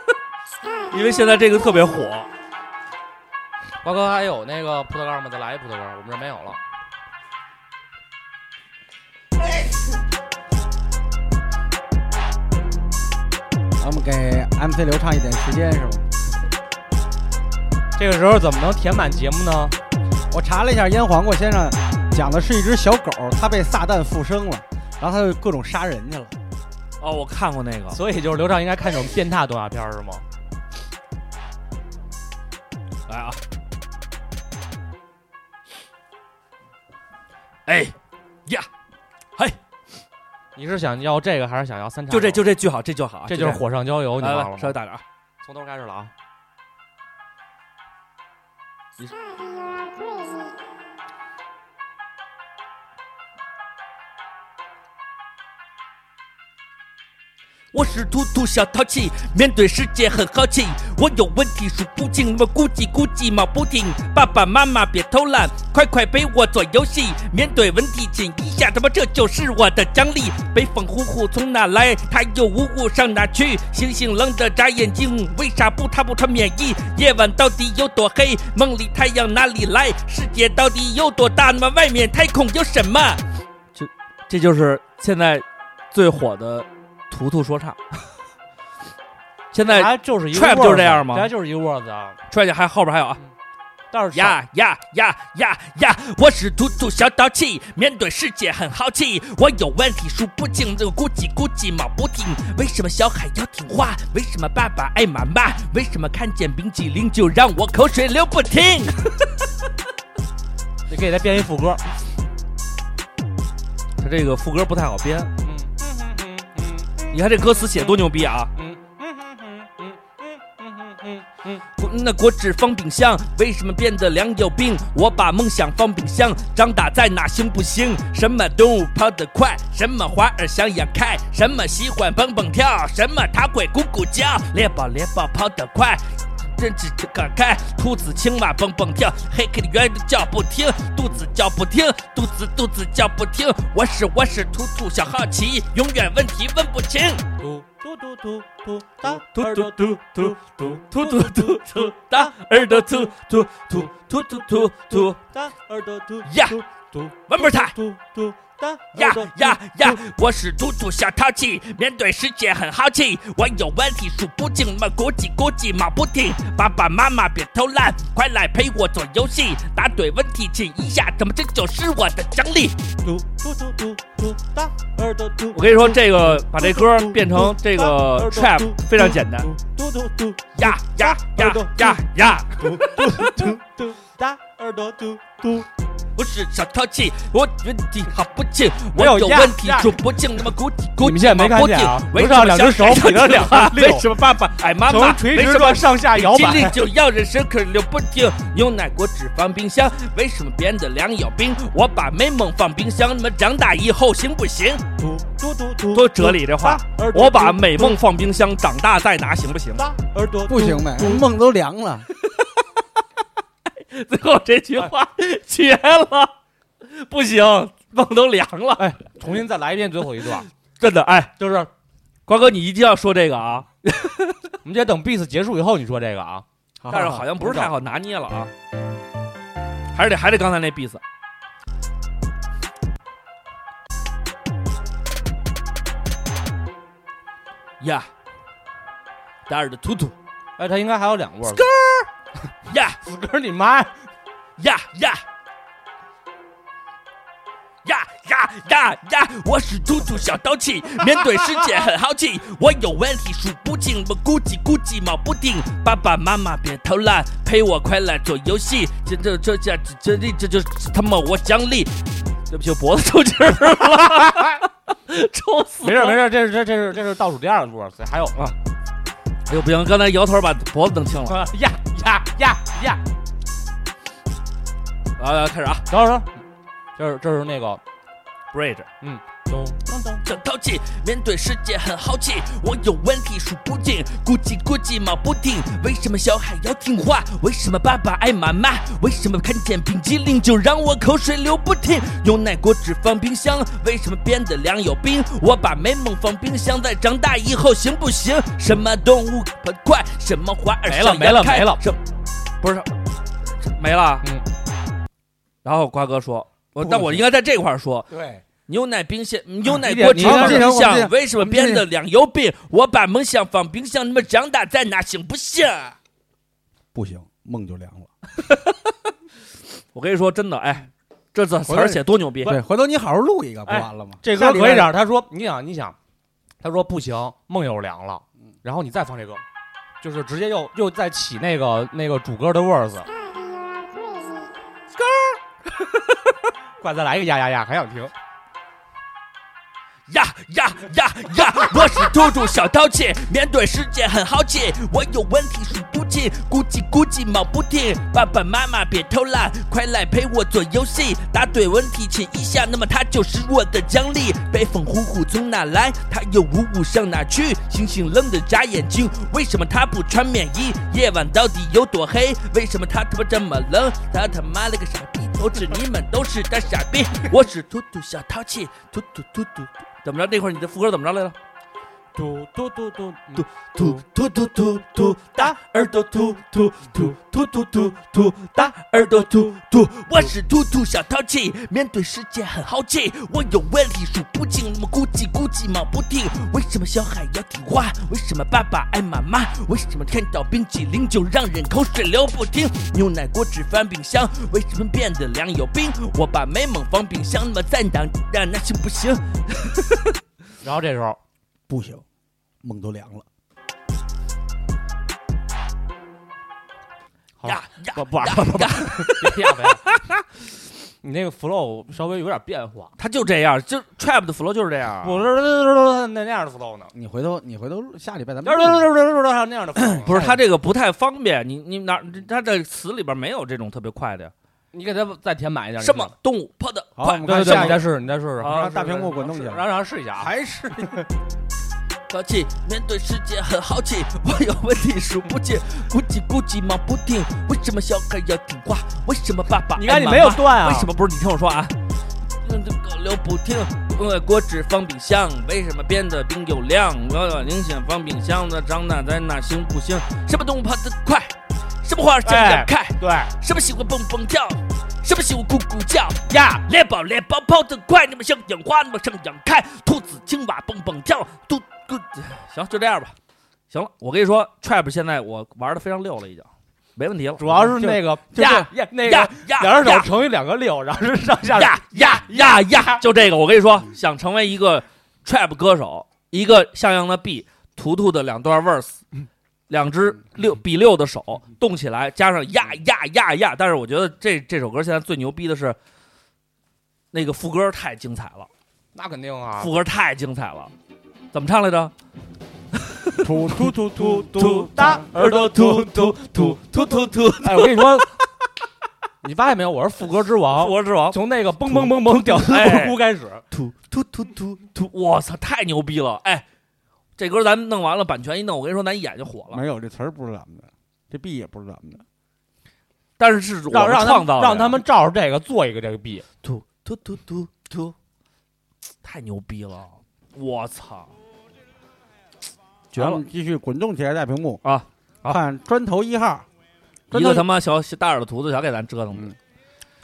<laughs> 因为现在这个特别火。瓜哥还有那个葡萄干吗？再来一葡萄干，我们这没有了。咱们给 MC 流畅一点时间是吧？这个时候怎么能填满节目呢？我查了一下，腌黄瓜先生讲的是一只小狗，它被撒旦附身了，然后它就各种杀人去了。哦，我看过那个，所以就是刘畅应该看这种变态动画片儿是吗？来啊，哎呀，嘿，你是想要这个还是想要三叉？就这就这句好，这句好啊，这就是火上浇油，你忘了吗？稍微大点啊，从头开始了啊！Crazy. 我是图图小淘气，面对世界很好奇，我有问题数不清，我咕叽咕叽冒不停。爸爸妈妈别偷懒，快快陪我做游戏。面对问题亲一下，他妈这就是我的奖励。北风呼呼从哪来？太阳呜呜上哪去？星星冷得眨眼睛，为啥不他不穿棉衣？夜晚到底有多黑？梦里太阳哪里来？世界到底有多大？那么外面太空有什么？这这就是现在最火的图图说唱。现在它就是一个 trap 就是这样吗它就是一个 word 啊。踹起还后边还有啊，倒是呀呀呀呀呀！我是图图小淘气，面对世界很好奇。我有问题数不清，这个咕叽咕叽冒不停。为什么小孩要听话？为什么爸爸爱妈妈？为什么看见冰激凌就让我口水流不停？<laughs> 你给他编一副歌。他这个副歌不太好编。嗯你看这歌词写多牛逼啊！嗯嗯嗯嗯嗯国那国纸放冰箱，为什么变得凉有病？我把梦想放冰箱，长大在哪行不行？什么动物跑得快？什么花儿想要开？什么喜欢蹦蹦跳？什么它会咕咕叫？猎豹猎豹跑得快。真是这个开，兔子青蛙蹦蹦跳，黑黑的圆的叫不停，肚子叫不停，肚子肚子叫不停。我是我是兔兔小好奇，永远问题问不清。嘟嘟嘟嘟嘟哒，突耳朵突突突突突突突突大耳朵突突突突突突突哒，耳朵嘟呀嘟 One more time 嘟嘟，呀呀呀！我是兔兔小淘气，面对世界很好奇。我有问题数不清，么咕叽咕叽冒不停。爸爸妈妈别偷懒，快来陪我做游戏。答对问题亲一下，怎么这就是我的奖励？嘟嘟嘟嘟嘟大，耳朵嘟。我跟你说，这个把这歌变成这个 trap 非常简单。嘟嘟嘟呀呀呀呀呀！嘟嘟嘟嘟大，耳朵嘟嘟。我是小淘气，我问题好不清，我有问题呀数不清，那么咕叽咕叽你们现在没看见啊为什刘少两只手比了两要个 <laughs> 六为什么爸爸爱 <laughs> 妈妈？为什么上下摇摆精力就要人生可流不停，牛奶果汁放冰箱，为什么变得凉有冰？我把美梦放冰箱，那么长大以后行不行？嘟嘟嘟嘟，多哲理这话我把美梦放冰箱，长大再拿行不行？哒，耳朵不行呗，梦都凉了。<laughs> 最后这句话绝了，不行，梦都凉了，哎，重新再来一遍最后一段，<laughs> 真的哎。就是瓜哥，你一定要说这个啊！<laughs> 我们得等 beat 结束以后你说这个啊。但是好像不是太好拿捏了啊，还是得还得刚才那 beat。呀，大耳朵突突哎，他应该还有两个味儿。呀死根儿你妈！呀呀呀呀呀呀！我是兔兔小淘气，面对世界很好奇。我有问题数不清，我咕叽咕叽冒不定。爸爸妈妈别偷懒，陪我快来做游戏。这这这这这这这就是他妈我奖励。对不起，我脖子抽筋儿了，抽死！没事没事，这是这这是这是倒数第二个歌，还有啊哎呦不行，刚才摇头把脖子弄青了。呀呀呀呀！来来，开始啊等会儿，等会儿这是这是那个，bridge。嗯咚咚，小淘气，面对世界很好奇，我有问题数不尽，咕叽咕叽冒不停。为什么小孩要听话？为什么爸爸爱妈妈？为什么看见冰激凌就让我口水流不停？牛奶果汁放冰箱，为什么变得凉有冰？我把美梦放冰箱，在长大以后行不行？什么动物跑得快？什么花儿没了没了没了什不是没了？嗯。然后瓜哥说，我但我应该在这块儿说，对，牛奶冰箱，牛奶你得果汁你得放冰箱，为什么变得凉有病？我把梦想放冰箱，你们长大再拿行不行？不行，梦就凉了。<laughs> 我跟你说，真的，哎，这字词儿写多牛逼！对，回头你好好录一个，不哎完了吗？这歌可以点。他说你想你想，他说不行，梦又凉了，然后你再放这歌，就是直接又又再起那个那个主歌的 verse。<laughs> 快再来一个呀呀呀，还想听？呀呀呀呀！我是兔兔小淘气，面对世界很好奇，我有问题数不清，咕叽咕叽冒不停。爸爸妈妈别偷懒，快来陪我做游戏，答对问题亲一下，那么它就是我的奖励。北风呼呼从哪来？它又呜呜上哪去？星星冷得眨眼睛，为什么它不穿棉衣？夜晚到底有多黑？为什么它他妈这么冷？他他妈了个傻逼！都知你们都是大傻逼。我是兔兔小淘气，兔兔兔兔。怎么着？那会儿你的副歌怎么着来了？突突突突突突突突突突，大耳朵突突突突突突突，大耳朵突突。我是突突小淘气，面对世界很好奇，我有问题数不清，那么咕叽咕叽忙不停。为什么小孩要听话？为什么爸爸爱妈妈？为什么看到冰淇淋就让人口水流不停？牛奶、果汁放冰箱，为什么变得凉有冰？我把美梦放冰箱，那么咱当然那行不行？<laughs> 然后这时候不行，梦都凉了。好呀呀不不呀呀！你那个 flow 稍微有点变化，他就这样，就 trap 的 flow 就是这样。我说那那样的 flow 呢？你回头你回头下礼拜咱们那样的 flow 不是他这个不太方便，你你哪他这词里边没有这种特别快的呀？你给他再填满一点。什么动物跑得好，快我？们再试试，你再试试，好让大屏幕滚动起来。让让试一下啊！还是淘气，面对世界很好奇，我有问题数不清，咕叽咕叽忙不停。为什么小孩要听话？为什么爸爸你看你没有断啊？为什么不是？你听我说啊，嗯，这狗流不停。果汁放冰箱，为什么变得冰又凉？我要宁先放冰箱的，长大在那行不行？什么动物跑得快？什么花儿想哎要开？对，什么喜欢蹦蹦跳？什么喜欢咕咕叫呀？猎豹猎豹跑得快，你们像烟花你们像养开。兔子青蛙蹦蹦跳，嘟嘟。行，就这样吧。行了，我跟你说，trap 现在我玩的非常溜了，已经没问题了。主要是那个呀呀那呀个呀两只手呀乘以两个六，然后是上下呀呀呀呀！就这个，我跟你说，想成为一个 trap 歌手，一个像样的 B，图图的两段 verse，两只六比六的手动起来，加上呀呀呀呀！但是我觉得这这首歌现在最牛逼的是那个副歌太精彩了，那肯定啊。副歌太精彩了，怎么唱来着？<laughs> 突突突突突大耳朵突突突突突突，哎，我跟你说，你发现没有？我是副歌之王副，歌之王，从那个嘣嘣嘣嘣屌丝哎咕开始，突突突突突，我操，太牛逼了！哎，这歌咱们弄完了，版权一弄，我跟你说，咱一眼就火了。没有这词儿不是咱们的，这 B 也不是咱们的。但是是让让创造让他们照着这个做一个这个 B。突突突突突，太牛逼了！我操，绝了！继续滚动起来，大屏幕。啊！看砖头一号，砖头一个他妈小小大耳朵图子，小给咱折腾的嗯，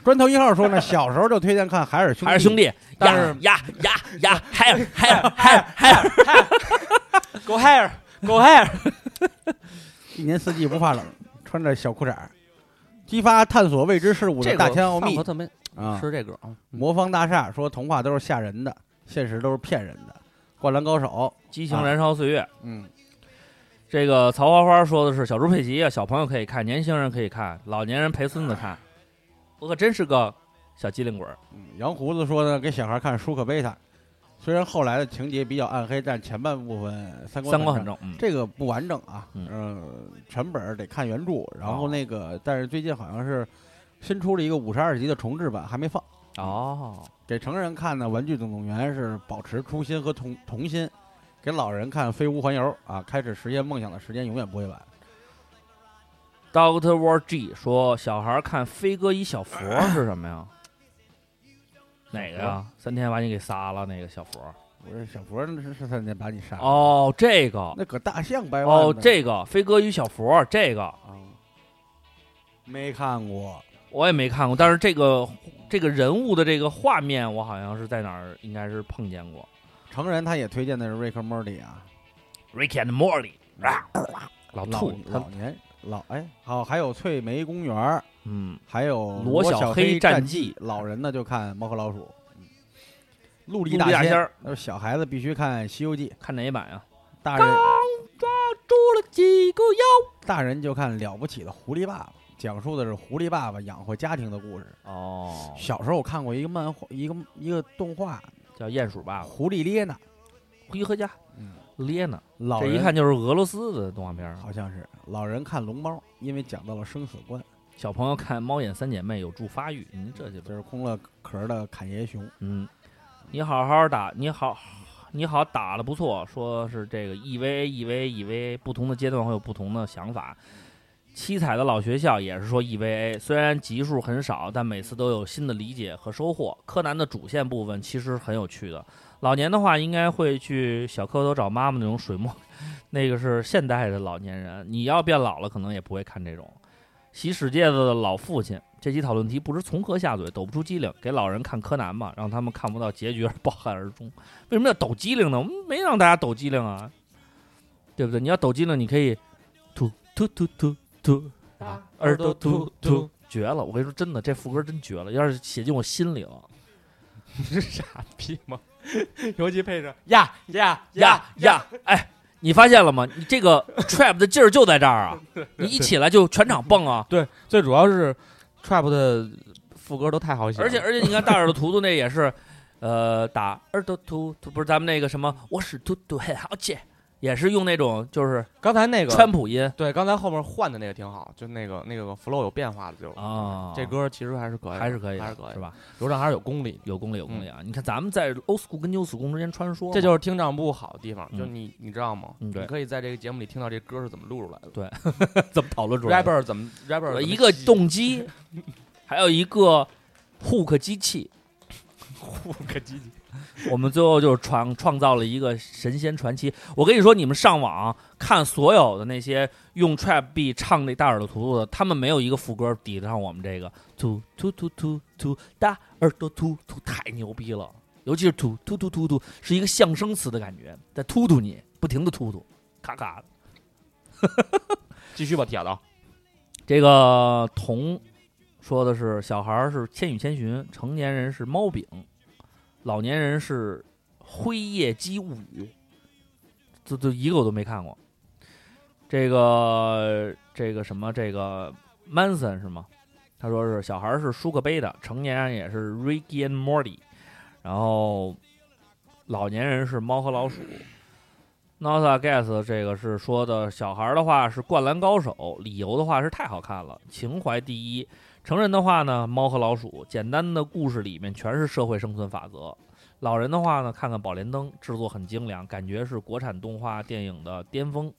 砖头一号说呢，<laughs> 小时候就推荐看海尔兄弟，海尔兄弟，但是呀呀呀呀，海尔海尔海尔海尔，Go higher, go higher。<laughs> 一年四季不怕冷，穿着小裤衩儿，激发探索未知事物的这大千奥秘。啊！吃这个啊，魔方大厦说童话都是吓人的，现实都是骗人的。灌篮高手，激情燃烧岁月。嗯，这个曹花花说的是小猪佩奇啊，小朋友可以看，年轻人可以看，老年人陪孙子看。我可真是个小机灵鬼儿。嗯杨胡子说呢，给小孩看舒克贝塔，虽然后来的情节比较暗黑，但前半部分三观。三观很正，嗯，这个不完整啊，嗯呃，全本儿得看原著，然后哦那个，但是最近好像是新出了一个五十二集的重制版，还没放。哦，给成人看呢，《玩具总动员》是保持初心和童童心；给老人看，《飞屋环游》啊，开始实现梦想的时间永远不会晚。Doctor War G 说，小孩看飞哥一小佛是什么呀？<coughs> 哪个呀？三天把你给杀了那个小佛？我说小佛那是是三天把你杀了，哦，这个，那搁大象掰腕哦，这个飞哥与小佛，这个啊，没看过。我也没看过，但是这个这个人物的这个画面，我好像是在哪儿应该是碰见过。成人他也推荐的是 Rick Moody 啊，Rick and Morty，老老兔他老年老哎好，还有翠梅公园，嗯，还有罗小小黑战战记老人呢就看猫和老鼠。嗯陆地大仙儿那小孩子必须看《西游记》，看哪一版啊？大人抓住了几个妖？大人就看《了不起的狐狸爸爸》，讲述的是狐狸爸爸养活家庭的故事。哦，小时候我看过一个漫画，一个一个动画叫鼹鼠爸《爸，狐狸列娜》，回合家，嗯，列娜？老这一看就是俄罗斯的动画片儿。好像是老人看龙猫，因为讲到了生死观，小朋友看《猫眼三姐妹》有助发育，您这就这是空了壳的侃爷熊。嗯，你好好打，你好，你好打的不错，说是这个 EVA EVA EVA 不同的阶段会有不同的想法。七彩的老学校也是说 EVA，虽然集数很少，但每次都有新的理解和收获。柯南的主线部分其实很有趣的。老年的话，应该会去小蝌蚪找妈妈那种水墨，<laughs> 那个是现代的老年人。你要变老了，可能也不会看这种。洗屎戒子的老父亲，这期讨论题不知从何下嘴，抖不出机灵，给老人看柯南吧，让他们看不到结局而抱憾而终。为什么要抖机灵呢？我们没让大家抖机灵啊，对不对？你要抖机灵，你可以突突突突突啊，耳朵嘟嘟，绝了！我跟你说，真的，这副歌真绝了，要是写进我心里了。<laughs> 你是傻逼吗？<laughs> 尤其配上呀呀呀呀！哎，你发现了吗？你这个 <laughs> trap 的劲儿就在这儿啊！你一起来就全场蹦啊！对，最主要是 trap 的副歌都太好写了，而且而且，你看大耳朵图图那也是，呃，打耳朵图图不是咱们那个什么，我是图图很好奇，也是用那种就是刚才那个川普音对，刚才后面换的那个挺好，就那个那个 flow 有变化的就，啊。这歌其实还是可以，还是可以，还是可以，是吧？刘畅还是有功力。有功力有功力啊！你看咱们在 old school 跟 new school 之间穿梭，这就是听障不好的地方，嗯就你你知道吗？嗯你可以在这个节目里听到这歌是怎么录出来的对 <laughs> 怎么讨论出来的？，rapper 怎么 rapper 一个动机，还有一个 hook 机器，<laughs> 户个机器，我们最后就是创创造了一个神仙传奇。我跟你说，你们上网看所有的那些用 trap beat 唱那大耳朵图图的，他们没有一个副歌抵得上我们这个突突突突突大耳朵突突，太牛逼了！尤其是突突突突突，是一个象声词的感觉，在突突你，不停的突突，咔咔的。<laughs> 继续吧，铁子。这个童说的是小孩儿是《千与千寻》，成年人是猫饼，老年人是《灰夜姬物语》，这这一个我都没看过。这个这个什么这个 Manson 是吗？他说是小孩是舒克贝的，成年人也是 Ricky and Morty，然后老年人是猫和老鼠。Nosa Guess 这个是说的小孩的话是《灌篮高手》，理由的话是太好看了，情怀第一。成人的话呢，猫和老鼠，简单的故事里面全是社会生存法则。老人的话呢，看看《宝莲灯》，制作很精良，感觉是国产动画电影的巅峰。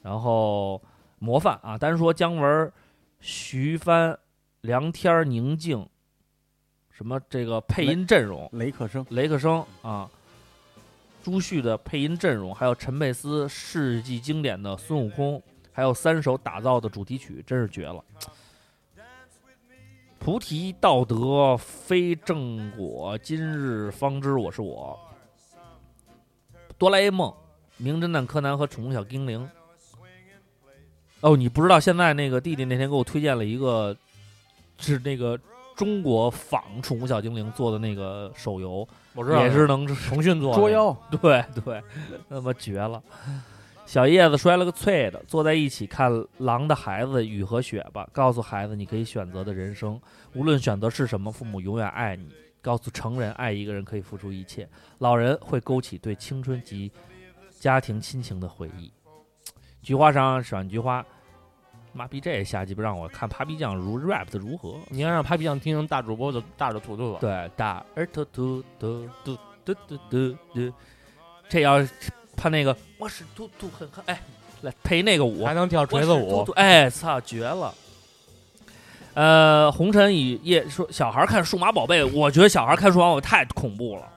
然后模范啊，单说姜文、徐帆、梁天儿、宁静，什么这个配音阵容，雷克生，雷克生啊，朱旭的配音阵容，还有陈佩斯世纪经典的孙悟空，还有三首打造的主题曲，真是绝了。菩提道德非正果，今日方知我是我。哆啦 A 梦、名侦探柯南和宠物小精灵。哦，你不知道现在那个弟弟那天给我推荐了一个，是那个中国仿宠物小精灵做的那个手游，我知道也是能腾讯做的捉妖，<laughs> 对对，他妈绝了！小叶子摔了个脆的，坐在一起看《狼的孩子雨和雪》吧，告诉孩子你可以选择的人生，无论选择是什么，父母永远爱你。告诉成人，爱一个人可以付出一切，老人会勾起对青春及家庭亲情的回忆。菊花上选菊花，妈逼这下鸡巴让我看 Papi 酱如 rap 的如何？你要让 Papi 酱听听大主播的大着土豆吧。对，大耳朵突突突突突突突，这要判那个我是嘟嘟很很哎，来配那个舞，还能跳锤子舞哎操，绝了！呃，红尘与夜说小孩看数码宝贝，我觉得小孩看数码宝贝太恐怖了。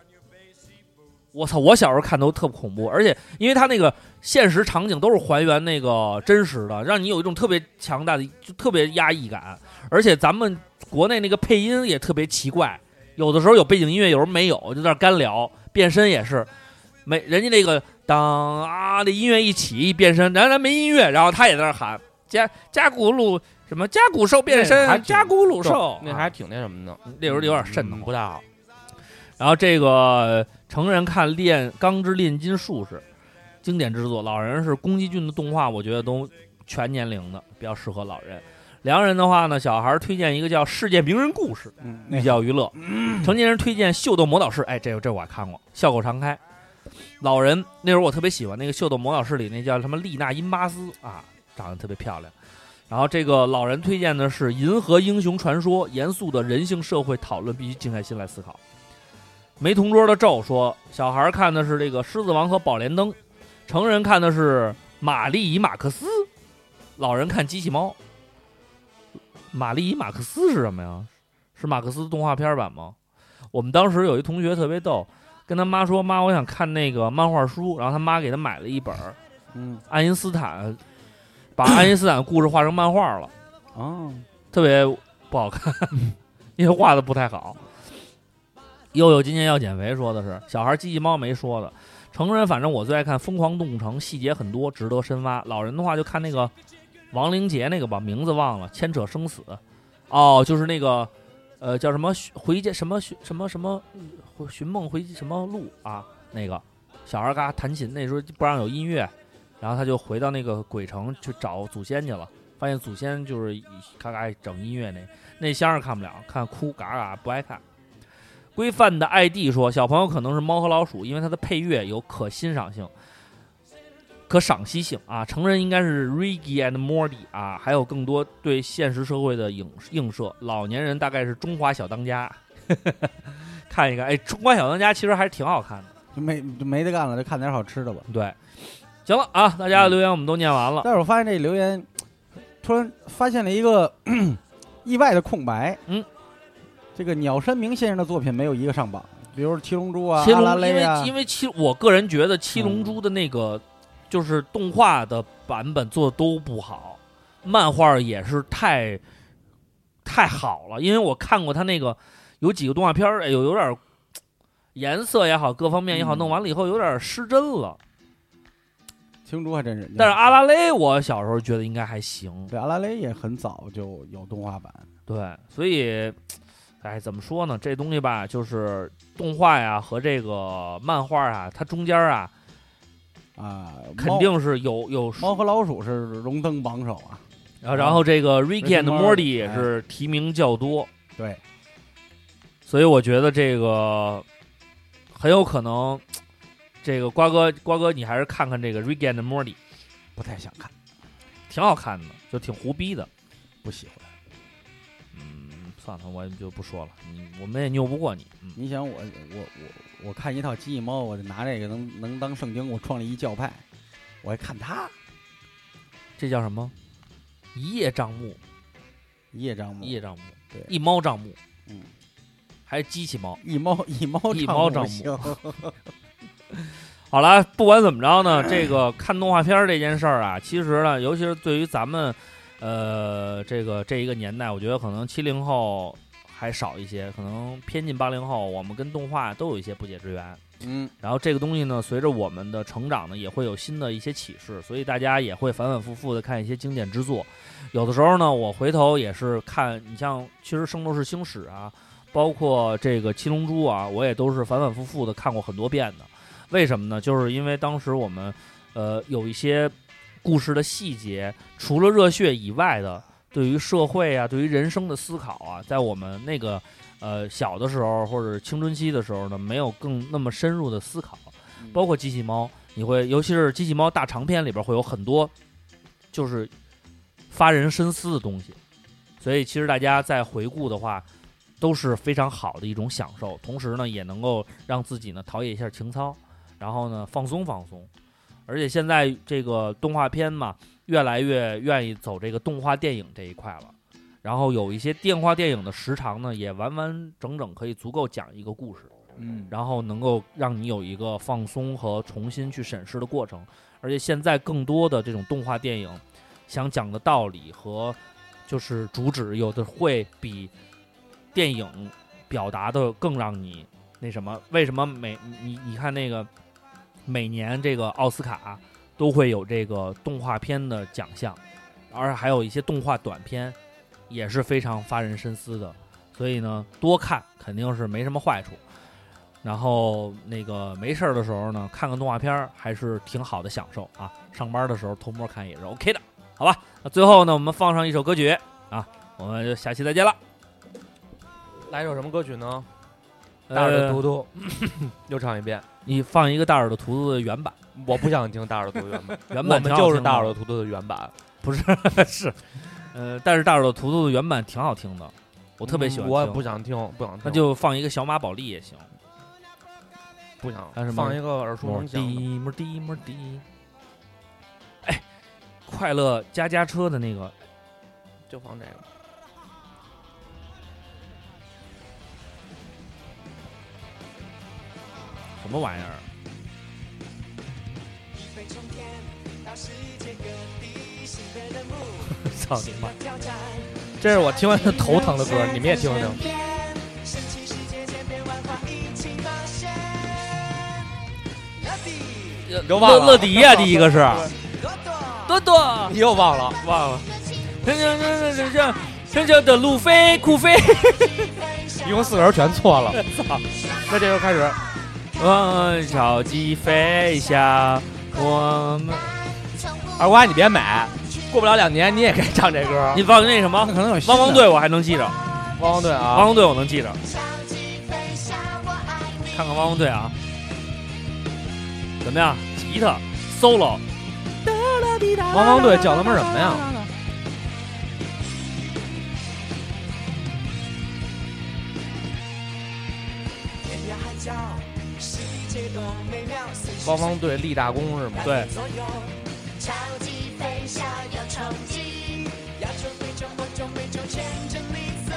我操！我小时候看都特恐怖，而且因为它那个现实场景都是还原那个真实的，让你有一种特别强大的、就特别压抑感。而且咱们国内那个配音也特别奇怪，有的时候有背景音乐，有时候没有，就在那干聊。变身也是，没人家那个当啊那音乐一起一变身，然后咱没音乐，然后他也在那儿喊加加古鲁什么加古兽变身，还加古鲁兽，那还挺那什么的，那时候有点瘆得不太好。然后这个成人看《炼钢之炼金术士》，经典之作；老人是宫崎骏的动画，我觉得都全年龄的比较适合老人。良人的话呢，小孩儿推荐一个叫《世界名人故事》，嗯，寓教于乐；成年人推荐《秀逗魔导士》，哎，这个这我还看过，笑口常开。老人那时候我特别喜欢那个《秀逗魔导士》里那叫什么丽娜因巴斯啊，长得特别漂亮。然后这个老人推荐的是《银河英雄传说》，严肃的人性社会讨论必须静下心来思考。没同桌的咒说，小孩看的是这个《狮子王》和《宝莲灯》，成人看的是《玛丽与马克思》。老人看机器猫。玛丽与马克思是什么呀？是马克思动画片版吗？我们当时有一同学特别逗，跟他妈说：“妈，我想看那个漫画书。”然后他妈给他买了一本儿嗯爱因斯坦，把爱因斯坦的故事画成漫画了。哦，特别不好看，<laughs> 因为画的不太好。悠悠今年要减肥，说的是小孩机器猫没说的，成人反正我最爱看《疯狂动物城》，细节很多，值得深挖。老人的话就看那个亡灵节那个吧，名字忘了，牵扯生死。哦，就是那个呃叫什么回家什么寻什么什么回寻梦回什么路啊，那个小孩嘎弹琴，那时候不让有音乐，然后他就回到那个鬼城去找祖先去了。发现祖先就是以咔咔整音乐那那箱儿看不了，看哭嘎嘎不爱看。规范的 ID 说，小朋友可能是猫和老鼠，因为它的配乐有可欣赏性、可赏析性啊。成人应该是 Reggie and Morty 啊，还有更多对现实社会的影映射。老年人大概是中华小当家，<laughs> 看一看。哎，中华小当家其实还是挺好看的。就没就没得干了，就看点好吃的吧。对，行了啊，大家的留言我们都念完了。但是我发现这留言，突然发现了一个 <clears throat> 意外的空白。嗯，这个鸟山明先生的作品没有一个上榜，比如《七龙珠》啊、七阿拉龙，因为因为七，我个人觉得七龙珠的那个、就是动画的版本做的都不好，漫画也是太太好了。因为我看过他那个有几个动画片儿，哎呦，有点儿颜色也好，各方面也好，嗯弄完了以后有点失真了。青竹还真是。但是阿拉蕾，我小时候觉得应该还行，对阿拉蕾也很早就有动画版，对，所以。哎，怎么说呢？这东西吧，就是动画呀和这个漫画啊，它中间啊，啊，肯定是有有猫和老鼠是荣登榜首啊。然后，然后这个 Rick and Morty，也是提名较多，对，所以我觉得这个很有可能，这个瓜哥，瓜哥你还是看看这个 Rick and Morty，不太想看，挺好看的，就挺胡逼的。不喜欢。嗯，算了，我就不说了，你我们也拗不过你。嗯，你想我我我我看一套机器猫，我就拿这个能能当圣经，我创立一教派，我还看它这叫什么？一叶障目，一叶障目，一叶障目，对一猫障目，嗯，还是机器猫。一猫 <laughs> 一猫一猫障目行 <laughs> 好了，不管怎么着呢，<laughs> 这个看动画片儿这件事儿啊，其实呢，尤其是对于咱们，呃，这个这一个年代，我觉得可能七零后还少一些，可能偏近八零后，我们跟动画都有一些不解之缘。嗯，然后这个东西呢，随着我们的成长呢，也会有新的一些启示，所以大家也会反反复复的看一些经典之作。有的时候呢，我回头也是看，你像其实《圣斗士星矢》啊，包括这个《七龙珠》啊，我也都是反反复复的看过很多遍的。为什么呢？就是因为当时我们，呃，有一些故事的细节，除了热血以外的，对于社会啊，对于人生的思考啊，在我们那个呃小的时候或者青春期的时候呢，没有更那么深入的思考。包括机器猫，你会，尤其是机器猫大长篇里边会有很多，就是发人深思的东西。所以其实大家在回顾的话，都是非常好的一种享受，同时呢，也能够让自己呢陶冶一下情操，然后呢放松放松。而且现在这个动画片嘛，越来越愿意走这个动画电影这一块了。然后有一些电话电影的时长呢，也完完整整可以足够讲一个故事。嗯，然后能够让你有一个放松和重新去审视的过程。而且现在更多的这种动画电影，想讲的道理和就是主旨，有的会比电影表达的更让你那什么？为什么每你你看那个每年这个奥斯卡都会有这个动画片的奖项，而还有一些动画短片也是非常发人深思的。所以呢，多看肯定是没什么坏处。然后那个没事儿的时候呢，看看动画片还是挺好的享受啊。上班的时候偷摸看也是 OK 的，好吧？那最后呢，我们放上一首歌曲啊，我们就下期再见了。来首什么歌曲呢？大耳朵呃图图，<coughs> 又唱一遍。你放一个大耳朵图图的原版，我不想听大耳朵图图原版，<laughs> 原版就是大耳朵图图的原版。不是 <laughs> 是，呃，但是大耳朵图图的原版挺好听的，我特别喜欢我也不想听，不想听。那就放一个小马宝莉也行。不想放一个耳熟能详的。的摩的摩的。哎，快乐家家车的那个，就放这个。什么玩意儿？<laughs> 操你妈！这是我听完就头疼的歌，你们也听听。你都忘了？乐迪呀，第一个是多多，你又忘了？忘了。这这这这这这这的路飞酷飞，一共四个人全错了。操！那这就开始。我超级飞侠，我们二瓜，你别买，过不了两年你也该唱这歌。你放那什么？那可能有汪汪队我还能记着，汪汪队啊，汪汪队我能记着。看看汪汪队啊，怎么样？吉他 solo，汪汪队叫他们什么呀？汪汪队立大功是吗？对，超级飞侠要冲击，亚洲、非洲、欧洲、美洲牵着你走。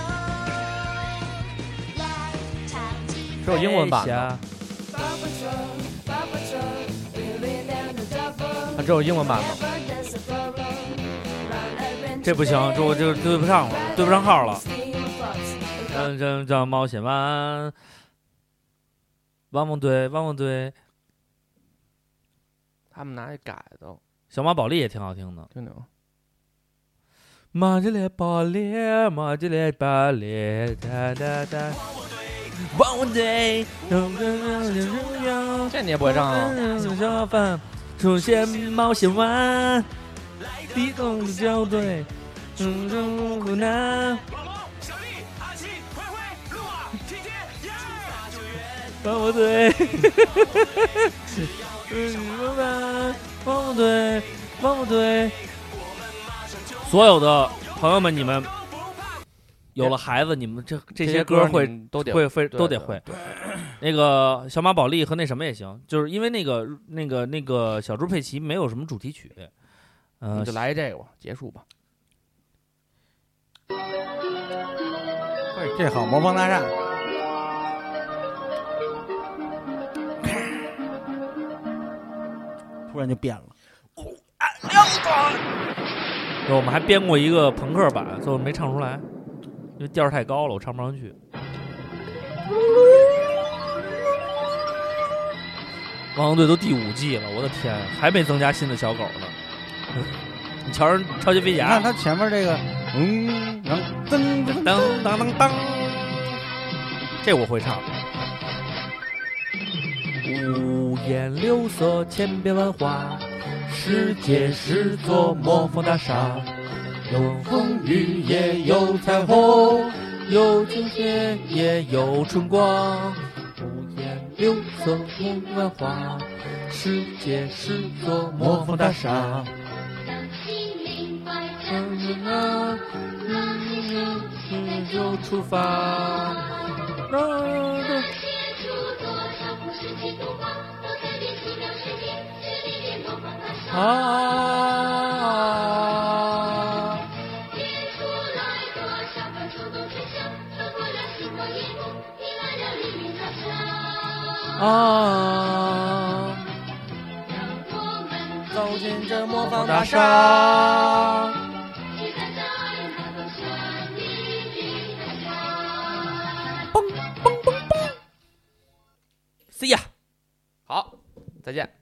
来，超级是有英文版的，的。它只有英文版的。这不行，这我这个对不上了，对不上号了。真真叫冒险湾，汪汪队，汪汪队，他们拿去改的，小马宝莉也挺好听的。听听。马吉列巴列，马吉列巴列，哒哒哒。汪汪队，这你也不会唱啊？小贩出现冒险湾，地动的校队，嗯嗯湖南。汪汪队，嗯，汪汪队，汪汪队。所有的朋友们，你们有了孩子，你们这这些歌会都得会会都得会。那个小马宝莉和那什么也行，就是因为那个那个那个小猪佩奇没有什么主题曲，嗯、你就来这个吧，结束吧。哎这好，魔方大厦。突然就变了，对我们还编过一个朋克版，最后没唱出来，因为调儿太高了，我唱不上去。汪汪队都第五季了，我的天，还没增加新的小狗呢。<laughs> 你瞧人超级飞侠，你看他前面这个，嗯，噔噔噔噔当当当当，这我会唱。五颜六色，千变万化，世界是座魔方大厦，有风雨也有彩虹，有晴天也有春光。五颜六色，千变万化，世界是座魔方大厦。就出发。啊！啊！啊走进这魔方大大厦。See ya。好，再见。